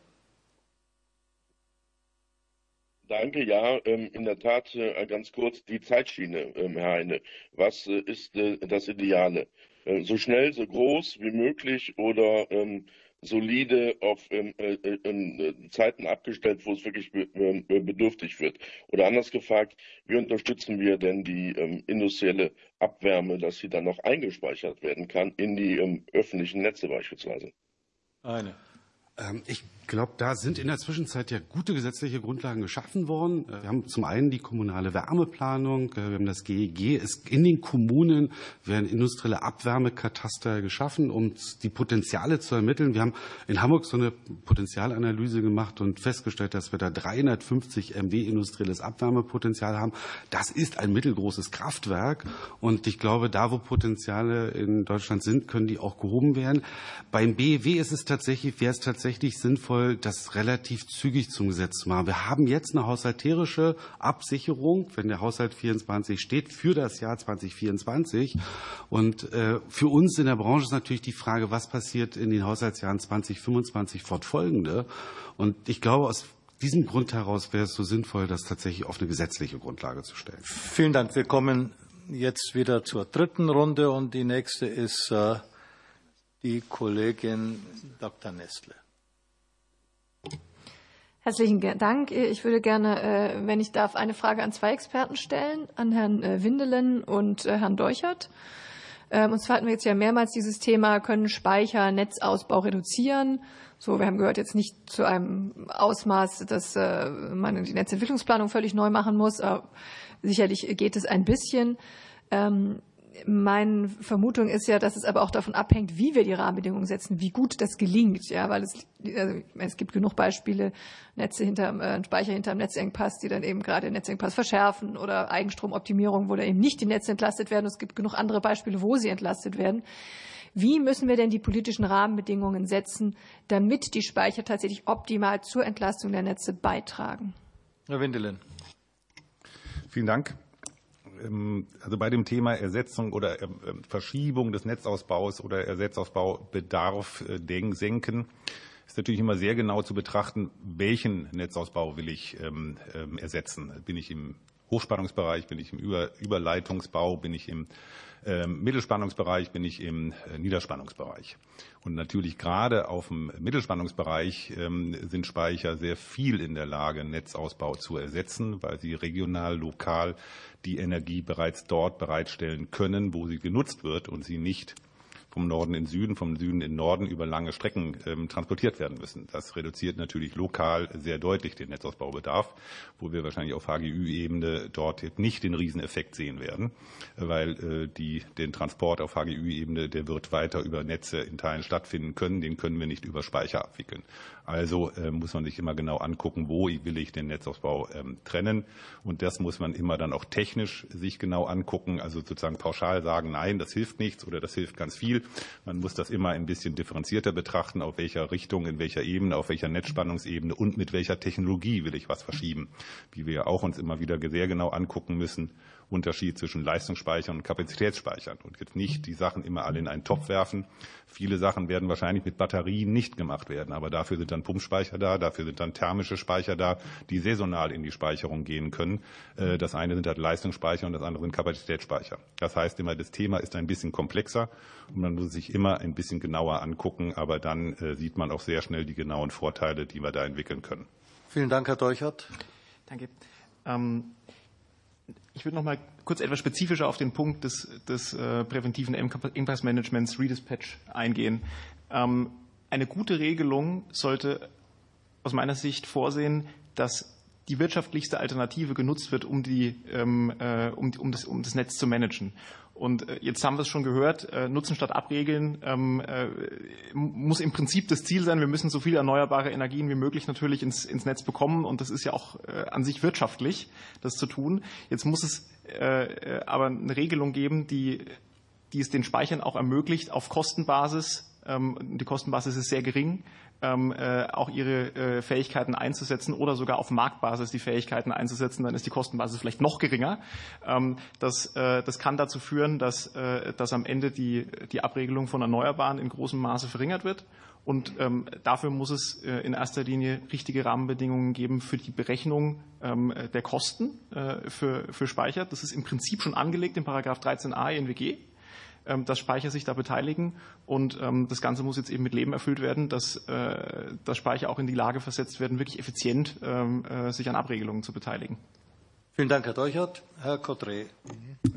Danke, ja, ähm, in der Tat äh, ganz kurz die Zeitschiene, ähm, Herr Heine. Was äh, ist äh, das Ideale? So schnell, so groß wie möglich oder ähm, solide auf Zeiten abgestellt, wo es wirklich bedürftig wird? Oder anders gefragt, wie unterstützen wir denn die industrielle Abwärme, dass sie dann noch eingespeichert werden kann in die öffentlichen Netze beispielsweise? Eine. Ich glaube, da sind in der Zwischenzeit ja gute gesetzliche Grundlagen geschaffen worden. Wir haben zum einen die kommunale Wärmeplanung, wir haben das GEG. Es in den Kommunen werden industrielle Abwärmekataster geschaffen, um die Potenziale zu ermitteln. Wir haben in Hamburg so eine Potenzialanalyse gemacht und festgestellt, dass wir da 350 MW industrielles Abwärmepotenzial haben. Das ist ein mittelgroßes Kraftwerk und ich glaube, da wo Potenziale in Deutschland sind, können die auch gehoben werden. Beim BEW ist es tatsächlich, wäre es tatsächlich sinnvoll, sinnvoll, das relativ zügig zum Gesetz zu machen. Wir haben jetzt eine haushalterische Absicherung, wenn der Haushalt 24 steht, für das Jahr 2024. Und äh, für uns in der Branche ist natürlich die Frage, was passiert in den Haushaltsjahren 2025 fortfolgende. Und ich glaube, aus diesem Grund heraus wäre es so sinnvoll, das tatsächlich auf eine gesetzliche Grundlage zu stellen. Vielen Dank. Wir kommen jetzt wieder zur dritten Runde und die nächste ist äh, die Kollegin Dr. Nestle. Herzlichen Dank. Ich würde gerne, äh, wenn ich darf, eine Frage an zwei Experten stellen, an Herrn äh, Windelen und äh, Herrn Deuchert. Ähm, und zwar hatten wir jetzt ja mehrmals dieses Thema, können Speicher Netzausbau reduzieren? So, wir haben gehört, jetzt nicht zu einem Ausmaß, dass man die Netzentwicklungsplanung völlig neu machen muss. Aber sicherlich geht es ein bisschen. Meine Vermutung ist ja, dass es aber auch davon abhängt, wie wir die Rahmenbedingungen setzen, wie gut das gelingt. Ja, weil es, also es gibt genug Beispiele, Netze hinterm, äh, Speicher hinterm Netzengpass, die dann eben gerade den Netzengpass verschärfen oder Eigenstromoptimierung, wo da eben nicht die Netze entlastet werden. Und es gibt genug andere Beispiele, wo sie entlastet werden. Wie müssen wir denn die politischen Rahmenbedingungen setzen, damit die Speicher tatsächlich optimal zur Entlastung der Netze beitragen? Herr Windelen. Vielen Dank. Ähm, also bei dem Thema Ersetzung oder ähm, ähm, Verschiebung des Netzausbaus oder Ersetzausbaubedarf äh, senken ist natürlich immer sehr genau zu betrachten, welchen Netzausbau will ich ersetzen. Bin ich im Hochspannungsbereich, bin ich im Überleitungsbau, bin ich im Mittelspannungsbereich, bin ich im äh, Niederspannungsbereich. Und natürlich gerade auf dem Mittelspannungsbereich sind Speicher sehr viel in der Lage, Netzausbau zu ersetzen, weil sie regional, lokal die Energie bereits dort bereitstellen können, wo sie genutzt wird und sie nicht vom Norden in Süden, vom Süden in Norden über lange Strecken ähm, transportiert werden müssen. Das reduziert natürlich lokal sehr deutlich den Netzausbaubedarf, wo wir wahrscheinlich auf HGÜ-Ebene dort nicht den Rieseneffekt sehen werden, weil äh, die, den Transport auf HGÜ-Ebene, der wird weiter über Netze in Teilen stattfinden können. Den können wir nicht über Speicher abwickeln. Also äh, muss man sich immer genau angucken, wo will ich den Netzausbau ähm, trennen. Und das muss man immer dann auch technisch sich genau angucken. Also sozusagen pauschal sagen, nein, das hilft nichts oder das hilft ganz viel. Man muss das immer ein bisschen differenzierter betrachten, auf welcher Richtung, in welcher Ebene, auf welcher Netzspannungsebene und mit welcher Technologie will ich was verschieben. Wie wir auch uns immer wieder sehr genau angucken müssen, Unterschied zwischen Leistungsspeichern und Kapazitätsspeichern und jetzt nicht die Sachen immer alle in einen Topf werfen. Viele Sachen werden wahrscheinlich mit Batterien nicht gemacht werden, aber dafür sind dann Pumpspeicher da, dafür sind dann thermische Speicher da, die saisonal in die Speicherung gehen können. Äh, das eine sind halt Leistungsspeicher und das andere sind Kapazitätsspeicher. Das heißt immer, das Thema ist ein bisschen komplexer und man muss sich immer ein bisschen genauer angucken, aber dann äh, sieht man auch sehr schnell die genauen Vorteile, die wir da entwickeln können. Vielen Dank, Herr Deuchert. Danke. Ähm ich würde noch mal kurz etwas spezifischer auf den Punkt des, des äh, präventiven Engpassmanagements Redispatch eingehen. Ähm, eine gute Regelung sollte aus meiner Sicht vorsehen, dass die wirtschaftlichste Alternative genutzt wird, um, die, ähm, äh, um, das, um das Netz zu managen. Und äh, jetzt haben wir es schon gehört, äh, Nutzen statt Abregeln ähm, äh, muss im Prinzip das Ziel sein. Wir müssen so viele erneuerbare Energien wie möglich natürlich ins, ins Netz bekommen. Und das ist ja auch an sich wirtschaftlich, das zu tun. Jetzt muss es aber eine Regelung geben, die, die es den Speichern auch ermöglicht, auf Kostenbasis, ähm, die Kostenbasis ist sehr gering, ähm, äh, auch ihre äh, Fähigkeiten einzusetzen oder sogar auf Marktbasis die Fähigkeiten einzusetzen, dann ist die Kostenbasis vielleicht noch geringer. Ähm, das, äh, das kann dazu führen, dass, dass am Ende die, die Abregelung von Erneuerbaren in großem Maße verringert wird. Und ähm, dafür muss es in erster Linie richtige Rahmenbedingungen geben für die Berechnung der Kosten für, für Speicher. Das ist im Prinzip schon angelegt in Paragraph 13a ENWG. Ähm, dass Speicher sich da beteiligen. Und ähm, das Ganze muss jetzt eben mit Leben erfüllt werden, dass, äh, dass Speicher auch in die Lage versetzt werden, wirklich effizient ähm, äh, sich an Abregelungen zu beteiligen. Vielen Dank, Herr Deuchert. Herr Cotré.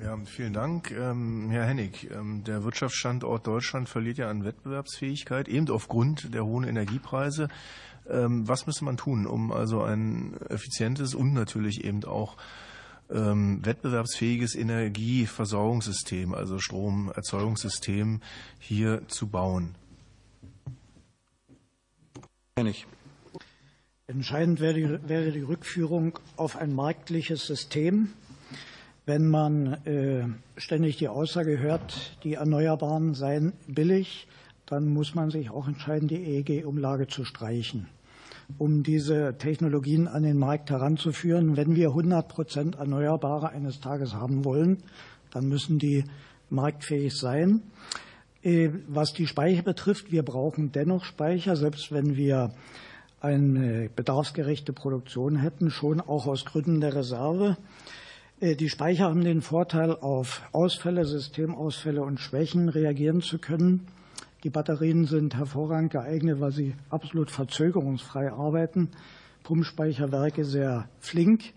Ja, vielen Dank. Herr Hennig, der Wirtschaftsstandort Deutschland verliert ja an Wettbewerbsfähigkeit, eben aufgrund der hohen Energiepreise. Was müsste man tun, um also ein effizientes und natürlich eben auch ähm, wettbewerbsfähiges Energieversorgungssystem, also Stromerzeugungssystem hier zu bauen? Nicht. Entscheidend wäre die, wäre die, Rückführung auf ein marktliches System. Wenn man äh, ständig die Aussage hört, die Erneuerbaren seien billig, dann muss man sich auch entscheiden, die EEG-Umlage zu streichen um diese Technologien an den Markt heranzuführen. Wenn wir 100 Prozent Erneuerbare eines Tages haben wollen, dann müssen die marktfähig sein. Äh, was die Speicher betrifft, wir brauchen dennoch Speicher, selbst wenn wir eine bedarfsgerechte Produktion hätten, schon auch aus Gründen der Reserve. Äh, die Speicher haben den Vorteil, auf Ausfälle, Systemausfälle und Schwächen reagieren zu können. Die Batterien sind hervorragend geeignet, weil sie absolut verzögerungsfrei arbeiten. Pumpspeicherwerke sehr flink.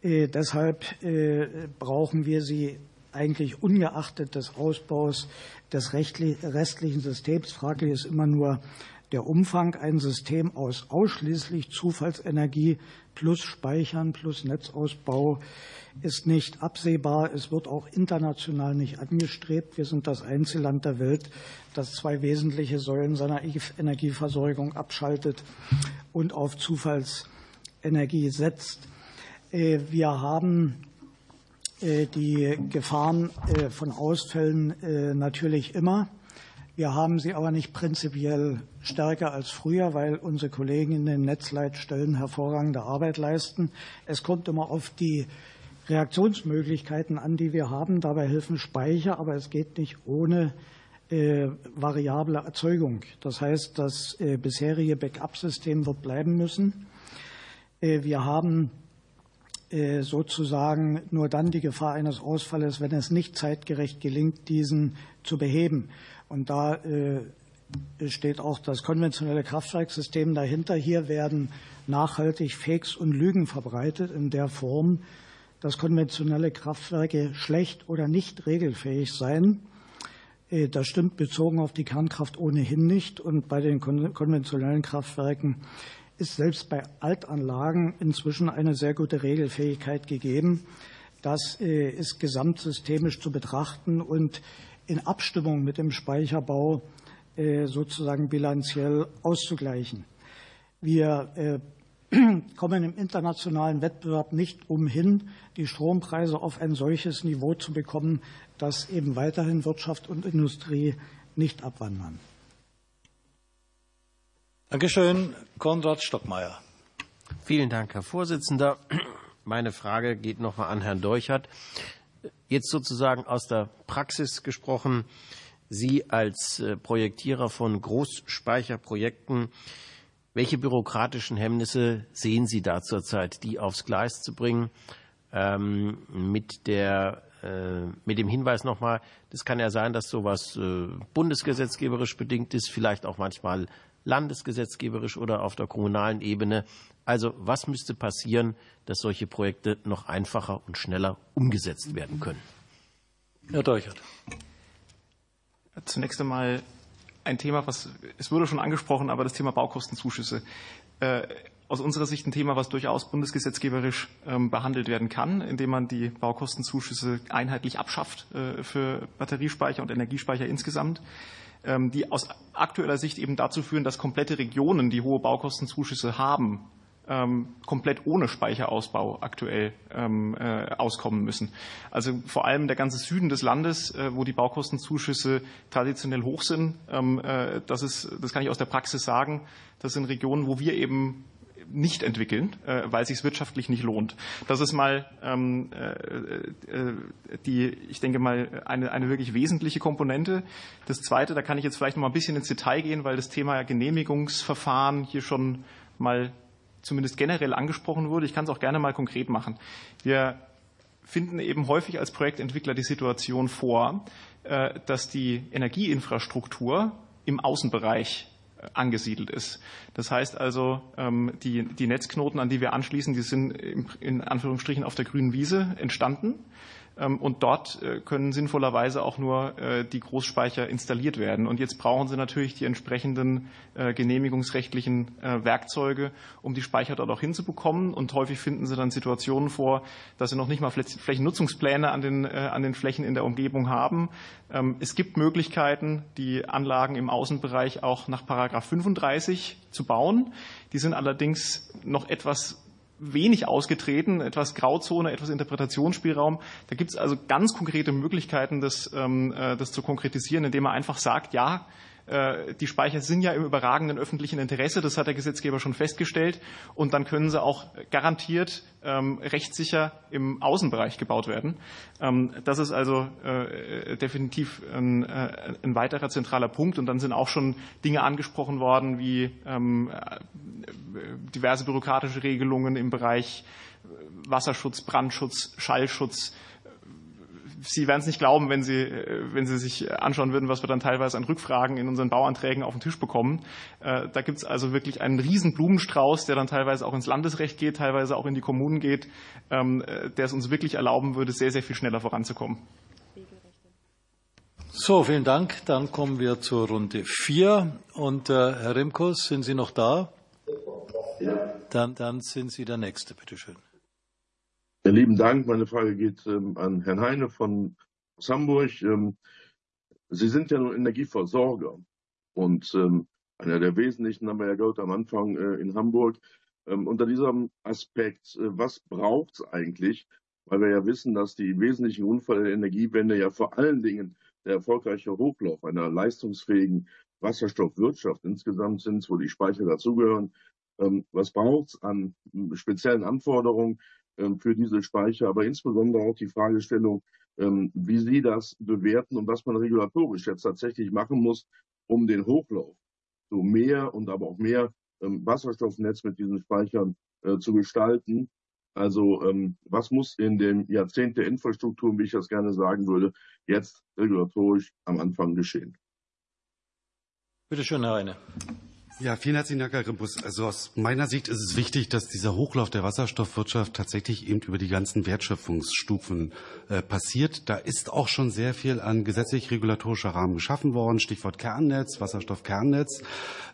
Äh, deshalb äh, brauchen wir sie eigentlich ungeachtet des Ausbaus des restlichen Systems. Fraglich ist immer nur der Umfang. Ein System aus ausschließlich Zufallsenergie plus Speichern plus Netzausbau ist nicht absehbar. Es wird auch international nicht angestrebt. Wir sind das Einzelland der Welt, das zwei wesentliche Säulen seiner Energieversorgung abschaltet und auf Zufallsenergie setzt. Äh, wir haben äh, die Gefahren äh, von Ausfällen natürlich immer. Wir haben sie aber nicht prinzipiell stärker als früher, weil unsere Kollegen in den Netzleitstellen hervorragende Arbeit leisten. Es kommt immer auf die Reaktionsmöglichkeiten an, die wir haben. Dabei helfen Speicher, aber es geht nicht ohne äh, variable Erzeugung. Das heißt, das äh, bisherige Backup-System wird bleiben müssen. Äh, wir haben äh, sozusagen nur dann die Gefahr eines Ausfalles, wenn es nicht zeitgerecht gelingt, diesen zu beheben. Und da äh, steht auch das konventionelle Kraftwerkssystem dahinter. Hier werden nachhaltig Fakes und Lügen verbreitet in der Form, dass konventionelle Kraftwerke schlecht oder nicht regelfähig seien. Äh, das stimmt bezogen auf die Kernkraft ohnehin nicht. Und bei den konventionellen Kraftwerken ist selbst bei Altanlagen inzwischen eine sehr gute Regelfähigkeit gegeben. Das äh, ist gesamtsystemisch zu betrachten und in Abstimmung mit dem Speicherbau äh, sozusagen bilanziell auszugleichen. Wir kommen im internationalen Wettbewerb nicht umhin, die Strompreise auf ein solches Niveau zu bekommen, dass eben weiterhin Wirtschaft und Industrie nicht abwandern. Dankeschön. Konrad Stockmeier. Vielen Dank, Herr Vorsitzender. Meine Frage geht nochmal an Herrn Deuchert. Jetzt sozusagen aus der Praxis gesprochen. Sie als äh, Projektierer von Großspeicherprojekten, welche bürokratischen Hemmnisse sehen Sie da zurzeit, die aufs Gleis zu bringen? Ähm, mit, der, äh, mit dem Hinweis nochmal, das kann ja sein, dass sowas äh, bundesgesetzgeberisch bedingt ist, vielleicht auch manchmal landesgesetzgeberisch oder auf der kommunalen Ebene. Also was müsste passieren, dass solche Projekte noch einfacher und schneller umgesetzt werden können? Herr Deuchert. Zunächst einmal ein Thema, was es wurde schon angesprochen, aber das Thema Baukostenzuschüsse. Äh, aus unserer Sicht ein Thema, was durchaus bundesgesetzgeberisch ähm, behandelt werden kann, indem man die Baukostenzuschüsse einheitlich abschafft äh, für Batteriespeicher und Energiespeicher insgesamt, die aus aktueller Sicht eben dazu führen, dass komplette Regionen, die hohe Baukostenzuschüsse haben, ähm, komplett ohne Speicherausbau aktuell ähm, äh, auskommen müssen. Also vor allem der ganze Süden des Landes, äh, wo die Baukostenzuschüsse traditionell hoch sind, ähm, äh, das, ist, das kann ich aus der Praxis sagen, das sind Regionen, wo wir eben nicht entwickeln, äh, weil es sich wirtschaftlich nicht lohnt. Das ist mal ähm, äh, äh, die, ich denke mal, eine, eine wirklich wesentliche Komponente. Das Zweite, da kann ich jetzt vielleicht noch mal ein bisschen ins Detail gehen, weil das Thema Genehmigungsverfahren hier schon mal zumindest generell angesprochen wurde. Ich kann es auch gerne mal konkret machen. Wir finden eben häufig als Projektentwickler die Situation vor, äh, dass die Energieinfrastruktur im Außenbereich angesiedelt ist. Das heißt also, ähm, die, die Netzknoten, an die wir anschließen, die sind in Anführungsstrichen auf der grünen Wiese entstanden. Ähm, und dort äh, können sinnvollerweise auch nur äh, die Großspeicher installiert werden. Und jetzt brauchen Sie natürlich die entsprechenden äh, genehmigungsrechtlichen Werkzeuge, um die Speicher dort auch hinzubekommen. Und häufig finden Sie dann Situationen vor, dass Sie noch nicht mal Flächennutzungspläne an den, an den Flächen in der Umgebung haben. Ähm, es gibt Möglichkeiten, die Anlagen im Außenbereich auch nach Paragraph 35 zu bauen. Die sind allerdings noch etwas wenig ausgetreten, etwas Grauzone, etwas Interpretationsspielraum. Da gibt es also ganz konkrete Möglichkeiten, das, ähm, äh, das zu konkretisieren, indem man einfach sagt, ja, die Speicher sind ja im überragenden öffentlichen Interesse, das hat der Gesetzgeber schon festgestellt, und dann können sie auch garantiert ähm, rechtssicher im Außenbereich gebaut werden. Ähm, das ist also äh, definitiv ein, äh, ein, weiterer zentraler Punkt. Und dann sind auch schon Dinge angesprochen worden wie ähm, diverse bürokratische Regelungen im Bereich Wasserschutz, Brandschutz, Schallschutz, Sie werden es nicht glauben, wenn Sie, äh, wenn Sie sich anschauen würden, was wir dann teilweise an Rückfragen in unseren Bauanträgen auf den Tisch bekommen. Äh, da gibt es also wirklich einen riesen Blumenstrauß, der dann teilweise auch ins Landesrecht geht, teilweise auch in die Kommunen geht, ähm, äh, der es uns wirklich erlauben würde, sehr, sehr viel schneller voranzukommen. So, vielen Dank. Dann kommen wir zur Runde vier. Und äh, Herr Rimkus, sind Sie noch da? Ja. Dann, dann sind Sie der Nächste, bitteschön. Ja, lieben Dank. Meine Frage geht ähm, an Herrn Heine von Hamburg. Ähm, Sie sind ja nun Energieversorger und ähm, einer der wesentlichen haben wir ja gehört am Anfang äh, in Hamburg. Ähm, unter diesem Aspekt, äh, was braucht es eigentlich? Weil wir ja wissen, dass die wesentlichen Unfälle der Energiewende ja vor allen Dingen der erfolgreiche Hochlauf einer leistungsfähigen Wasserstoffwirtschaft insgesamt sind, wo die Speicher dazugehören. Ähm, was braucht es an speziellen Anforderungen? Ähm, für diese Speicher, aber insbesondere auch die Fragestellung, ähm, wie Sie das bewerten und was man regulatorisch jetzt tatsächlich machen muss, um den Hochlauf zu mehr und aber auch mehr ähm, Wasserstoffnetz mit diesen Speichern äh, zu gestalten. Also was muss in dem Jahrzehnt der Infrastruktur, wie ich das gerne sagen würde, jetzt regulatorisch am Anfang geschehen? Bitte schön, Herr Heine. Ja, vielen herzlichen Dank, Herr Grimpus. Also aus meiner Sicht ist es wichtig, dass dieser Hochlauf der Wasserstoffwirtschaft tatsächlich eben über die ganzen Wertschöpfungsstufen äh, passiert. Da ist auch schon sehr viel an gesetzlich-regulatorischer Rahmen geschaffen worden. Stichwort Kernnetz, Wasserstoffkernnetz.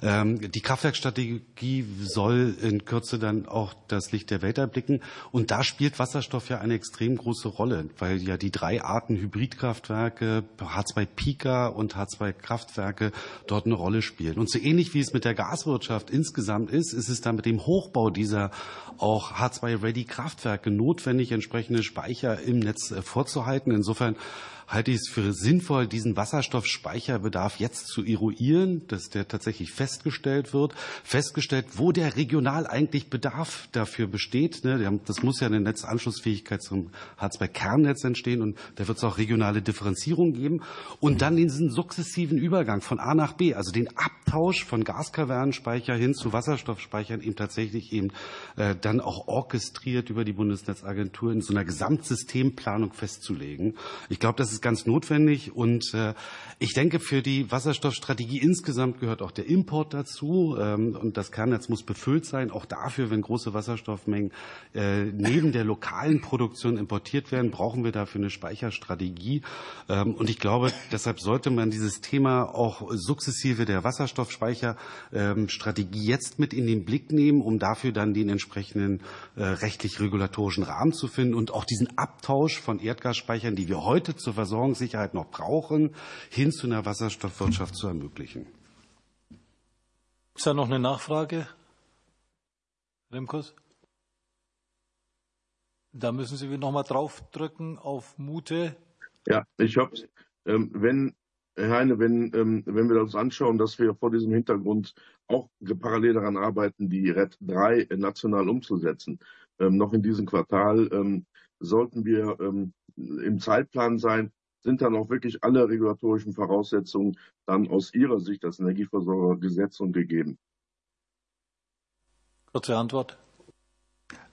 Ähm, die Kraftwerkstrategie soll in Kürze dann auch das Licht der Welt erblicken. Und da spielt Wasserstoff ja eine extrem große Rolle, weil ja die drei Arten Hybridkraftwerke, H2-Pika und H2-Kraftwerke dort eine Rolle spielen. Und so ähnlich wie es mit der der Gaswirtschaft insgesamt ist, ist es dann mit dem Hochbau dieser auch H2-Ready-Kraftwerke notwendig, entsprechende Speicher im Netz äh, vorzuhalten. Insofern halte ich es für sinnvoll, diesen Wasserstoffspeicherbedarf jetzt zu eruieren, dass der tatsächlich festgestellt wird, festgestellt, wo der regional eigentlich Bedarf dafür besteht. Ne, das muss ja eine Netzanschlussfähigkeit zum H2-Kernnetz entstehen und da wird es auch regionale Differenzierung geben und dann diesen sukzessiven Übergang von A nach B, also den Abtausch von Gaskavernenspeicher hin zu Wasserstoffspeichern eben tatsächlich eben äh, dann auch orchestriert über die Bundesnetzagentur in so einer Gesamtsystemplanung festzulegen. Ich glaube, das ist ist ganz notwendig. Und äh, ich denke, für die Wasserstoffstrategie insgesamt gehört auch der Import dazu. Ähm, und das Kernnetz muss befüllt sein. Auch dafür, wenn große Wasserstoffmengen äh, neben der lokalen Produktion importiert werden, brauchen wir dafür eine Speicherstrategie. Ähm, und ich glaube, deshalb sollte man dieses Thema auch sukzessive der Wasserstoffspeicherstrategie jetzt mit in den Blick nehmen, um dafür dann den entsprechenden äh, rechtlich-regulatorischen Rahmen zu finden und auch diesen Abtausch von Erdgasspeichern, die wir heute zur Versorgung Versorgungssicherheit noch brauchen, hin zu einer Wasserstoffwirtschaft zu ermöglichen. Ist da noch eine Nachfrage? Remkos? Da müssen Sie noch mal draufdrücken auf Mute. Ja, ich hoffe, ähm, wenn Herr Heine, wenn, ähm, wenn wir uns anschauen, dass wir vor diesem Hintergrund auch parallel daran arbeiten, die RED 3 national umzusetzen, ähm, noch in diesem Quartal, sollten wir im Zeitplan sein, sind dann auch wirklich alle regulatorischen Voraussetzungen dann aus Ihrer Sicht als Energieversorger gesetzt und gegeben? Kurze Antwort.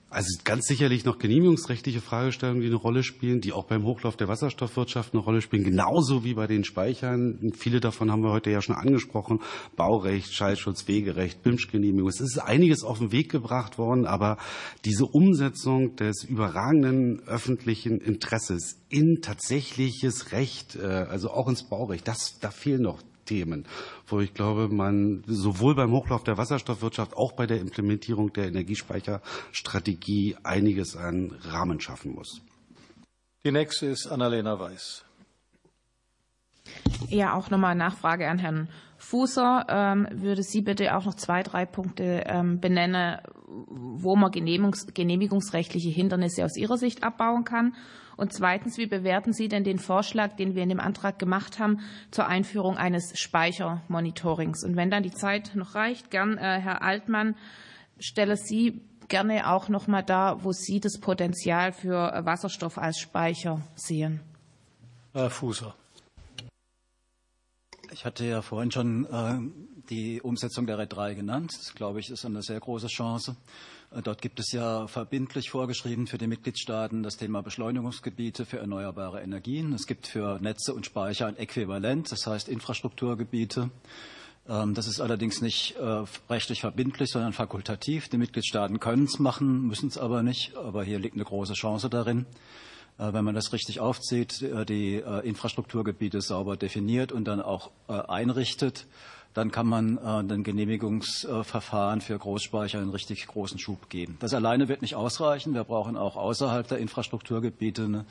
Also ganz sicherlich noch genehmigungsrechtliche Fragestellungen, die eine Rolle spielen, die auch beim Hochlauf der Wasserstoffwirtschaft eine Rolle spielen, genauso wie bei den Speichern. Viele davon haben wir heute ja schon angesprochen. Baurecht, Schallschutz, Wegerecht, BIMSCH-Genehmigung. Es ist einiges auf den Weg gebracht worden, aber diese Umsetzung des überragenden öffentlichen Interesses in tatsächliches Recht, äh, also auch ins Baurecht, das, da fehlen noch Themen, wo ich glaube, man sowohl beim Hochlauf der Wasserstoffwirtschaft, auch bei der Implementierung der Energiespeicherstrategie einiges an Rahmen schaffen muss. Die nächste ist Annalena Weiß. Ja, auch nochmal Nachfrage an Herrn Fußer. Ähm, würde Sie bitte auch noch zwei, drei Punkte ähm, benennen, wo man genehmigungs genehmigungsrechtliche Hindernisse aus Ihrer Sicht abbauen kann? Und zweitens, wie bewerten Sie denn den Vorschlag, den wir in dem Antrag gemacht haben, zur Einführung eines Speichermonitorings? Und wenn dann die Zeit noch reicht, gern, äh, Herr Altmann, stelle Sie gerne auch noch mal da, wo Sie das Potenzial für Wasserstoff als Speicher sehen. Herr Fußer. Ich hatte ja vorhin schon äh, die Umsetzung der RED 3 genannt. Das, glaube ich, ist eine sehr große Chance. Äh, dort gibt es ja verbindlich vorgeschrieben für die Mitgliedstaaten das Thema Beschleunigungsgebiete für erneuerbare Energien. Es gibt für Netze und Speicher ein Äquivalent, das heißt Infrastrukturgebiete. Ähm, das ist allerdings nicht äh, rechtlich verbindlich, sondern fakultativ. Die Mitgliedstaaten können es machen, müssen es aber nicht. Aber hier liegt eine große Chance darin äh, wenn man das richtig aufzieht, die Infrastrukturgebiete sauber definiert und dann auch einrichtet dann kann man äh, den Genehmigungsverfahren für Großspeicher einen richtig großen Schub geben. Das alleine wird nicht ausreichen. Wir brauchen auch außerhalb der Infrastrukturgebiete eine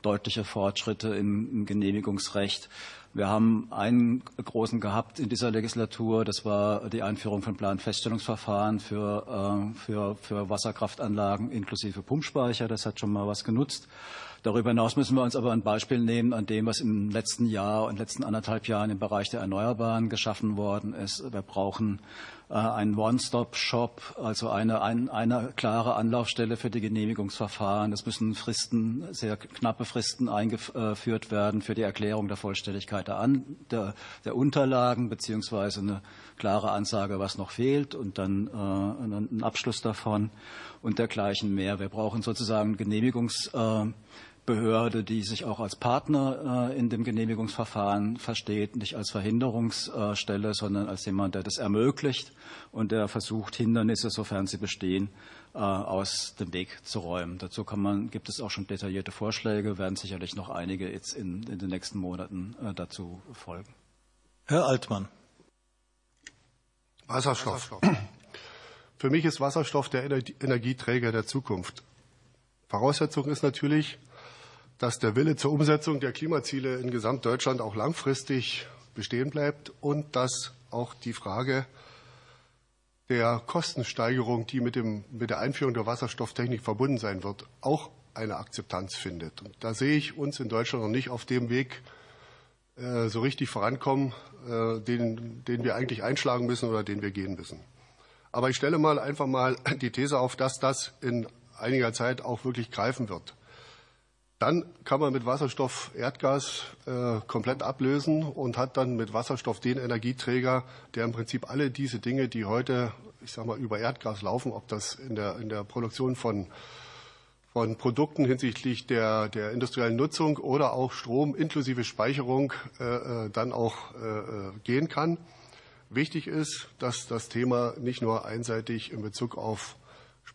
deutliche Fortschritte im, Genehmigungsrecht. Wir haben einen großen gehabt in dieser Legislatur. Das war die Einführung von Planfeststellungsverfahren für, äh, für, für Wasserkraftanlagen inklusive Pumpspeicher. Das hat schon mal was genutzt. Darüber hinaus müssen wir uns aber ein Beispiel nehmen an dem, was im letzten Jahr und letzten anderthalb Jahren im Bereich der Erneuerbaren geschaffen worden ist. Wir brauchen äh, einen One-Stop-Shop, also eine, ein, eine klare Anlaufstelle für die Genehmigungsverfahren. Es müssen Fristen, sehr knappe Fristen eingeführt werden für die Erklärung der Vollständigkeit der, An, der, der Unterlagen beziehungsweise eine klare Ansage, was noch fehlt und dann äh, einen Abschluss davon und dergleichen mehr. Wir brauchen sozusagen Genehmigungs äh, Behörde, die sich auch als Partner äh, in dem Genehmigungsverfahren versteht, nicht als Verhinderungsstelle, sondern als jemand, der das ermöglicht und der versucht, Hindernisse, sofern sie bestehen, äh, aus dem Weg zu räumen. Dazu kann man, gibt es auch schon detaillierte Vorschläge, werden sicherlich noch einige jetzt in, in den nächsten Monaten äh, dazu folgen. Herr Altmann. Wasserstoff. Für mich ist Wasserstoff der Energieträger der Zukunft. Voraussetzung ist natürlich, dass der Wille zur Umsetzung der Klimaziele in Gesamtdeutschland auch langfristig bestehen bleibt und dass auch die Frage der Kostensteigerung, die mit, dem, mit der Einführung der Wasserstofftechnik verbunden sein wird, auch eine Akzeptanz findet. Und da sehe ich uns in Deutschland noch nicht auf dem Weg äh, so richtig vorankommen, äh, den, den wir eigentlich einschlagen müssen oder den wir gehen müssen. Aber ich stelle mal einfach mal die These auf, dass das in einiger Zeit auch wirklich greifen wird. Dann kann man mit Wasserstoff Erdgas äh, komplett ablösen und hat dann mit Wasserstoff den Energieträger, der im Prinzip alle diese Dinge, die heute, ich sag mal, über Erdgas laufen, ob das in der, in der Produktion von, von Produkten hinsichtlich der, der industriellen Nutzung oder auch Strom inklusive Speicherung äh, äh dann auch äh, äh, gehen kann. Wichtig ist, dass das Thema nicht nur einseitig in Bezug auf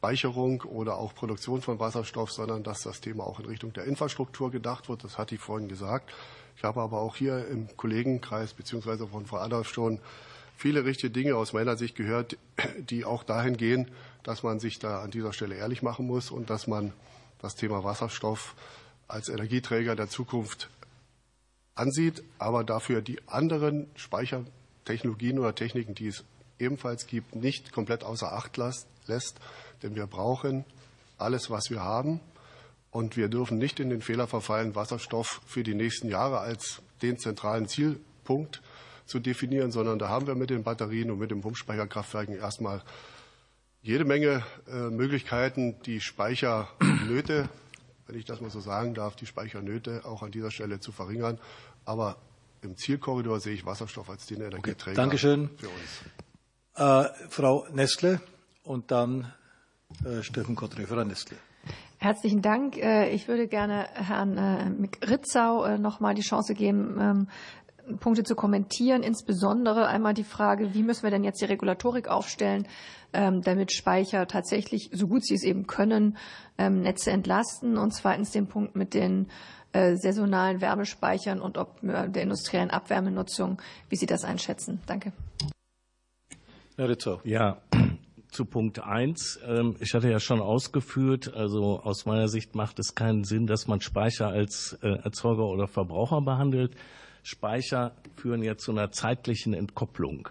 Speicherung oder auch Produktion von Wasserstoff, sondern dass das Thema auch in Richtung der Infrastruktur gedacht wird. Das hatte ich vorhin gesagt. Ich habe aber auch hier im Kollegenkreis beziehungsweise von Frau Adolf schon viele richtige Dinge aus meiner Sicht gehört, die auch dahin gehen, dass man sich da an dieser Stelle ehrlich machen muss und dass man das Thema Wasserstoff als Energieträger der Zukunft ansieht, aber dafür die anderen Speichertechnologien oder Techniken, die es ebenfalls gibt, nicht komplett außer Acht lässt. Denn wir brauchen alles, was wir haben. Und wir dürfen nicht in den Fehler verfallen, Wasserstoff für die nächsten Jahre als den zentralen Zielpunkt zu definieren, sondern da haben wir mit den Batterien und mit den Pumpspeicherkraftwerken erstmal jede Menge äh, Möglichkeiten, die Speichernöte, wenn ich das mal so sagen darf, die Speichernöte auch an dieser Stelle zu verringern. Aber im Zielkorridor sehe ich Wasserstoff als den Energieträger okay, Dankeschön. für uns. Äh, Frau Nestle und dann Steffen Kottre für Nestle. Herzlichen Dank. Äh, ich würde gerne Herrn äh, Ritzau noch mal die Chance geben, ähm, Punkte zu kommentieren, insbesondere einmal die Frage, wie müssen wir denn jetzt die Regulatorik aufstellen, ähm, damit Speicher tatsächlich, so gut sie es eben können, ähm, Netze entlasten und zweitens den Punkt mit den saisonalen Wärmespeichern und ob der industriellen Abwärmenutzung, wie Sie das einschätzen. Danke. Herr Ritzau. Ja, zu Punkt 1. Ähm, ich hatte ja schon ausgeführt, also aus meiner Sicht macht es keinen Sinn, dass man Speicher als äh, Erzeuger oder Verbraucher behandelt. Speicher führen ja zu einer zeitlichen Entkopplung.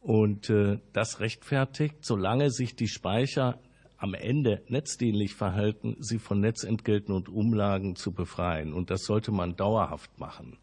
Und äh, das rechtfertigt, solange sich die Speicher am Ende netzdienlich verhalten, sie von Netzentgelten und Umlagen zu befreien. Und das sollte man dauerhaft machen.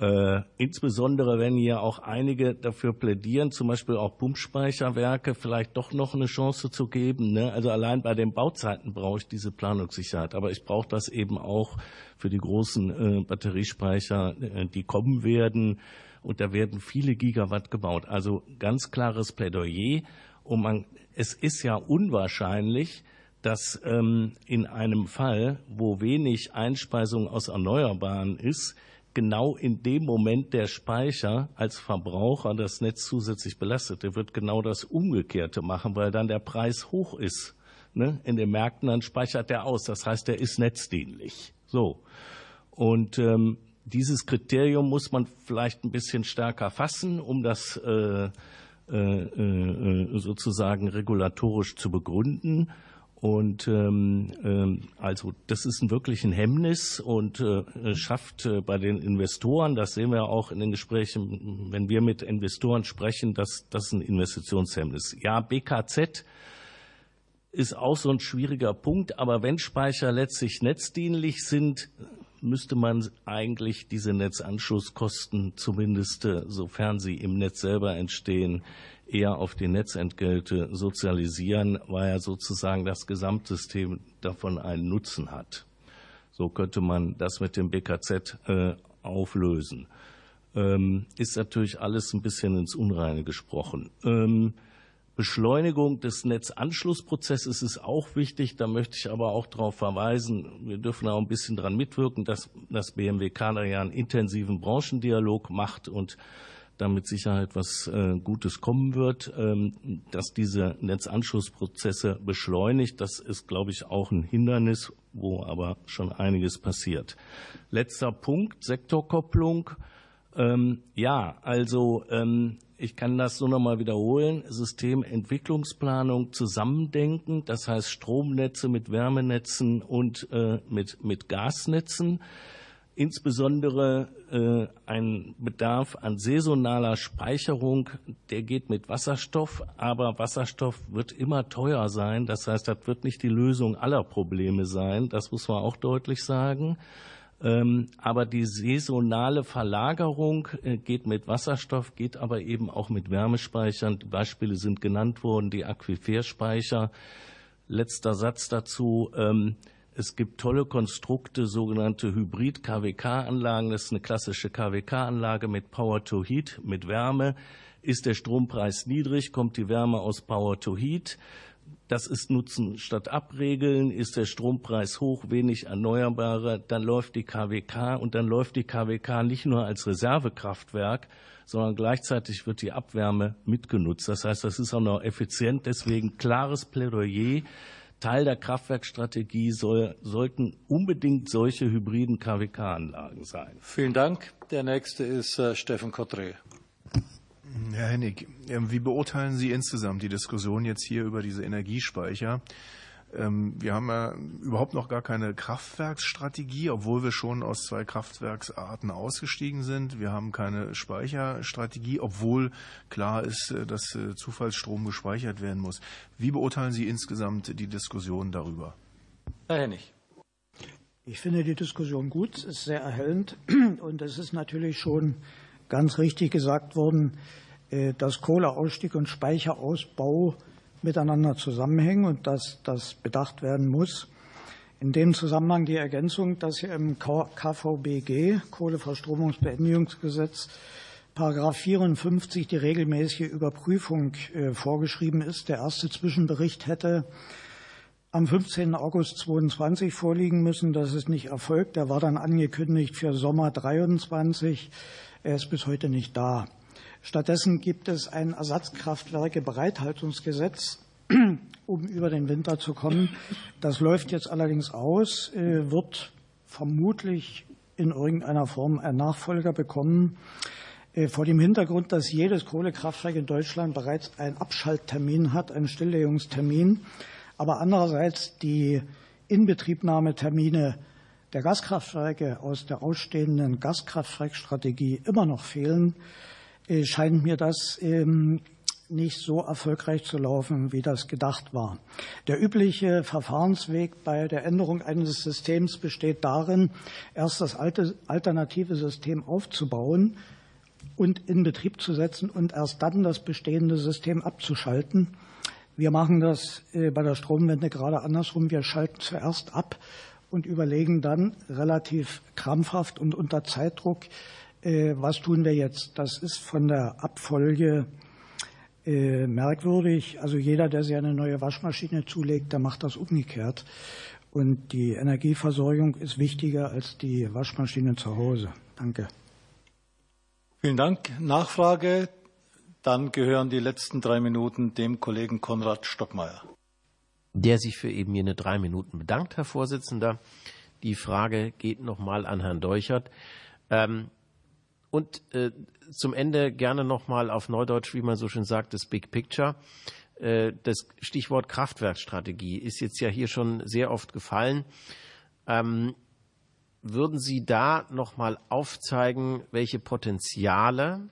Äh, insbesondere wenn hier auch einige dafür plädieren, zum Beispiel auch Pumpspeicherwerke vielleicht doch noch eine Chance zu geben. Ne? Also allein bei den Bauzeiten brauche ich diese Planungssicherheit. Aber ich brauche das eben auch für die großen äh, Batteriespeicher, äh, die kommen werden. Und da werden viele Gigawatt gebaut. Also ganz klares Plädoyer. Und man, es ist ja unwahrscheinlich, dass ähm, in einem Fall, wo wenig Einspeisung aus Erneuerbaren ist, genau in dem Moment der Speicher als Verbraucher das Netz zusätzlich belastet. Der wird genau das Umgekehrte machen, weil dann der Preis hoch ist. Ne? In den Märkten dann speichert er aus. Das heißt, er ist netzdienlich. So. Und ähm, dieses Kriterium muss man vielleicht ein bisschen stärker fassen, um das äh, äh, äh, sozusagen regulatorisch zu begründen. Und ähm, ähm, also das ist ein wirklich ein Hemmnis und äh, schafft äh, bei den Investoren, das sehen wir auch in den Gesprächen, wenn wir mit Investoren sprechen, dass das ein Investitionshemmnis. Ja, BKZ ist auch so ein schwieriger Punkt. Aber wenn Speicher letztlich netzdienlich sind, müsste man eigentlich diese Netzanschlusskosten zumindest, äh, sofern sie im Netz selber entstehen, eher auf die Netzentgelte sozialisieren, weil ja sozusagen das Gesamtsystem davon einen Nutzen hat. So könnte man das mit dem BKZ äh, auflösen. Ähm, ist natürlich alles ein bisschen ins Unreine gesprochen. Ähm, Beschleunigung des Netzanschlussprozesses ist auch wichtig. Da möchte ich aber auch darauf verweisen, wir dürfen auch ein bisschen daran mitwirken, dass das BMWK da ja einen intensiven Branchendialog macht und damit Sicherheit was äh, Gutes kommen wird, ähm, dass diese Netzanschlussprozesse beschleunigt. Das ist, glaube ich, auch ein Hindernis, wo aber schon einiges passiert. Letzter Punkt, Sektorkopplung. Ähm, ja, also ähm, ich kann das nur noch mal wiederholen, Systementwicklungsplanung zusammendenken, das heißt Stromnetze mit Wärmenetzen und äh, mit, mit Gasnetzen. Insbesondere äh, ein Bedarf an saisonaler Speicherung, der geht mit Wasserstoff, aber Wasserstoff wird immer teuer sein. Das heißt, das wird nicht die Lösung aller Probleme sein. Das muss man auch deutlich sagen. Ähm, aber die saisonale Verlagerung äh, geht mit Wasserstoff, geht aber eben auch mit Wärmespeichern. Die Beispiele sind genannt worden, die Aquiferspeicher. Letzter Satz dazu. Ähm, es gibt tolle Konstrukte, sogenannte Hybrid-KWK-Anlagen. Das ist eine klassische KWK-Anlage mit Power to Heat, mit Wärme. Ist der Strompreis niedrig, kommt die Wärme aus Power to Heat. Das ist Nutzen statt Abregeln. Ist der Strompreis hoch, wenig Erneuerbare, dann läuft die KWK und dann läuft die KWK nicht nur als Reservekraftwerk, sondern gleichzeitig wird die Abwärme mitgenutzt. Das heißt, das ist auch noch effizient. Deswegen klares Plädoyer. Teil der Kraftwerkstrategie soll, sollten unbedingt solche hybriden KWK-Anlagen sein. Vielen Dank. Der nächste ist äh, Steffen Kottre. Herr Hennig, ähm, wie beurteilen Sie insgesamt die Diskussion jetzt hier über diese Energiespeicher? Ähm, wir haben ja überhaupt noch gar keine Kraftwerksstrategie, obwohl wir schon aus zwei Kraftwerksarten ausgestiegen sind. Wir haben keine Speicherstrategie, obwohl klar ist, äh, dass äh, Zufallsstrom gespeichert werden muss. Wie beurteilen Sie insgesamt die Diskussion darüber? Herr Hennig. Ich finde die Diskussion gut, es ist sehr erhellend und es ist natürlich schon ganz richtig gesagt worden, äh, dass Kohleausstieg und Speicherausbau miteinander zusammenhängen und dass das bedacht werden muss. In dem Zusammenhang die Ergänzung, dass hier im KVBG, Kohleverstromungsbeendigungsgesetz, Paragraph 54 die regelmäßige Überprüfung äh, vorgeschrieben ist. Der erste Zwischenbericht hätte am 15. August 22 vorliegen müssen. Das ist nicht erfolgt. Der war dann angekündigt für Sommer 23. Er ist bis heute nicht da. Stattdessen gibt es ein Ersatzkraftwerke-Bereithaltungsgesetz, um über den Winter zu kommen. Das läuft jetzt allerdings aus, äh, wird vermutlich in irgendeiner Form ein Nachfolger bekommen. Äh, vor dem Hintergrund, dass jedes Kohlekraftwerk in Deutschland bereits einen Abschalttermin hat, einen Stilllegungstermin, aber andererseits die Inbetriebnahmetermine der Gaskraftwerke aus der ausstehenden Gaskraftwerkstrategie immer noch fehlen, äh, scheint mir das ähm, nicht so erfolgreich zu laufen, wie das gedacht war. Der übliche Verfahrensweg bei der Änderung eines Systems besteht darin, erst das alte alternative System aufzubauen und in Betrieb zu setzen und erst dann das bestehende System abzuschalten. Wir machen das äh, bei der Stromwende gerade andersrum. Wir schalten zuerst ab und überlegen dann relativ krampfhaft und unter Zeitdruck, äh, was tun wir jetzt? Das ist von der Abfolge äh, merkwürdig. Also jeder, der sich eine neue Waschmaschine zulegt, der macht das umgekehrt. Und die Energieversorgung ist wichtiger als die Waschmaschine zu Hause. Danke. Vielen Dank. Nachfrage. Dann gehören die letzten drei Minuten dem Kollegen Konrad Stockmeier. Der sich für eben jene drei Minuten bedankt, Herr Vorsitzender. Die Frage geht nochmal an Herrn Deuchert. Ähm, und äh, zum Ende gerne nochmal auf Neudeutsch, wie man so schön sagt, das Big Picture. Äh, das Stichwort Kraftwerkstrategie ist jetzt ja hier schon sehr oft gefallen. Ähm, würden Sie da nochmal aufzeigen, welche Potenziale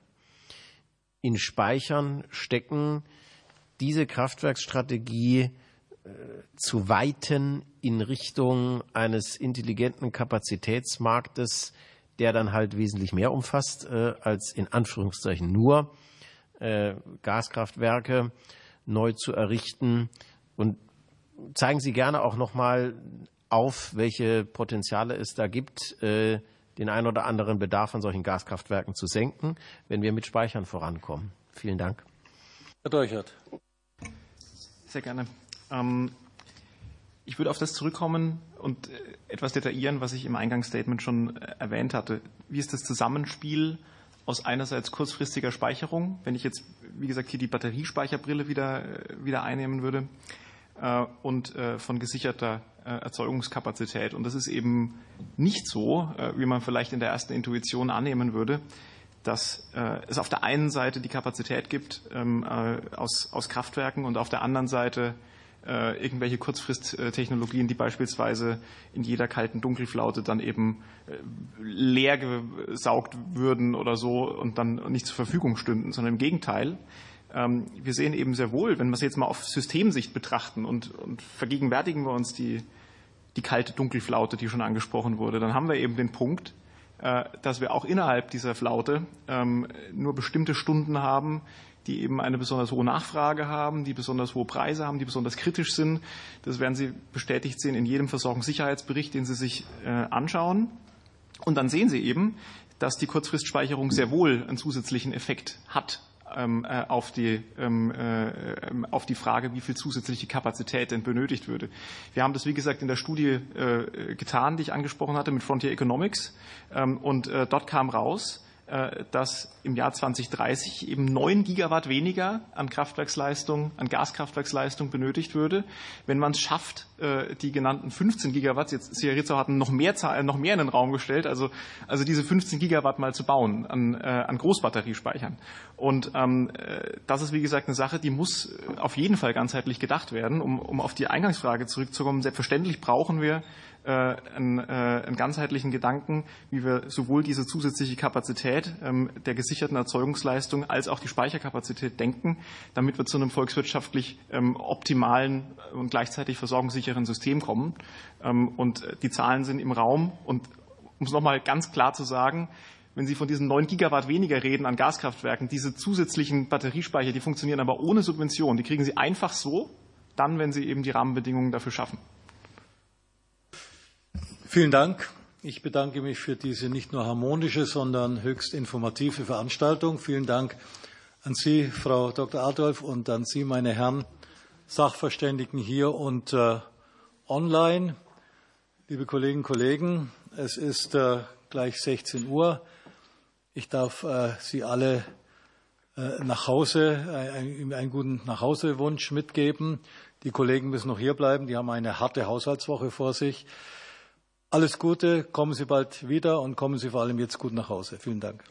in Speichern stecken, diese Kraftwerksstrategie zu weiten in Richtung eines intelligenten Kapazitätsmarktes, der dann halt wesentlich mehr umfasst äh, als in Anführungszeichen nur äh, Gaskraftwerke neu zu errichten. Und zeigen Sie gerne auch noch mal auf, welche Potenziale es da gibt, äh, den ein oder anderen Bedarf an solchen Gaskraftwerken zu senken, wenn wir mit Speichern vorankommen. Vielen Dank. Herr Deuchert. Sehr gerne. Ähm, ich würde auf das zurückkommen und äh, etwas detaillieren, was ich im Eingangsstatement schon äh, erwähnt hatte. Wie ist das Zusammenspiel aus einerseits kurzfristiger Speicherung, wenn ich jetzt, wie gesagt, hier die Batteriespeicherbrille wieder, wieder einnehmen würde, und von gesicherter Erzeugungskapazität. Und das ist eben nicht so, wie man vielleicht in der ersten Intuition annehmen würde, dass es auf der einen Seite die Kapazität gibt ähm, aus Kraftwerken und auf der anderen Seite äh, irgendwelche Kurzfristtechnologien, die beispielsweise in jeder kalten Dunkelflaute dann eben äh, leer gesaugt würden oder so und dann nicht zur Verfügung stünden, sondern im Gegenteil. Ähm, wir sehen eben sehr wohl, wenn wir es jetzt mal auf Systemsicht betrachten und, und vergegenwärtigen wir uns die, die kalte Dunkelflaute, die schon angesprochen wurde, dann haben wir eben den Punkt, äh, dass wir auch innerhalb dieser Flaute ähm, nur bestimmte Stunden haben, die eben eine besonders hohe Nachfrage haben, die besonders hohe Preise haben, die besonders kritisch sind. Das werden Sie bestätigt sehen in jedem Versorgungssicherheitsbericht, den Sie sich äh, anschauen. Und dann sehen Sie eben, dass die Kurzfristspeicherung sehr wohl einen zusätzlichen Effekt hat ähm, äh, auf die, ähm, äh, auf die Frage, wie viel zusätzliche Kapazität denn benötigt würde. Wir haben das, wie gesagt, in der Studie getan, die ich angesprochen hatte, mit Frontier Economics. Ähm, und dort kam raus, dass im Jahr 2030 eben 9 Gigawatt weniger an Kraftwerksleistung, an Gaskraftwerksleistung benötigt würde. Wenn man es schafft, äh, die genannten 15 Gigawatt, jetzt Sierra hat noch mehr, noch mehr in den Raum gestellt, also, also diese 15 Gigawatt mal zu bauen an, äh, an Großbatteriespeichern. Und ähm, das ist, wie gesagt, eine Sache, die muss auf jeden Fall ganzheitlich gedacht werden. Um, um auf die Eingangsfrage zurückzukommen, selbstverständlich brauchen wir äh, einen, äh, einen ganzheitlichen Gedanken, wie wir sowohl diese zusätzliche Kapazität ähm, der gesicherten Erzeugungsleistung als auch die Speicherkapazität denken, damit wir zu einem volkswirtschaftlich ähm, optimalen und gleichzeitig versorgungssicheren System kommen. Ähm, und die Zahlen sind im Raum. Und um es nochmal ganz klar zu sagen, wenn Sie von diesen 9 Gigawatt weniger reden an Gaskraftwerken, diese zusätzlichen Batteriespeicher, die funktionieren aber ohne Subvention. Die kriegen Sie einfach so, dann, wenn Sie eben die Rahmenbedingungen dafür schaffen. Vielen Dank. Ich bedanke mich für diese nicht nur harmonische, sondern höchst informative Veranstaltung. Vielen Dank an Sie, Frau Dr. Adolf, und an Sie, meine Herren Sachverständigen hier und äh, online. Liebe Kolleginnen und Kollegen, es ist äh, gleich 16 Uhr. Ich darf äh, Sie alle äh, nach Hause, einen, einen guten Nachhausewunsch mitgeben. Die Kollegen müssen noch hier bleiben. Die haben eine harte Haushaltswoche vor sich. Alles Gute, kommen Sie bald wieder und kommen Sie vor allem jetzt gut nach Hause. Vielen Dank.